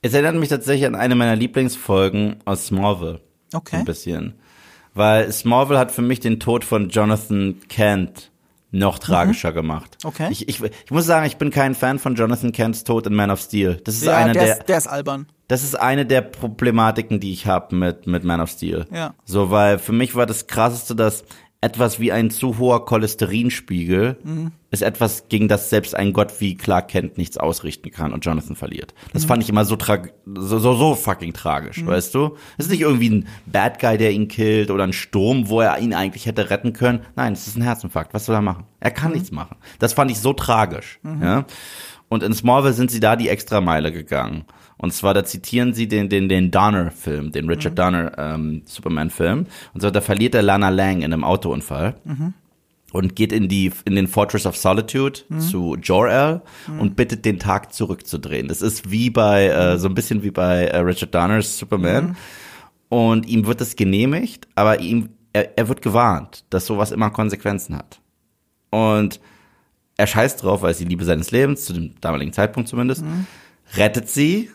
B: Es erinnert mich tatsächlich an eine meiner Lieblingsfolgen aus Smallville.
A: Okay.
B: Ein bisschen. Weil Smallville hat für mich den Tod von Jonathan Kent noch tragischer gemacht.
A: Mhm. Okay.
B: Ich, ich, ich muss sagen, ich bin kein Fan von Jonathan Kents Tod in Man of Steel. Das ist
A: Ja,
B: eine
A: der,
B: der,
A: der ist albern.
B: das ist eine der Problematiken, die ich habe mit, mit Man of Steel.
A: Ja.
B: So, weil für mich war das krasseste, dass etwas wie ein zu hoher Cholesterinspiegel
A: Mhm.
B: ist etwas, gegen das selbst ein Gott wie Clark Kent nichts ausrichten kann und Jonathan verliert. Das
A: Mhm.
B: fand ich immer so, trag so, so, so fucking tragisch, weißt du? Es ist nicht irgendwie ein Bad Guy, der ihn killt oder ein Sturm, wo er ihn eigentlich hätte retten können. Nein, es ist ein Herzinfarkt. Was soll er machen? Er
A: Mhm.
B: kann nichts machen. Das fand ich so tragisch, ja? Und in Smallville sind sie da die Extrameile gegangen. Und zwar, da zitieren sie den, den, den Donner-Film, den Richard Donner ähm, Superman-Film. Und zwar, da verliert er Lana Lang in einem Autounfall. Und geht in die, in den Fortress of Solitude zu Jor-El und bittet den Tag zurückzudrehen. Das ist wie bei, äh, so ein bisschen wie bei äh, Richard Donners Superman. Und ihm wird es genehmigt, aber ihm, er, er wird gewarnt, dass sowas immer Konsequenzen hat. Und er scheißt drauf, weil es die Liebe seines Lebens, zu dem damaligen Zeitpunkt zumindest, rettet sie.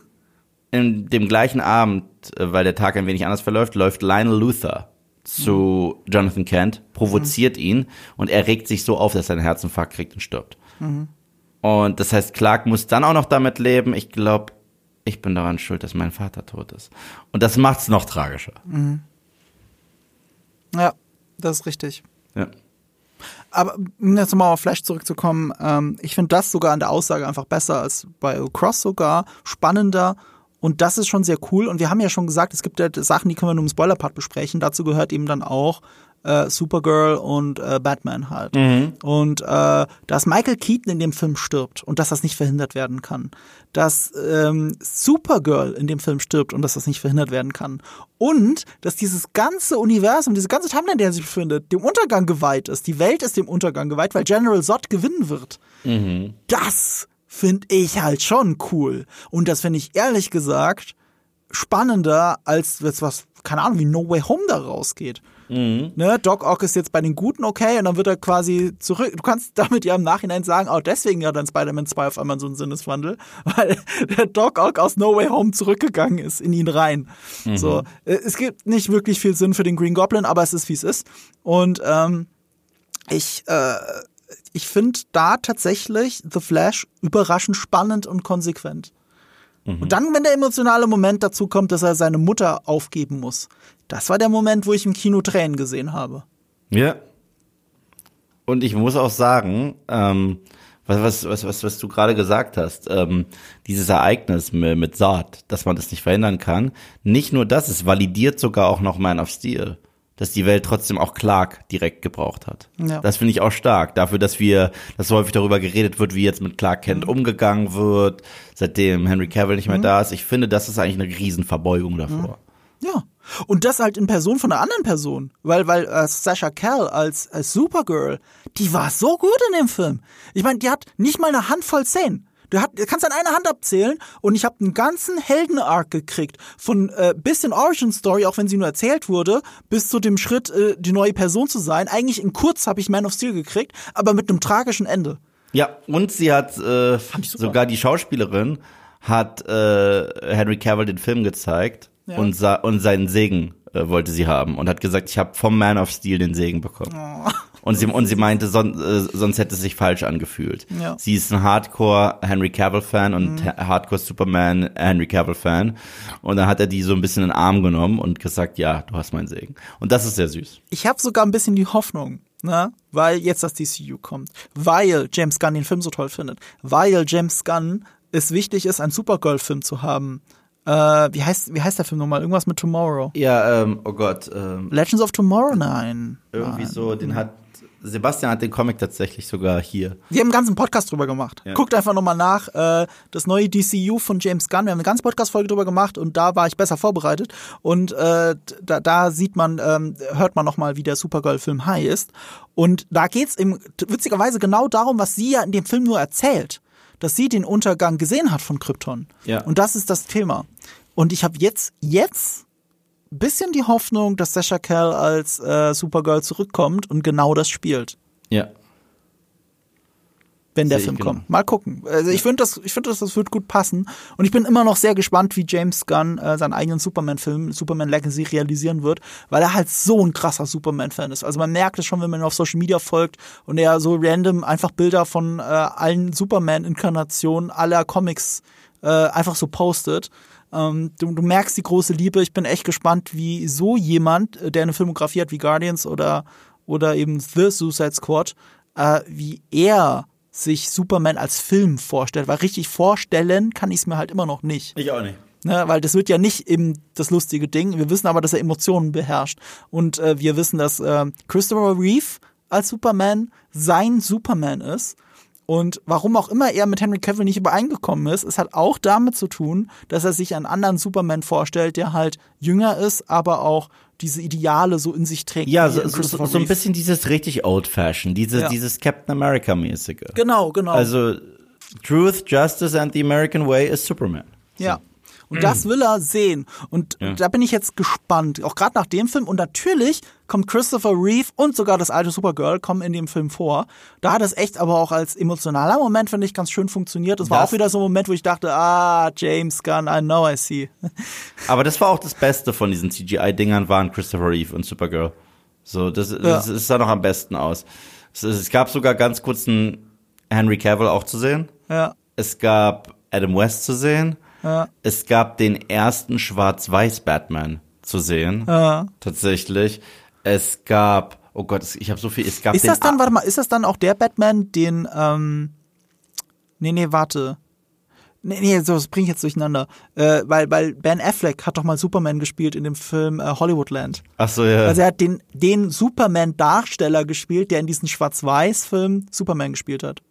B: In dem gleichen Abend, äh, weil der Tag ein wenig anders verläuft, läuft Lionel Luther zu Jonathan Kent, provoziert ihn und er regt sich so auf, dass er einen Herzinfarkt kriegt und stirbt. Und das heißt, Clark muss dann auch noch damit leben, ich glaube, ich bin daran schuld, dass mein Vater tot ist. Und das macht's noch tragischer.
A: Ja, das ist richtig.
B: Ja.
A: Aber um jetzt nochmal auf Flash zurückzukommen, ähm, ich finde das sogar an der Aussage einfach besser als bei Cross sogar, spannender und das ist schon sehr cool. Und wir haben ja schon gesagt, es gibt ja Sachen, die können wir nur im Spoiler-Part besprechen. Dazu gehört eben dann auch äh, Supergirl und äh, Batman halt. Und äh, dass Michael Keaton in dem Film stirbt und dass das nicht verhindert werden kann. Dass ähm, Supergirl in dem Film stirbt und dass das nicht verhindert werden kann. Und dass dieses ganze Universum, diese ganze Timeline, in der er sich befindet, dem Untergang geweiht ist. Die Welt ist dem Untergang geweiht, weil General Zod gewinnen wird. Das finde ich halt schon cool. Und das finde ich ehrlich gesagt spannender, als jetzt was, keine Ahnung, wie No Way Home da rausgeht. Ne, Doc Ock ist jetzt bei den Guten okay und dann wird er quasi zurück. Du kannst damit ja im Nachhinein sagen, oh, deswegen hat dann Spider-Man 2 auf einmal so einen Sinneswandel, weil der Doc Ock aus No Way Home zurückgegangen ist in ihn rein. So, äh, es gibt nicht wirklich viel Sinn für den Green Goblin, aber es ist wie es ist. Und ähm, ich, äh, ich finde da tatsächlich The Flash überraschend spannend und konsequent. Und dann, wenn der emotionale Moment dazu kommt, dass er seine Mutter aufgeben muss. Das war der Moment, wo ich im Kino Tränen gesehen habe.
B: Ja. Und ich muss auch sagen, ähm, was, was, was, was, was du gerade gesagt hast, ähm, dieses Ereignis mit, mit Saat, dass man das nicht verhindern kann, nicht nur das, es validiert sogar auch noch Man of Steel, dass die Welt trotzdem auch Clark direkt gebraucht hat.
A: Ja.
B: Das finde ich auch stark, dafür, dass wir, dass so häufig darüber geredet wird, wie jetzt mit Clark Kent umgegangen wird, seitdem Henry Cavill nicht mehr da ist. Ich finde, das ist eigentlich eine Riesenverbeugung davor.
A: Ja. Und das halt in Person von einer anderen Person. Weil, weil äh, Sasha Cal als, als Supergirl, die war so gut in dem Film. Ich meine, die hat nicht mal eine Handvoll Szenen. Du, hat, du kannst an einer Hand abzählen und ich habe einen ganzen Helden-Arc gekriegt. Von äh, bisschen Origin-Story, auch wenn sie nur erzählt wurde, bis zu dem Schritt, äh, die neue Person zu sein. Eigentlich in kurz habe ich Man of Steel gekriegt, aber mit einem tragischen Ende.
B: Ja, und sie hat äh, sogar die Schauspielerin hat äh, Henry Cavill den Film gezeigt
A: Ja.
B: und, sa und seinen Segen äh, wollte sie haben und hat gesagt, ich habe vom Man of Steel den Segen bekommen.
A: Oh.
B: Und sie, und sie meinte, son, äh, sonst hätte es sich falsch angefühlt.
A: Ja. Mhm.
B: Sie ist ein Hardcore Henry Cavill Fan und ha- Hardcore Superman Henry Cavill Fan. Und dann hat er die so ein bisschen in den Arm genommen und gesagt, ja, du hast meinen Segen. Und das ist sehr süß.
A: Ich habe sogar ein bisschen die Hoffnung, ne, weil jetzt das DCU kommt, weil James Gunn den Film so toll findet, weil James Gunn es wichtig ist, einen Supergirl-Film zu haben. Äh, wie heißt wie heißt der Film nochmal? Irgendwas mit Tomorrow.
B: Ja, ähm, oh Gott, ähm,
A: Legends of Tomorrow? Nein.
B: irgendwie so, den hat, Sebastian hat den Comic tatsächlich sogar hier.
A: Wir haben einen ganzen Podcast drüber gemacht.
B: Ja.
A: Guckt einfach nochmal nach. Äh, das neue DCU von James Gunn. Wir haben eine ganze Podcast-Folge drüber gemacht und da war ich besser vorbereitet. Und äh, da, da sieht man, ähm, hört man nochmal, wie der Supergirl-Film High ist. Und da geht's im, witzigerweise genau darum, was sie ja in dem Film nur erzählt. Dass sie den Untergang gesehen hat von Krypton.
B: Ja.
A: Und das ist das Thema. Und ich habe jetzt, jetzt bisschen die Hoffnung, dass Sasha Cal als äh, Supergirl zurückkommt und genau das spielt
B: Ja.
A: wenn der
B: ich
A: Film
B: genau.
A: kommt. Mal gucken. Also ich finde das, ich finde das, das wird gut passen. Und ich bin immer noch sehr gespannt, wie James Gunn äh, seinen eigenen Superman-Film, Superman Legacy realisieren wird, weil er halt so ein krasser Superman-Fan ist. Also man merkt es schon, wenn man ihn auf Social Media folgt und er so random einfach Bilder von äh, allen Superman-Inkarnationen aller Comics äh, einfach so postet. Ähm, du, du merkst die große Liebe. Ich bin echt gespannt, wie so jemand, äh, der eine Filmografie hat wie Guardians oder, oder eben The Suicide Squad, äh, wie er sich Superman als Film vorstellt. Weil richtig vorstellen kann ich es mir halt immer noch nicht.
B: Ich auch nicht.
A: Ne, weil das wird ja nicht eben das lustige Ding. Wir wissen aber, dass er Emotionen beherrscht. Und äh, wir wissen, dass äh, Christopher Reeve als Superman sein Superman ist. Und warum auch immer er mit Henry Cavill nicht übereingekommen ist, es hat auch damit zu tun, dass er sich einen anderen Superman vorstellt, der halt jünger ist, aber auch diese Ideale so in sich trägt.
B: Ja, so, so, so ein bisschen dieses richtig old-fashioned, diese,
A: Ja.
B: dieses Captain America-mäßige.
A: Genau, genau.
B: Also, Truth, Justice and the American Way ist Superman.
A: Ja. Und das will er sehen. Und
B: Ja.
A: da bin ich jetzt gespannt. Auch gerade nach dem Film. Und natürlich kommt Christopher Reeve und sogar das alte Supergirl kommen in dem Film vor. Da hat es echt aber auch als emotionaler Moment, finde ich, ganz schön funktioniert. Es war auch wieder so ein Moment, wo ich dachte, ah, James Gunn, I know, I see.
B: Aber das war auch das Beste von diesen CGI-Dingern, waren Christopher Reeve und Supergirl. So, das, das, das sah noch am besten aus. Es, es gab sogar ganz kurz einen Henry Cavill auch zu sehen.
A: Ja,
B: Es gab Adam West zu sehen.
A: Ja,
B: Es gab den ersten Schwarz-Weiß-Batman zu sehen.
A: ja.
B: Tatsächlich. Es gab, oh Gott, ich habe so viel, es gab
A: Ist das dann, warte mal, ist das dann auch der Batman, den, ähm, nee, nee, warte. Nee, nee, so, das bring ich jetzt durcheinander. Äh, weil, weil Ben Affleck hat doch mal Superman gespielt in dem Film äh, Hollywoodland.
B: Ach so, ja.
A: Also er hat den, den Superman-Darsteller gespielt, der in diesem Schwarz-Weiß-Film Superman gespielt hat.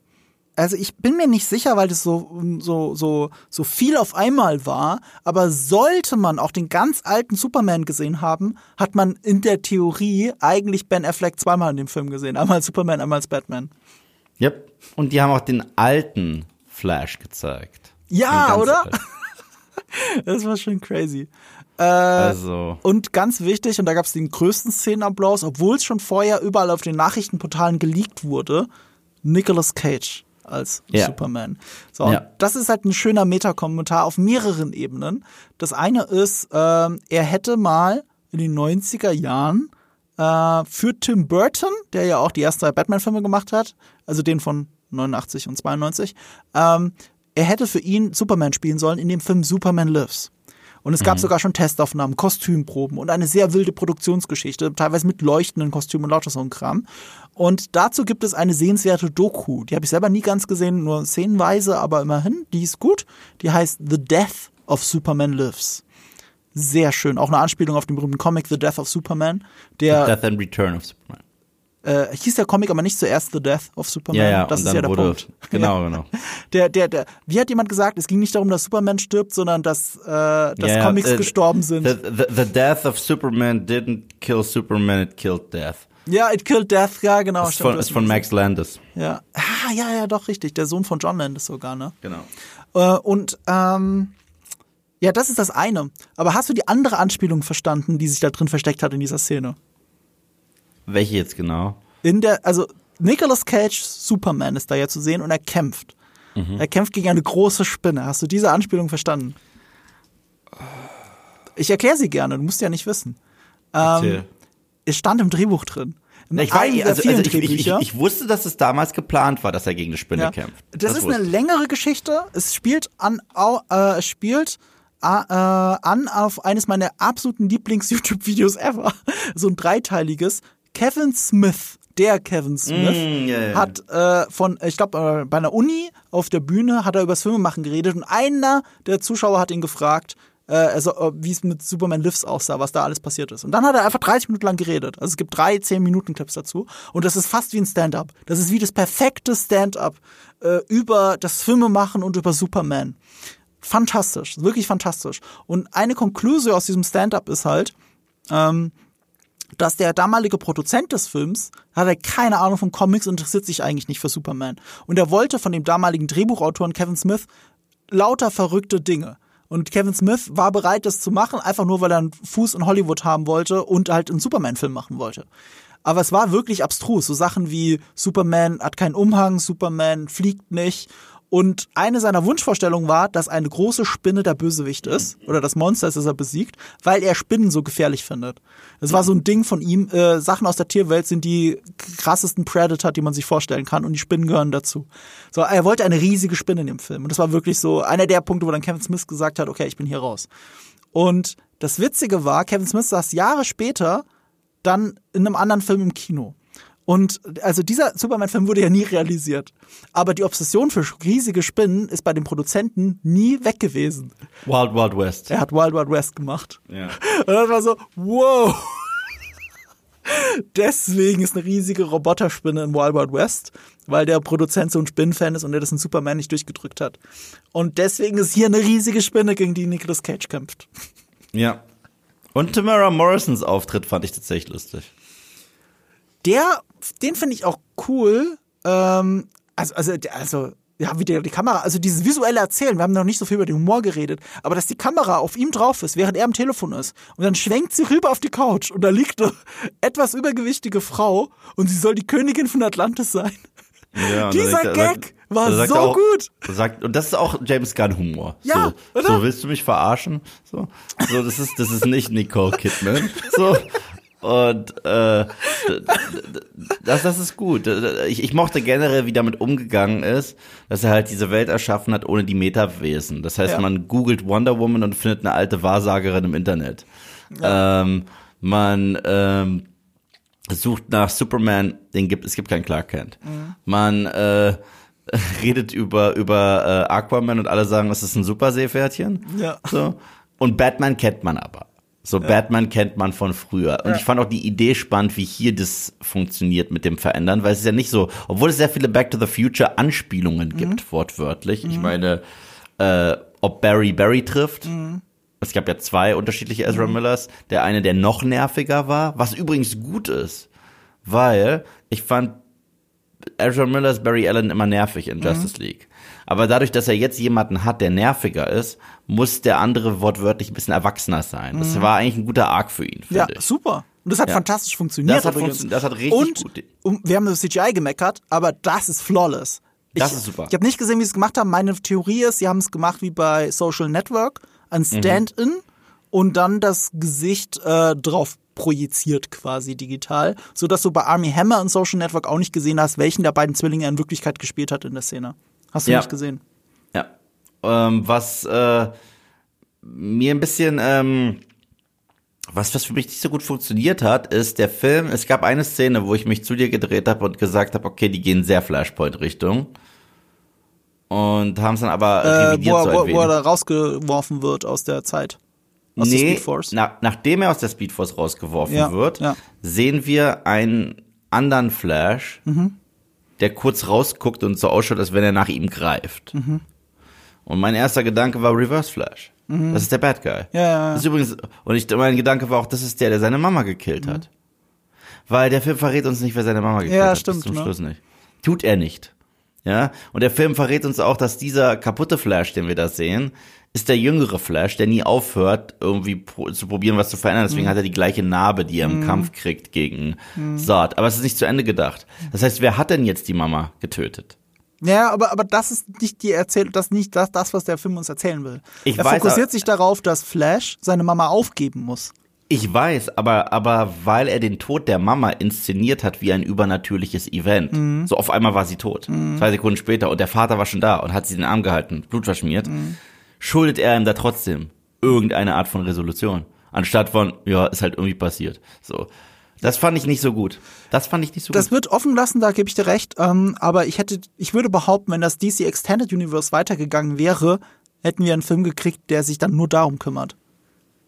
A: Also ich bin mir nicht sicher, weil das so, so, so, so viel auf einmal war, aber sollte man auch den ganz alten Superman gesehen haben, hat man in der Theorie eigentlich Ben Affleck zweimal in dem Film gesehen. Einmal als Superman, einmal als Batman.
B: Yep. Und die haben auch den alten Flash gezeigt.
A: Ja, oder? Das war schon crazy.
B: Also,
A: Und ganz wichtig, und da gab es den größten Szenenapplaus, obwohl es schon vorher überall auf den Nachrichtenportalen geleakt wurde, Nicolas Cage als
B: Ja.
A: Superman. So,
B: Ja.
A: das ist halt ein schöner Metakommentar auf mehreren Ebenen. Das eine ist, ähm, er hätte mal in den 90er Jahren äh, für Tim Burton, der ja auch die ersten drei Batman-Filme gemacht hat, also den von 89 und 92, ähm, er hätte für ihn Superman spielen sollen in dem Film Superman Lives. Und es gab sogar schon Testaufnahmen, Kostümproben und eine sehr wilde Produktionsgeschichte, teilweise mit leuchtenden Kostümen und lauter so ein Kram. Und dazu gibt es eine sehenswerte Doku. Die habe ich selber nie ganz gesehen, nur szenenweise, aber immerhin, die ist gut. Die heißt The Death of Superman Lives. Sehr schön. Auch eine Anspielung auf den berühmten Comic The Death of Superman. Der
B: Death and Return of Superman.
A: Äh, hieß der Comic aber nicht zuerst The Death of Superman.
B: Ja, ja,
A: das ist ja der
B: wurde,
A: Punkt.
B: genau, genau.
A: Der, der, der, wie hat jemand gesagt, es ging nicht darum, dass Superman stirbt, sondern dass, äh, dass
B: Ja, ja,
A: Comics
B: äh,
A: gestorben sind.
B: The, the, the death of Superman didn't kill Superman, it killed death.
A: ja, It Killed Death, ja, genau.
B: Ist von, ist von Max Landis.
A: Ja. Ah, ja, ja, doch, richtig. Der Sohn von John Landis sogar, ne?
B: Genau.
A: Äh, und, ähm, ja, das ist das eine. Aber hast du die andere Anspielung verstanden, die sich da drin versteckt hat in dieser Szene?
B: Welche jetzt genau?
A: In der, also Nicolas Cage Superman ist da ja zu sehen und er kämpft. Er kämpft gegen eine große Spinne. Hast du diese Anspielung verstanden? Ich erkläre sie gerne, du musst ja nicht wissen.
B: Erzähl.
A: Es stand im Drehbuch drin. In
B: Ich, weiß, also, also ich, ich, ich, wusste, dass es damals geplant war, dass er gegen eine Spinne
A: Ja.
B: kämpft.
A: Das, ist
B: wusste
A: eine längere Geschichte. Es spielt an, äh, es spielt äh, an auf eines meiner absoluten Lieblings-YouTube-Videos ever. So ein dreiteiliges. Kevin Smith, der Kevin Smith,
B: Mm, ja, ja.
A: hat äh, von, ich glaube, äh, bei einer Uni auf der Bühne hat er über das Filmemachen geredet und einer der Zuschauer hat ihn gefragt, äh, also, äh, wie es mit Superman Lives aussah, was da alles passiert ist. Und dann hat er einfach 30 Minuten lang geredet. Also es gibt drei 10-Minuten-Clips dazu. Und das ist fast wie ein Stand-up. Das ist wie das perfekte Stand-up äh, über das Filmemachen und über Superman. Fantastisch, wirklich fantastisch. Und eine Konklusion aus diesem Stand-up ist halt, ähm, dass der damalige Produzent des Films hatte keine Ahnung von Comics und interessiert sich eigentlich nicht für Superman. Und er wollte von dem damaligen Drehbuchautoren Kevin Smith lauter verrückte Dinge. Und Kevin Smith war bereit, das zu machen, einfach nur, weil er einen Fuß in Hollywood haben wollte und halt einen Superman-Film machen wollte. Aber es war wirklich abstrus. So Sachen wie Superman hat keinen Umhang, Superman fliegt nicht. Und eine seiner Wunschvorstellungen war, dass eine große Spinne der Bösewicht ist oder das Monster ist, das er besiegt, weil er Spinnen so gefährlich findet. Das war so ein Ding von ihm. Äh, Sachen aus der Tierwelt sind die krassesten Predator, die man sich vorstellen kann und die Spinnen gehören dazu. So, er wollte eine riesige Spinne in dem Film und das war wirklich so einer der Punkte, wo dann Kevin Smith gesagt hat, okay, ich bin hier raus. Und das Witzige war, Kevin Smith saß Jahre später dann in einem anderen Film im Kino. Und also dieser Superman-Film wurde ja nie realisiert. Aber die Obsession für riesige Spinnen ist bei den Produzenten nie weg gewesen.
B: Wild Wild West.
A: Er hat Wild Wild West gemacht.
B: Ja.
A: Und das war so, wow. Deswegen ist eine riesige Roboterspinne in Wild Wild West, weil der Produzent so ein Spinnenfan ist und der das in Superman nicht durchgedrückt hat. Und deswegen ist hier eine riesige Spinne, gegen die Nicolas Cage kämpft.
B: ja. Und Tamara Morrisons Auftritt fand ich tatsächlich lustig.
A: Der, den finde ich auch cool. Ähm, also, also, also, ja, wie der, die Kamera, also dieses visuelle Erzählen, wir haben noch nicht so viel über den Humor geredet, aber dass die Kamera auf ihm drauf ist, während er am Telefon ist, und dann schwenkt sie rüber auf die Couch und da liegt eine etwas übergewichtige Frau und sie soll die Königin von Atlantis sein.
B: Ja,
A: Dieser
B: sagt-
A: Gag war
B: sagt
A: so
B: er auch,
A: gut.
B: Sagt, und das ist auch James Gunn Humor.
A: Ja,
B: so,
A: oder?
B: so willst du mich verarschen? So, so das ist das ist nicht Nicole Kidman. So und äh, das das ist gut. Ich, ich mochte generell, wie damit umgegangen ist, dass er halt diese Welt erschaffen hat ohne die Metawesen. Das heißt,
A: Ja.
B: man googelt Wonder Woman und findet eine alte Wahrsagerin im Internet. Ähm, man ähm, sucht nach Superman, den gibt es gibt keinen Clark Kent. Man äh, redet über über äh, Aquaman und alle sagen, es ist ein Superseepferdchen.
A: Ja.
B: So. Und Batman kennt man aber. So Batman kennt man von früher. Und ich fand auch die Idee spannend, wie hier das funktioniert mit dem Verändern, weil es ist ja nicht so, obwohl es sehr viele Back to the Future Anspielungen gibt, wortwörtlich. Ich meine, äh, ob Barry Barry trifft. Es gab ja zwei unterschiedliche Ezra Millers. Der eine, der noch nerviger war, was übrigens gut ist, weil ich fand Ezra Miller ist Barry Allen immer nervig in Justice League. Aber dadurch, dass er jetzt jemanden hat, der nerviger ist, muss der andere wortwörtlich ein bisschen erwachsener sein. Das war eigentlich ein guter Arc für ihn,
A: Ja,
B: ich.
A: super. Und das hat
B: Ja.
A: fantastisch funktioniert.
B: Das hat funktio- das hat richtig
A: und,
B: gut-
A: Und wir haben das CGI gemeckert, aber das ist flawless.
B: Das
A: ich,
B: ist super.
A: Ich habe nicht gesehen, wie sie es gemacht haben. Meine Theorie ist, sie haben es gemacht wie bei Social Network, ein
B: Mhm.
A: Stand-in und dann das Gesicht äh, drauf projiziert quasi digital, so dass du bei Army Hammer und Social Network auch nicht gesehen hast, welchen der beiden Zwillinge er in Wirklichkeit gespielt hat in der Szene. Hast du
B: Ja.
A: nicht gesehen?
B: Ja. Ähm, was äh, mir ein bisschen, ähm, was, was für mich nicht so gut funktioniert hat, ist der Film, es gab eine Szene, wo ich mich zu dir gedreht habe und gesagt habe, okay, die gehen sehr Flashpoint-Richtung. Und haben es dann aber
A: Äh,
B: revidiert
A: wo, er-
B: so ein
A: wo, wo er da rausgeworfen wird aus der Zeit. Aus der
B: nee,
A: Speed Force.
B: Na, nachdem er aus der Speed Force rausgeworfen
A: Ja,
B: wird,
A: ja.
B: sehen wir einen anderen Flash,
A: Mhm.
B: Der kurz rausguckt und so ausschaut, als wenn er nach ihm greift.
A: Mhm.
B: Und mein erster Gedanke war Reverse Flash. Das ist der Bad Guy.
A: Mhm. Ja, ja, ja.
B: Das ist übrigens, und ich, mein Gedanke war auch, das ist der, der seine Mama gekillt hat. Weil der Film verrät uns nicht, wer seine Mama gekillt
A: Mhm. Ja,
B: hat.
A: stimmt,
B: Bis zum
A: ne?
B: Schluss nicht. Tut er nicht. Ja, und der Film verrät uns auch, dass dieser kaputte Flash, den wir da sehen, ist der jüngere Flash, der nie aufhört, irgendwie pro zu probieren, was zu verändern.
A: Mhm.
B: Deswegen hat er die gleiche Narbe, die er im Kampf kriegt gegen Zod. Aber es ist nicht zu Ende gedacht. Das heißt, wer hat denn jetzt die Mama getötet?
A: Ja, aber, aber das ist nicht die Erzählung, das ist nicht das, das, was der Film uns erzählen will.
B: Ich
A: er
B: weiß,
A: fokussiert sich darauf, dass Flash seine Mama aufgeben muss.
B: Ich weiß, aber, aber weil er den Tod der Mama inszeniert hat wie ein übernatürliches Event.
A: Mhm.
B: So auf einmal war sie tot. Zwei Sekunden später und der Vater war schon da und hat sie den Arm gehalten, Blut verschmiert.
A: Mhm.
B: Schuldet er ihm da trotzdem irgendeine Art von Resolution. Anstatt von, ja, ist halt irgendwie passiert. So. Das fand ich nicht so gut. Das fand ich nicht so
A: Das
B: gut.
A: wird offen lassen, da gebe ich dir recht. Ähm, aber ich hätte, ich würde behaupten, wenn das DC Extended Universe weitergegangen wäre, hätten wir einen Film gekriegt, der sich dann nur darum kümmert.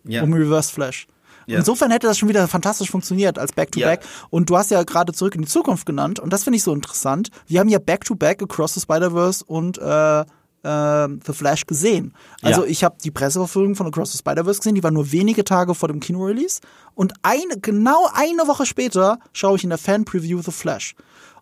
B: Ja.
A: um Reverse Flash.
B: Ja.
A: Insofern hätte das schon wieder fantastisch funktioniert als Back-to-Back.
B: Ja.
A: Und du hast ja gerade zurück in die Zukunft genannt und das finde ich so interessant. Wir haben ja Back-to-Back Across the Spider-Verse und äh, äh, The Flash gesehen. Also
B: Ja.
A: ich habe die Presseverfügung von Across the Spider-Verse gesehen, die war nur wenige Tage vor dem Kino-Release. Und eine, genau eine Woche später schaue ich in der Fan-Preview The Flash.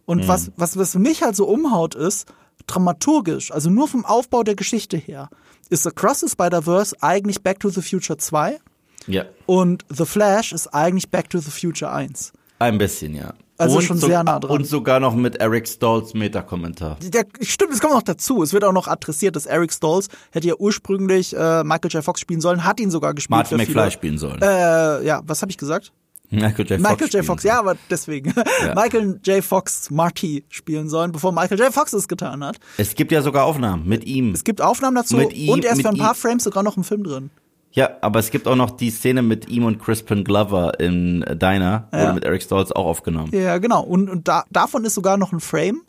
A: Und was, was, was mich halt so umhaut ist, dramaturgisch, also nur vom Aufbau der Geschichte her, ist Across the Spider-Verse eigentlich Back to the Future 2
B: Ja.
A: und The Flash ist eigentlich Back to the Future 1.
B: Ein bisschen, ja.
A: Also
B: und
A: schon sehr nah dran.
B: Und sogar noch mit Eric Stolz Meta-Kommentar.
A: Stimmt, es kommt noch dazu. Es wird auch noch adressiert, dass Eric Stolz hätte ja ursprünglich äh, Michael J. Fox spielen sollen, hat ihn sogar gespielt.
B: Martin McFly
A: viele.
B: spielen sollen.
A: Äh, ja, was habe ich gesagt?
B: Michael J. Fox.
A: Michael J. Fox, ja, aber deswegen. Michael J. Fox Marty spielen sollen, bevor Michael J. Fox es getan hat.
B: Es gibt ja sogar Aufnahmen mit ihm.
A: Es gibt Aufnahmen dazu
B: Mit ihm-
A: und er ist für ein paar
B: ihm-
A: Frames sogar noch im Film drin.
B: Ja, aber es gibt auch noch die Szene mit ihm und Crispin Glover in Diner, wurde mit Eric Stolz auch aufgenommen.
A: Ja, genau. Und, und da, davon ist sogar noch ein Frame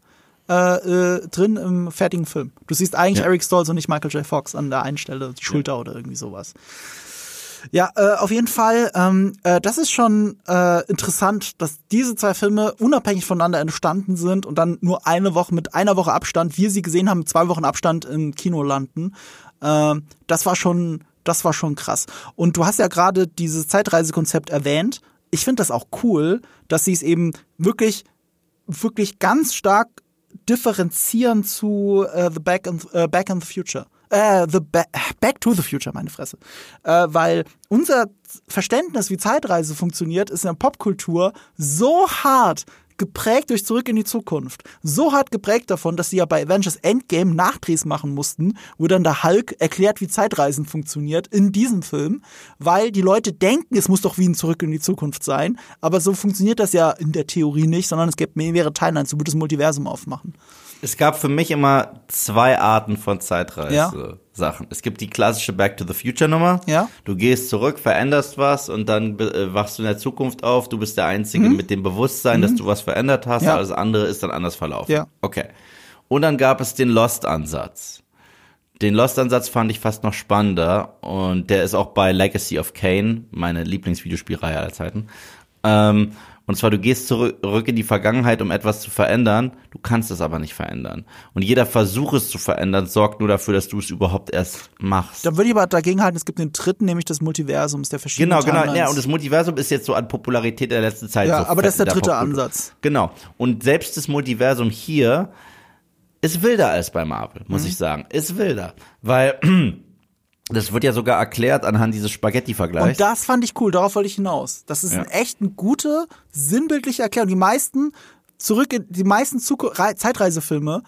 A: äh, äh, drin im fertigen Film. Du siehst eigentlich
B: Ja.
A: Eric Stolz und nicht Michael J. Fox an der einen Stelle, die Schulter oder irgendwie sowas. Ja, äh, auf jeden Fall, ähm, äh, das ist schon äh, interessant, dass diese zwei Filme unabhängig voneinander entstanden sind und dann nur eine Woche mit einer Woche Abstand, wir sie gesehen haben, mit zwei Wochen Abstand im Kino landen. Ähm, das war schon, das war schon krass. Und du hast ja gerade dieses Zeitreisekonzept erwähnt. Ich finde das auch cool, dass sie es eben wirklich, wirklich ganz stark differenzieren zu äh, The Back in, äh, Back in the Future. Äh, the ba Back to the Future, meine Fresse. Äh, weil unser Verständnis, wie Zeitreise funktioniert, ist in der Popkultur so hart geprägt durch Zurück in die Zukunft. So hart geprägt davon, dass sie ja bei Avengers Endgame Nachdrehs machen mussten, wo dann der Hulk erklärt, wie Zeitreisen funktioniert in diesem Film, weil die Leute denken, es muss doch wie ein Zurück in die Zukunft sein, aber so funktioniert das ja in der Theorie nicht, sondern es gibt mehrere Timelines, würdest das Multiversum aufmachen.
B: Es gab für mich immer zwei Arten von
A: Ja.
B: Zeitreise-Sachen. Es gibt die klassische Back to the Future Nummer.
A: Ja.
B: Du gehst zurück, veränderst was und dann äh, wachst du in der Zukunft auf. Du bist der Einzige mit dem Bewusstsein, dass du was verändert hast.
A: Mhm. Ja.
B: Alles andere ist dann anders verlaufen.
A: Ja.
B: Okay. Und dann gab es den Lost-Ansatz. Den Lost-Ansatz fand ich fast noch spannender und der ist auch bei Legacy of Kane, meine Lieblingsvideospielreihe aller Zeiten. Ähm, und zwar, du gehst zurück in die Vergangenheit, um etwas zu verändern, du kannst es aber nicht verändern. Und jeder Versuch, es zu verändern, sorgt nur dafür, dass du es überhaupt erst machst.
A: Da würde ich aber dagegen halten, es gibt den dritten, nämlich des Multiversums, der verschiedenen
B: Genau, genau. Ja, und das Multiversum ist jetzt so an Popularität der letzten Zeit.
A: Ja,
B: so
A: aber das ist der dritte
B: Popkultur.
A: Ansatz.
B: Genau. Und selbst das Multiversum hier ist wilder als bei Marvel,
A: Mhm.
B: muss ich sagen. Ist wilder. Weil das wird ja sogar erklärt anhand dieses Spaghetti-Vergleichs.
A: Und das fand ich cool, darauf wollte ich hinaus. Das ist
B: Ja.
A: eine echt eine gute, sinnbildliche Erklärung. Die meisten zurück in die meisten Zuku Rei- Zeitreisefilme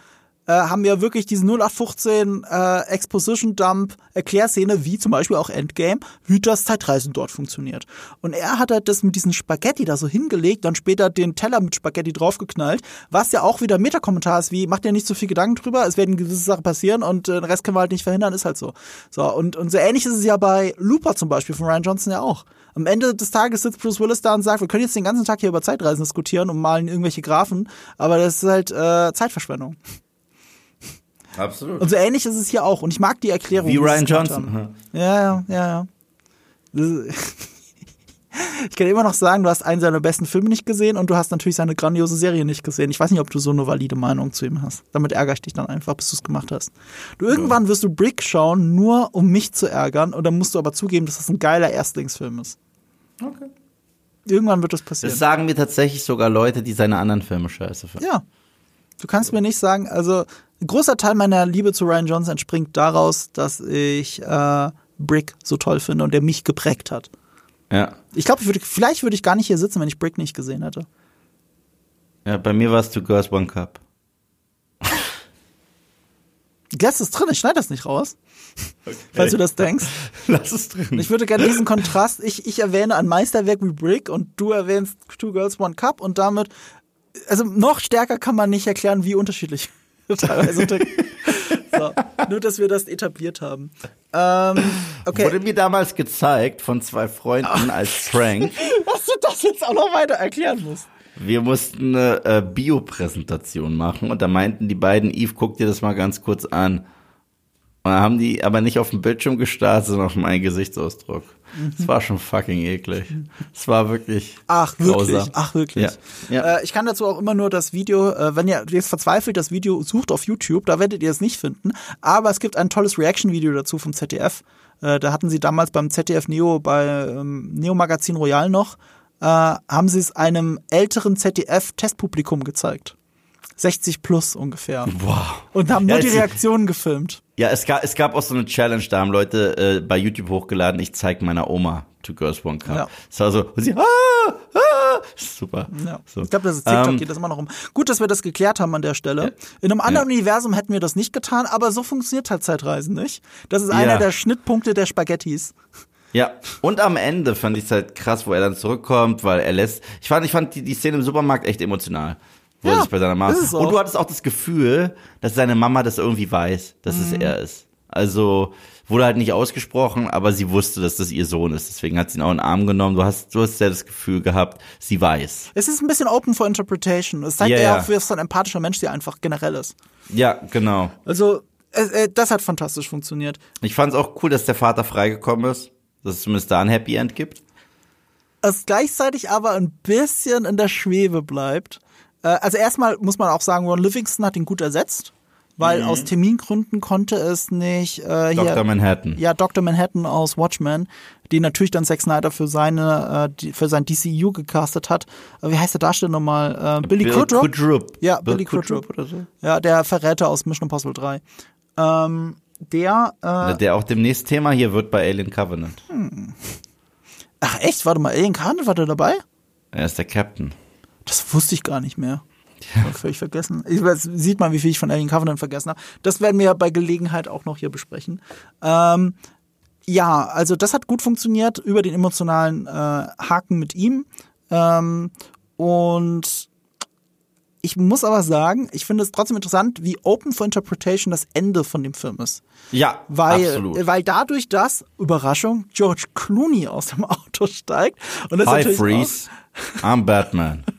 A: äh, haben ja wirklich diese 0815 äh, Exposition Dump Erklärszene, wie zum Beispiel auch Endgame, wie das Zeitreisen dort funktioniert. Und er hat halt das mit diesen Spaghetti da so hingelegt, dann später den Teller mit Spaghetti draufgeknallt, was ja auch wieder Metakommentar ist, wie macht dir nicht so viel Gedanken drüber, es werden gewisse Sachen passieren und äh, den Rest können wir halt nicht verhindern, ist halt so. So, und, und so ähnlich ist es ja bei Looper zum Beispiel von Ryan Johnson ja auch. Am Ende des Tages sitzt Bruce Willis da und sagt, wir können jetzt den ganzen Tag hier über Zeitreisen diskutieren und malen irgendwelche Graphen, aber das ist halt äh, Zeitverschwendung.
B: Absolut.
A: Und so ähnlich ist es hier auch. Und ich mag die Erklärung.
B: Wie Ryan Johnson.
A: haben. Ja, ja, ja, ja. Ich kann immer noch sagen, du hast einen seiner besten Filme nicht gesehen und du hast natürlich seine grandiose Serie nicht gesehen. Ich weiß nicht, ob du so eine valide Meinung zu ihm hast. Damit ärgere ich dich dann einfach, bis du es gemacht hast. Du irgendwann wirst du Brick schauen, nur um mich zu ärgern, und dann musst du aber zugeben, dass das ein geiler Erstlingsfilm ist.
B: Okay.
A: Irgendwann wird das passieren.
B: Das sagen mir tatsächlich sogar Leute, die seine anderen Filme scheiße finden.
A: Ja. Du kannst mir nicht sagen, also ein großer Teil meiner Liebe zu Ryan Johnson entspringt daraus, dass ich äh, Brick so toll finde und der mich geprägt hat.
B: Ja.
A: Ich glaube, ich würde, vielleicht würde ich gar nicht hier sitzen, wenn ich Brick nicht gesehen hätte.
B: Ja, bei mir war es Two Girls One Cup.
A: Lass es drin, ich schneide das nicht raus. Falls du das denkst.
B: Lass es drin.
A: Ich würde gerne diesen Kontrast, ich, ich erwähne ein Meisterwerk wie Brick und du erwähnst Two Girls, One Cup und damit, also noch stärker kann man nicht erklären, wie unterschiedlich teilweise. So, nur, dass wir das etabliert haben. Ähm, okay.
B: Wurde mir damals gezeigt von zwei Freunden als Prank.
A: Dass du das jetzt auch noch weiter erklären musst.
B: Wir mussten eine äh, Bio-Präsentation machen und da meinten die beiden, Eve, guck dir das mal ganz kurz an. Und dann haben die aber nicht auf dem Bildschirm gestartet, sondern auf meinen Gesichtsausdruck. Es war schon fucking eklig. Es war wirklich
A: Ach, wirklich?
B: grausam.
A: Ach, wirklich?
B: Ja. Ja.
A: Äh, ich kann dazu auch immer nur das Video, äh, wenn ihr jetzt verzweifelt das Video sucht auf YouTube, da werdet ihr es nicht finden. Aber es gibt ein tolles Reaction-Video dazu vom ZDF. Äh, da hatten sie damals beim ZDF Neo, bei ähm, Neo Magazin Royal noch, äh, haben sie es einem älteren ZDF-Testpublikum gezeigt. 60 plus ungefähr.
B: Wow.
A: Und haben nur
B: Ja,
A: die Reaktionen gefilmt.
B: Ja, es gab, es gab auch so eine Challenge, da haben Leute äh, bei YouTube hochgeladen, ich zeig meiner Oma Two Girls One Cup.
A: Ja.
B: Es war so, und sie, ah, ah, super.
A: Ja.
B: So.
A: Ich glaube, das ist TikTok
B: Ähm,
A: geht das immer noch um. Gut, dass wir das geklärt haben an der Stelle. In einem anderen Universum hätten wir das nicht getan, aber so funktioniert halt Zeitreisen nicht. Das ist einer
B: Ja.
A: der Schnittpunkte der Spaghettis.
B: Ja, und am Ende fand ich es halt krass, wo er dann zurückkommt, weil er lässt. Ich fand, ich fand die, die Szene im Supermarkt echt emotional. Wo
A: Ja,
B: er sich bei seiner Mama. Und du hattest auch das Gefühl, dass seine Mama das irgendwie weiß, dass
A: Mhm.
B: es er ist. Also wurde halt nicht ausgesprochen, aber sie wusste, dass das ihr Sohn ist. Deswegen hat sie ihn auch in den Arm genommen. Du hast, du hast ja das Gefühl gehabt, sie weiß.
A: Es ist ein bisschen open for interpretation. Es zeigt
B: Ja,
A: ja, auch, wie es so ein empathischer Mensch sie einfach generell ist.
B: Ja, genau.
A: Also, äh, äh, das hat fantastisch funktioniert.
B: Ich fand es auch cool, dass der Vater freigekommen ist, dass es zumindest da ein Happy End gibt.
A: Es gleichzeitig aber ein bisschen in der Schwebe bleibt. Äh, also erstmal muss man auch sagen, Ron Livingston hat ihn gut ersetzt, weil aus Termingründen konnte es nicht äh, hier
B: Dr. Manhattan.
A: Ja, Dr. Manhattan aus Watchmen, die natürlich dann Zack Snyder für seine, äh, für sein DCU gecastet hat. Äh, wie heißt der Darsteller nochmal? Äh, Billy
B: Bill
A: Crudup?
B: Kudrup.
A: Ja,
B: Bill
A: Billy Crudup.
B: oder so.
A: Ja, der Verräter aus Mission Impossible 3. Ähm, der, äh,
B: Der auch demnächst Thema hier wird bei Alien Covenant.
A: ach echt, warte mal, Alien Carnage war der dabei?
B: Er ist der Captain.
A: Das wusste ich gar nicht mehr. Ja. Völlig vergessen. Ich, weiß, sieht man, wie viel ich von Alien Covenant vergessen habe. Das werden wir bei Gelegenheit auch noch hier besprechen. Ähm, ja, also das hat gut funktioniert über den emotionalen äh, Haken mit ihm. Ähm, und ich muss aber sagen, ich finde es trotzdem interessant, wie open for interpretation das Ende von dem Film ist.
B: Ja,
A: Weil,
B: absolut.
A: weil dadurch, dass, Überraschung, George Clooney aus dem Auto steigt. Und das
B: Hi,
A: natürlich auch-
B: Freeze. I'm Batman.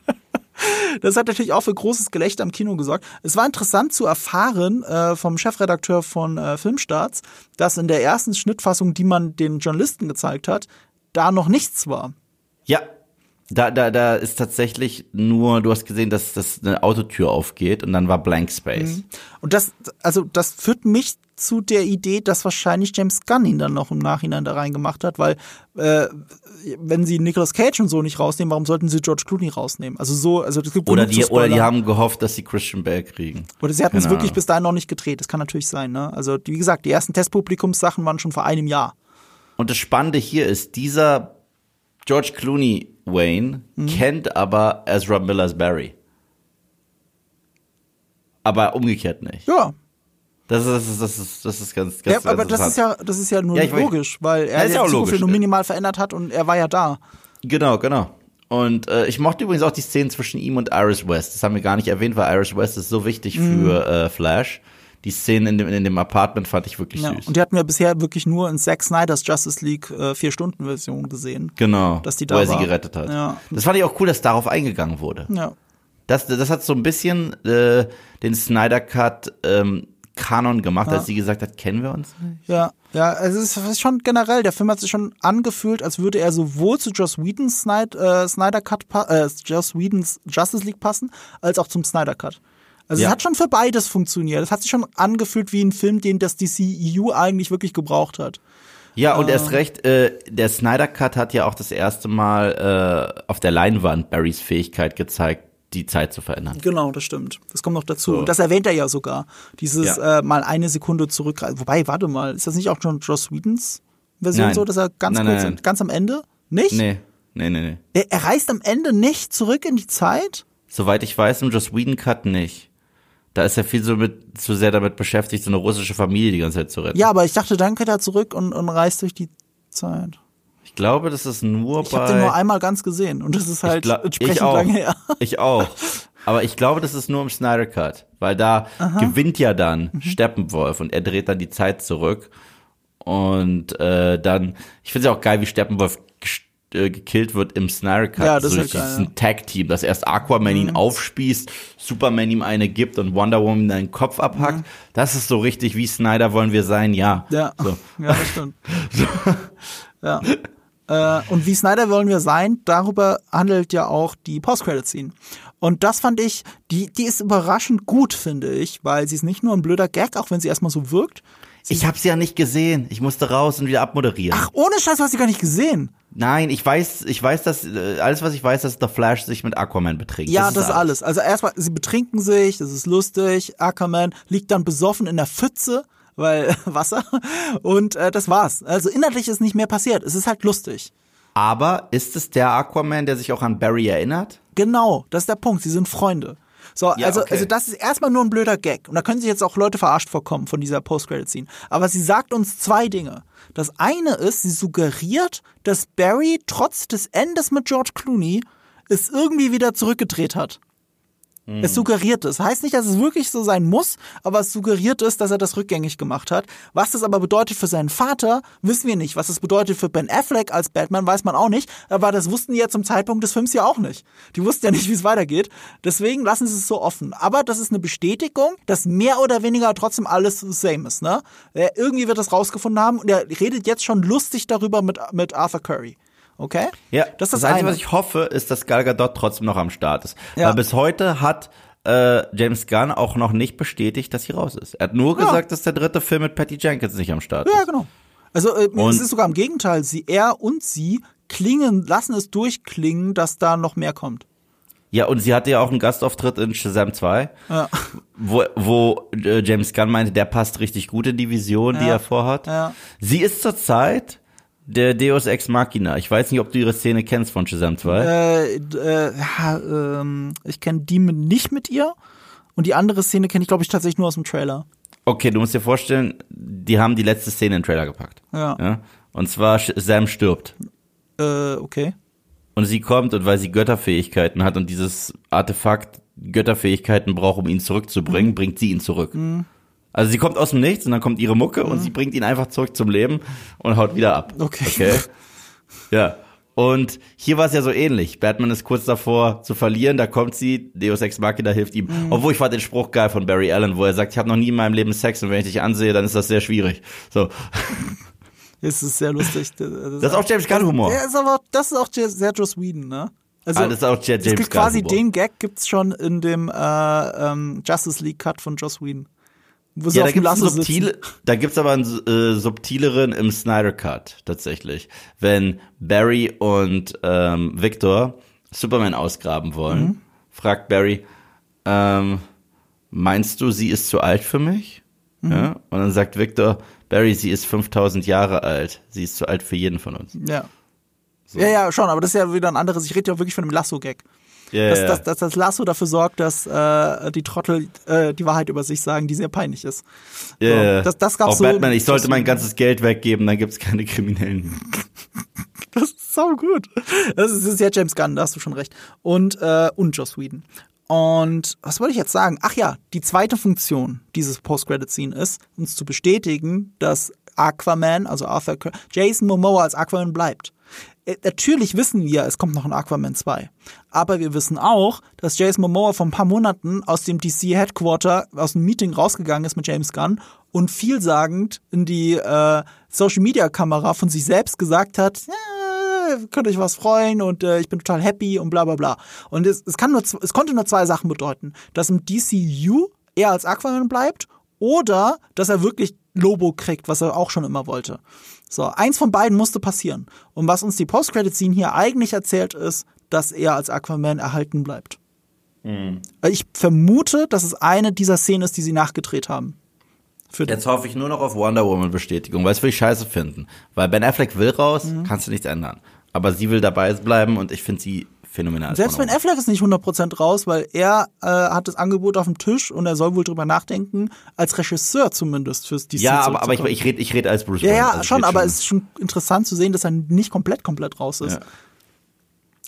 A: Das hat natürlich auch für großes Gelächter im Kino gesorgt. Es war interessant zu erfahren äh, vom Chefredakteur von äh, Filmstarts, dass in der ersten Schnittfassung, die man den Journalisten gezeigt hat, da noch nichts war.
B: Ja, da, da, da ist tatsächlich nur, du hast gesehen, dass, dass eine Autotür aufgeht und dann war Blank Space.
A: Und das, also das führt mich zu der Idee, dass wahrscheinlich James Gunn ihn dann noch im Nachhinein da reingemacht hat, weil äh, wenn sie Nicolas Cage und so nicht rausnehmen, warum sollten sie George Clooney rausnehmen? Also so, also es gibt
B: Oder die, oder die haben gehofft, dass sie Christian Bale kriegen.
A: Oder sie hatten es wirklich bis dahin noch nicht gedreht. Das kann natürlich sein, ne? Also wie gesagt, die ersten Testpublikumssachen waren schon vor einem Jahr.
B: Und das Spannende hier ist, dieser George Clooney Wayne
A: Mhm.
B: kennt aber Ezra Miller's Barry. Aber umgekehrt nicht.
A: Ja,
B: Das ist, das ist, das ist, das ist ganz, ganz
A: ja aber das ist ja, das ist ja nur
B: Ja,
A: logisch, weil er
B: Ja, ist ja auch logisch.
A: nur minimal verändert hat und er war ja da.
B: Genau, genau. Und äh, ich mochte übrigens auch die Szenen zwischen ihm und Iris West. Das haben wir gar nicht erwähnt, weil Iris West ist so wichtig
A: Mhm.
B: für äh, Flash. Die Szenen in dem, in dem Apartment fand ich wirklich
A: Ja.
B: süß.
A: Und die hatten wir bisher wirklich nur in Zack Snyders Justice League äh, vier Stunden Version gesehen.
B: genau,
A: dass die
B: wo
A: da
B: er
A: war.
B: sie gerettet hat.
A: Ja.
B: Das fand ich auch cool, dass darauf eingegangen wurde.
A: Ja.
B: Das, das hat so ein bisschen äh, den Snyder Cut ähm, Kanon gemacht,
A: Ja.
B: als sie gesagt hat, kennen wir uns nicht?
A: Ja, ja, es ist schon generell, der Film hat sich schon angefühlt, als würde er sowohl zu Joss Whedons Snyder, äh, Snyder Cut, äh, Joss Whedons Justice League passen, als auch zum Snyder Cut. Also
B: Ja.
A: es hat schon für beides funktioniert. Es hat sich schon angefühlt wie ein Film, den das DCEU eigentlich wirklich gebraucht hat.
B: Ja, und erst recht, äh, der Snyder Cut hat ja auch das erste Mal äh, auf der Leinwand Barrys Fähigkeit gezeigt, die Zeit zu verändern.
A: Genau, das stimmt. Das kommt noch dazu.
B: So.
A: Und das erwähnt er ja sogar. Dieses
B: Ja.
A: äh, mal eine Sekunde zurück. Wobei, warte mal, ist das nicht auch schon Joss Whedons Version
B: Nein.
A: so, dass er ganz
B: Nein,
A: kurz,
B: nein,
A: ganz am Ende? Nicht?
B: Nee, nee, nee, nee.
A: Er, er reist am Ende nicht zurück in die Zeit?
B: Soweit ich weiß, im Joss Whedon Cut nicht. Da ist er viel so mit, zu sehr damit beschäftigt, so eine russische Familie die ganze Zeit zu retten.
A: Ja, aber ich dachte, dann geht er zurück und, und reist durch die Zeit.
B: Ich glaube, das ist nur
A: Ich
B: bei.
A: habe den nur einmal ganz gesehen und das ist halt
B: ich, gla-
A: entsprechend
B: ich
A: lange her.
B: Ich auch. Aber ich glaube, das ist nur im Snyder Cut, weil da gewinnt ja dann
A: Mhm.
B: Steppenwolf und er dreht dann die Zeit zurück. Und äh, dann, ich finde es ja auch geil, wie Steppenwolf äh, gekillt wird im Snyder Cut.
A: Ja, das
B: so
A: ist ja geil, Mhm.
B: ein Tag-Team, dass erst Aquaman ihn aufspießt, Superman ihm eine gibt und Wonder Woman seinen Kopf abhackt. Das ist so richtig, wie Snyder wollen wir sein, ja.
A: Mhm. Ja,
B: So.
A: ja das stimmt. ja. Äh, und wie Snyder wollen wir sein, darüber handelt ja auch die Post-Credit-Scene. Und das fand ich, die, die ist überraschend gut, finde ich, weil sie ist nicht nur ein blöder Gag, auch wenn sie erstmal so wirkt.
B: Ich habe sie ja nicht gesehen. Ich musste raus und wieder abmoderieren.
A: Ach, ohne Scheiß, du hast sie gar nicht gesehen.
B: Nein, ich weiß, ich weiß, dass äh, alles, was ich weiß, dass The Flash sich mit Aquaman betrinkt.
A: Ja, das, ist alles. Also erstmal, sie betrinken sich, das ist lustig. Ackerman liegt dann besoffen in der Pfütze, weil Wasser. Und äh, das war's. Also inhaltlich ist nicht mehr passiert. Es ist halt lustig.
B: Aber ist es der Aquaman, der sich auch an Barry erinnert?
A: Genau, das ist der Punkt. Sie sind Freunde. So,
B: Ja,
A: also,
B: okay.
A: also das ist erstmal nur ein blöder Gag. Und da können sich jetzt auch Leute verarscht vorkommen von dieser Post-Credit-Scene. Aber sie sagt uns zwei Dinge. Das eine ist, sie suggeriert, dass Barry trotz des Endes mit George Clooney es irgendwie wieder zurückgedreht hat.
B: Hm.
A: Es suggeriert es. Heißt nicht, dass es wirklich so sein muss, aber es suggeriert es, dass er das rückgängig gemacht hat. Was das aber bedeutet für seinen Vater, wissen wir nicht. Was das bedeutet für Ben Affleck als Batman, weiß man auch nicht. Aber das wussten die ja zum Zeitpunkt des Films ja auch nicht. Die wussten ja nicht, wie es weitergeht. Deswegen lassen sie es so offen. Aber das ist eine Bestätigung, dass mehr oder weniger trotzdem alles same ist. Ne? Er, irgendwie wird das rausgefunden haben und er redet jetzt schon lustig darüber mit, mit Arthur Curry. Okay?
B: Ja,
A: das ist das,
B: Einzige,
A: eine.
B: was ich hoffe, ist, dass Gal Gadot trotzdem noch am Start ist.
A: Ja.
B: Weil bis heute hat äh, James Gunn auch noch nicht bestätigt, dass sie raus ist. Er hat nur
A: Ja.
B: gesagt, dass der dritte Film mit Patty Jenkins nicht am Start
A: Ja,
B: ist.
A: genau. Also äh,
B: Und-
A: es ist sogar im Gegenteil. Sie, er und sie klingen, lassen es durchklingen, dass da noch mehr kommt.
B: Ja, und sie hatte ja auch einen Gastauftritt in Shazam 2,
A: Ja.
B: wo, wo äh, James Gunn meinte, der passt richtig gut in die Vision, die
A: Ja.
B: er vorhat.
A: Ja.
B: Sie ist zurzeit der Deus Ex Machina. Ich weiß nicht, ob du ihre Szene kennst von Shazam 2.
A: Äh, äh, ja, ähm, ich kenne die mit, nicht mit ihr. Und die andere Szene kenne ich, glaube ich, tatsächlich nur aus dem Trailer.
B: Okay, du musst dir vorstellen, die haben die letzte Szene in den Trailer gepackt.
A: Ja.
B: Ja? Und zwar Sam stirbt.
A: Äh, okay.
B: Und sie kommt und weil sie Götterfähigkeiten hat und dieses Artefakt Götterfähigkeiten braucht, um ihn
A: Mhm.
B: zurückzubringen, bringt sie ihn zurück. Also sie kommt aus dem Nichts und dann kommt ihre Mucke und sie bringt ihn einfach zurück zum Leben und haut wieder ab.
A: Mhm. Okay.
B: Okay. Ja. Und hier war es ja so ähnlich. Batman ist kurz davor zu verlieren, da kommt sie, Deus Ex Machina hilft ihm.
A: Mhm.
B: Obwohl ich fand den Spruch geil von Barry Allen, wo er sagt, ich habe noch nie in meinem Leben Sex und wenn ich dich ansehe, dann ist das sehr schwierig. So.
A: Es ist sehr lustig. Das
B: Das ist auch James Gunn Humor.
A: Ja, ist aber, das ist auch sehr Joss Whedon, ne? Also,
B: Ah, das ist auch James
A: es gibt quasi den Gag gibt's schon in dem äh, ähm, Justice League Cut von Joss Whedon. Wo sie
B: Ja,
A: auf
B: da gibt's subtile,
A: sitzen.
B: da gibt's aber einen äh, subtileren im Snyder Cut tatsächlich, wenn Barry und ähm, Victor Superman ausgraben wollen,
A: Mhm.
B: fragt Barry, ähm, meinst du, sie ist zu alt für mich?
A: Mhm.
B: Ja? Und dann sagt Victor, Barry, sie ist 5000 Jahre alt, sie ist zu alt für jeden von uns.
A: Ja. Ja, ja, schon, aber das ist ja wieder ein anderes. Ich rede ja wirklich von dem Lasso-Gag.
B: Ja,
A: dass,
B: ja.
A: dass, dass das Lasso dafür sorgt, dass äh, die Trottel äh, die Wahrheit über sich sagen, die sehr peinlich ist.
B: Ja,
A: So, das- das gab's
B: Auch
A: so-
B: Batman, ich sollte mein ganzes Geld weggeben, dann gibt's keine Kriminellen.
A: Das ist so gut. Das ist, das ist ja James Gunn, da hast du schon recht. Und, äh, und Joss Whedon. Und was wollte ich jetzt sagen? Ach ja, die zweite Funktion dieses Post-Credit-Scene ist, uns zu bestätigen, dass Aquaman, also Arthur, Jason Momoa als Aquaman bleibt. Äh, Natürlich wissen wir, es kommt noch ein Aquaman 2. Aber wir wissen auch, dass Jason Momoa vor ein paar Monaten aus dem DC Headquarter, aus dem Meeting rausgegangen ist mit James Gunn und vielsagend in die äh, Social Media Kamera von sich selbst gesagt hat, ja, könnt euch was freuen und äh, ich bin total happy und bla bla bla. Und es, es, kann nur, es konnte nur zwei Sachen bedeuten. Dass im DCU er als Aquaman bleibt oder dass er wirklich Lobo kriegt, was er auch schon immer wollte. So, eins von beiden musste passieren. Und was uns die Post-Credit-Scene hier eigentlich erzählt ist, dass er als Aquaman erhalten bleibt. Ich vermute, dass es eine dieser Szenen ist, die sie nachgedreht haben. Für
B: Jetzt hoffe ich nur noch auf Wonder Woman Bestätigung, weil es will ich scheiße finden. Weil Ben Affleck will raus,
A: Mhm.
B: kannst du nichts ändern. Aber sie will dabei bleiben und ich finde sie phänomenal.
A: Selbst Ben Affleck ist nicht 100% raus, weil er äh, hat das Angebot auf dem Tisch und er soll wohl drüber nachdenken, als Regisseur zumindest fürs DC
B: Ja, aber, aber ich, ich rede ich red als Bruce
A: Ja,
B: Wayne.
A: ja,
B: Also
A: schon, aber es ist schon interessant zu sehen, dass er nicht komplett, komplett raus ist.
B: Ja.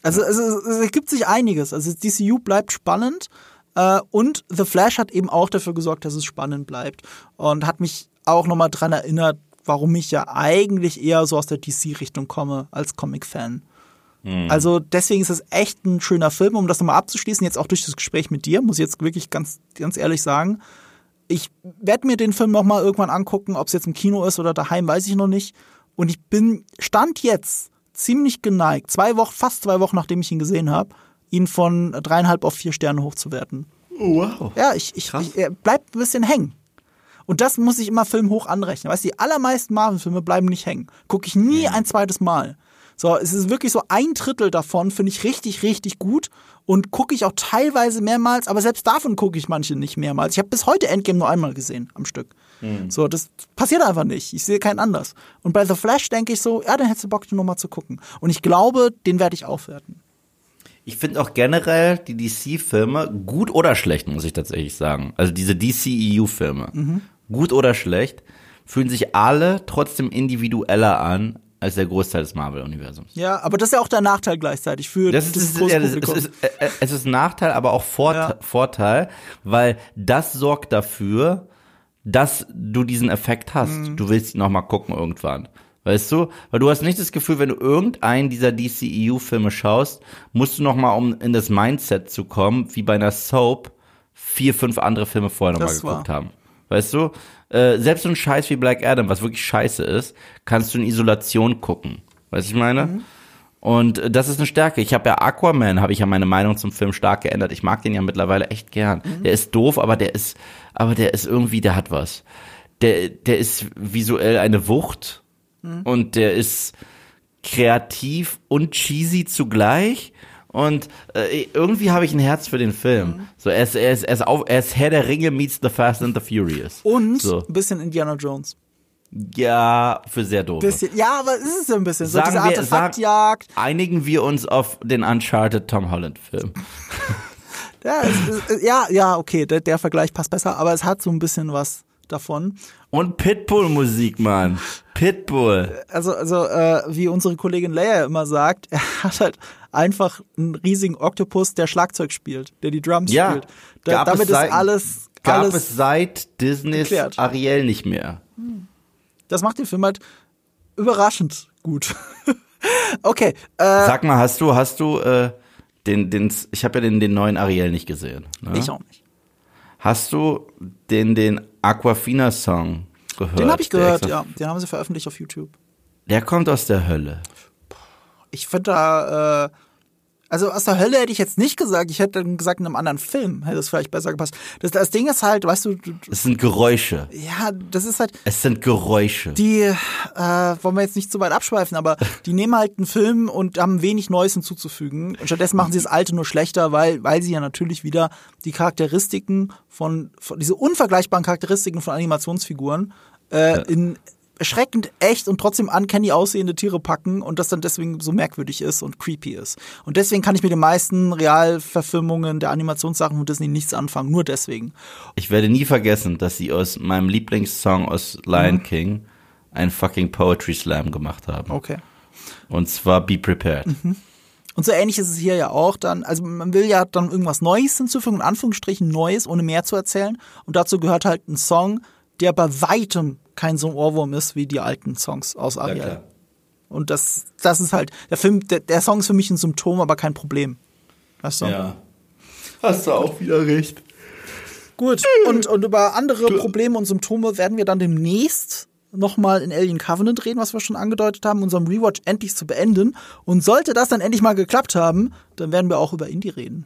A: Also es, es, es ergibt sich einiges. Also DCU bleibt spannend äh, und The Flash hat eben auch dafür gesorgt, dass es spannend bleibt und hat mich auch nochmal dran erinnert, warum ich ja eigentlich eher so aus der DC-Richtung komme als Comic-Fan. Also deswegen ist es echt ein schöner Film, um das nochmal abzuschließen, jetzt auch durch das Gespräch mit dir, muss ich jetzt wirklich ganz, ganz ehrlich sagen. Ich werde mir den Film nochmal irgendwann angucken, ob es jetzt im Kino ist oder daheim, weiß ich noch nicht. Und ich bin, stand jetzt ziemlich geneigt, zwei Wochen, fast zwei Wochen nachdem ich ihn gesehen habe, ihn von dreieinhalb auf vier Sterne hochzuwerten.
B: Oh, wow.
A: Ja, ich, ich, ich er bleibt ein bisschen hängen. Und das muss ich immer Film hoch anrechnen. Weißt du, die allermeisten Marvel-Filme bleiben nicht hängen. Gucke ich nie ein zweites Mal. So, es ist wirklich so ein Drittel davon, finde ich richtig, richtig gut. Und gucke ich auch teilweise mehrmals, aber selbst davon gucke ich manche nicht mehrmals. Ich habe bis heute Endgame nur einmal gesehen am Stück. So, das passiert einfach nicht. Ich sehe keinen anders. Und bei The Flash denke ich so, ja, dann hättest du Bock, den nochmal zu gucken. Und ich glaube, den werde ich aufwerten.
B: Ich finde auch generell die DC-Filme gut oder schlecht, muss ich tatsächlich sagen. Also diese DCEU-Filme, gut oder schlecht, fühlen sich alle trotzdem individueller an als der Großteil des Marvel-Universums.
A: Ja, aber das ist ja auch der Nachteil gleichzeitig für
B: Das
A: das
B: ist, ja, das, es, ist, äh, es ist ein Nachteil, aber auch Vorteil,
A: Ja.
B: Vorteil, weil das sorgt dafür, dass du diesen Effekt hast.
A: Mhm.
B: Du willst ihn noch mal gucken irgendwann. Weißt du? Weil du hast nicht das Gefühl, wenn du irgendeinen dieser DCEU-Filme schaust, musst du noch mal, um in das Mindset zu kommen, wie bei einer Soap, vier, fünf andere Filme vorher noch mal
A: Das
B: geguckt
A: war.
B: haben. Weißt du? Äh, selbst so ein Scheiß wie Black Adam, was wirklich scheiße ist, kannst du in Isolation gucken. Weißt du, ich meine?
A: Mhm.
B: Und äh, das ist eine Stärke. Ich habe ja Aquaman, habe ich ja meine Meinung zum Film stark geändert. Ich mag den ja mittlerweile echt gern.
A: Mhm.
B: Der ist doof, aber der ist, aber der ist irgendwie, der hat was. Der, der ist visuell eine Wucht
A: Mhm.
B: und der ist kreativ und cheesy zugleich. Und äh, irgendwie habe ich ein Herz für den Film.
A: Mhm.
B: So, er ist, er ist, er ist, auf, er ist Herr der Ringe meets The Fast and the Furious.
A: Und
B: so.
A: ein bisschen Indiana Jones.
B: Ja, für sehr doof.
A: Ja, aber es ist ja ein bisschen so
B: Sagen
A: diese Artefaktjagd.
B: Einigen wir uns auf den Uncharted Tom Holland Film.
A: Ja, es, es, ja, ja, okay, der, der Vergleich passt besser, aber es hat so ein bisschen was davon.
B: Und Pitbull-Musik, Mann. Pitbull.
A: Also, also äh, wie unsere Kollegin Leia immer sagt, er hat halt einfach einen riesigen Oktopus, der Schlagzeug spielt, der die Drums
B: Ja.
A: spielt. Da, damit
B: seit-
A: ist alles,
B: Gab
A: alles.
B: es seit Disneys
A: geklärt.
B: Ariel nicht mehr.
A: Das macht den Film halt überraschend gut. okay, äh,
B: Sag mal, hast du, hast du äh, den, den, ich habe ja den, den neuen Ariel nicht gesehen. Ne?
A: ich auch nicht.
B: Hast du den, den Aquafina-Song gehört?
A: Den habe ich gehört, ja. Den haben sie veröffentlicht auf YouTube.
B: Der kommt aus der Hölle.
A: Ich finde da, äh, also aus der Hölle hätte ich jetzt nicht gesagt. Ich hätte dann gesagt, in einem anderen Film hätte es vielleicht besser gepasst. Das, das Ding ist halt, weißt du, du
B: Es sind Geräusche.
A: ja, das ist halt,
B: Es sind Geräusche.
A: die, äh, wollen wir jetzt nicht zu weit abschweifen, aber die nehmen halt einen Film und haben wenig Neues hinzuzufügen. Und stattdessen machen sie das Alte nur schlechter, weil, weil sie ja natürlich wieder die Charakteristiken von, von diese unvergleichbaren Charakteristiken von Animationsfiguren äh, in erschreckend echt und trotzdem uncanny aussehende Tiere packen und das dann deswegen so merkwürdig ist und creepy ist. Und deswegen kann ich mit den meisten Realverfilmungen der Animationssachen von Disney nichts anfangen, nur deswegen.
B: Ich werde nie vergessen, dass sie aus meinem Lieblingssong aus Lion
A: Mhm.
B: King einen fucking Poetry Slam gemacht haben.
A: Okay.
B: Und zwar Be Prepared.
A: Und so ähnlich ist es hier ja auch dann, also man will ja dann irgendwas Neues hinzufügen, in Anführungsstrichen Neues, ohne mehr zu erzählen. Und dazu gehört halt ein Song, der bei weitem kein so ein Ohrwurm ist wie die alten Songs aus Ariel. Und das, das ist halt, der Film, der, der Song ist für mich ein Symptom, aber kein Problem. Weißt du?
B: Ja. Hast du auch wieder recht.
A: Gut. Und, und über andere Probleme und Symptome werden wir dann demnächst nochmal in Alien Covenant reden, was wir schon angedeutet haben, unserem Rewatch endlich zu beenden. Und sollte das dann endlich mal geklappt haben, dann werden wir auch über Indie reden.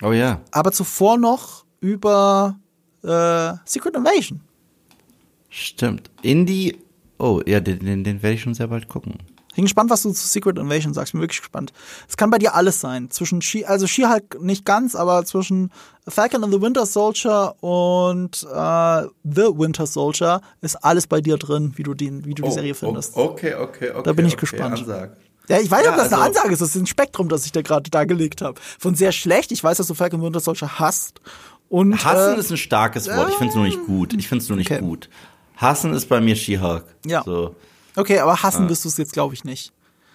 B: Oh ja.
A: aber zuvor noch über äh, Secret Invasion.
B: Stimmt. Indie. Oh, ja, den, den, den werde ich schon sehr bald gucken.
A: Ich bin gespannt, was du zu Secret Invasion sagst. Bin wirklich gespannt. Es kann bei dir alles sein. Zwischen She also She-Hulk nicht ganz, aber zwischen Falcon and the Winter Soldier und äh, The Winter Soldier ist alles bei dir drin, wie du, den, wie du die Serie findest.
B: Okay, okay, okay.
A: Da bin ich
B: okay,
A: gespannt.
B: Ansag.
A: Ja, ich weiß nicht,
B: Ja,
A: ob das eine
B: also-
A: Ansage ist. Das ist ein Spektrum, das ich da gerade dargelegt habe. Von sehr schlecht. Ich weiß, dass du Falcon Winter Soldier hasst. Und,
B: Hassen
A: äh,
B: ist ein starkes Wort. Ich finde es nur nicht gut. Ich finde es nur nicht
A: Okay.
B: gut. Hassen ist bei mir She-Hulk.
A: Ja.
B: So.
A: Okay, aber hassen wirst du es jetzt, glaube ich, nicht.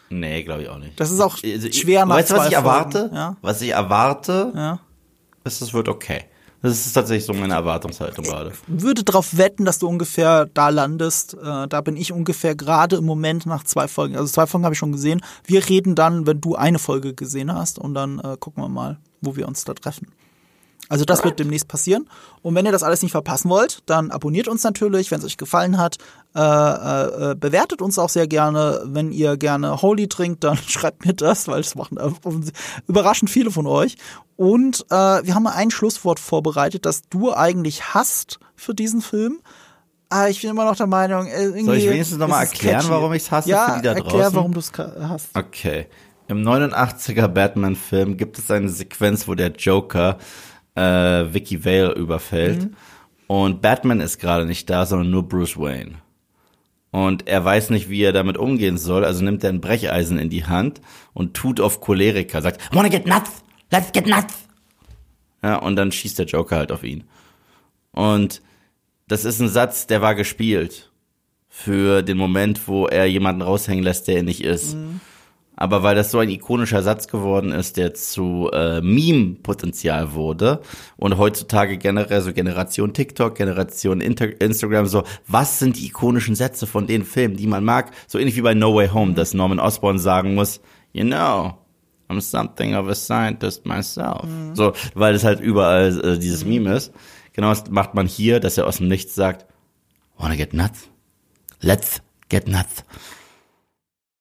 B: Nee, glaube ich auch nicht.
A: Das ist auch
B: Also, ich-
A: schwer nach
B: Weißt du, was ich erwarte?
A: Ja?
B: Was ich erwarte,
A: Ja.
B: ist, es wird okay. Das ist tatsächlich so meine Erwartungshaltung gerade.
A: Würde darauf wetten, dass du ungefähr da landest. Äh, da bin ich ungefähr gerade im Moment nach zwei Folgen. Also zwei Folgen habe ich schon gesehen. Wir reden dann, wenn du eine Folge gesehen hast und dann äh, gucken wir mal, wo wir uns da treffen. Also das wird demnächst passieren. Und wenn ihr das alles nicht verpassen wollt, dann abonniert uns natürlich, wenn es euch gefallen hat. Äh, äh, äh, bewertet uns auch sehr gerne. Wenn ihr gerne Holy trinkt, dann schreibt mir das, weil das machen überraschend viele von euch. Und äh, wir haben mal ein Schlusswort vorbereitet, das du eigentlich hast für diesen Film. Aber ich bin immer noch der Meinung, äh, irgendwie
B: Soll ich wenigstens noch mal
A: ist es
B: erklären,
A: catchy.
B: warum ich's hasse
A: ja,
B: für die da
A: erklär, warum du es hast.
B: Okay. Im 89er Batman-Film gibt es eine Sequenz, wo der Joker äh, Vicky Vale überfällt.
A: Mhm.
B: Und Batman ist gerade nicht da, sondern nur Bruce Wayne. Und er weiß nicht, wie er damit umgehen soll, also nimmt er ein Brecheisen in die Hand und tut auf Choleriker, sagt, wanna get nuts? Let's get nuts! Ja, und dann schießt der Joker halt auf ihn. Und das ist ein Satz, der war gespielt für den Moment, wo er jemanden raushängen lässt, der er nicht ist. Aber weil das so ein ikonischer Satz geworden ist, der zu äh, Meme-Potenzial wurde und heutzutage generell so Generation TikTok, Generation Inter Instagram, so, was sind die ikonischen Sätze von den Filmen, die man mag? So ähnlich wie bei No Way Home, dass Norman Osborn sagen muss, you know, I'm something of a scientist myself. So, weil es halt überall äh, dieses Meme ist. Genau das macht man hier, dass er aus dem Nichts sagt, wanna get nuts? Let's get nuts.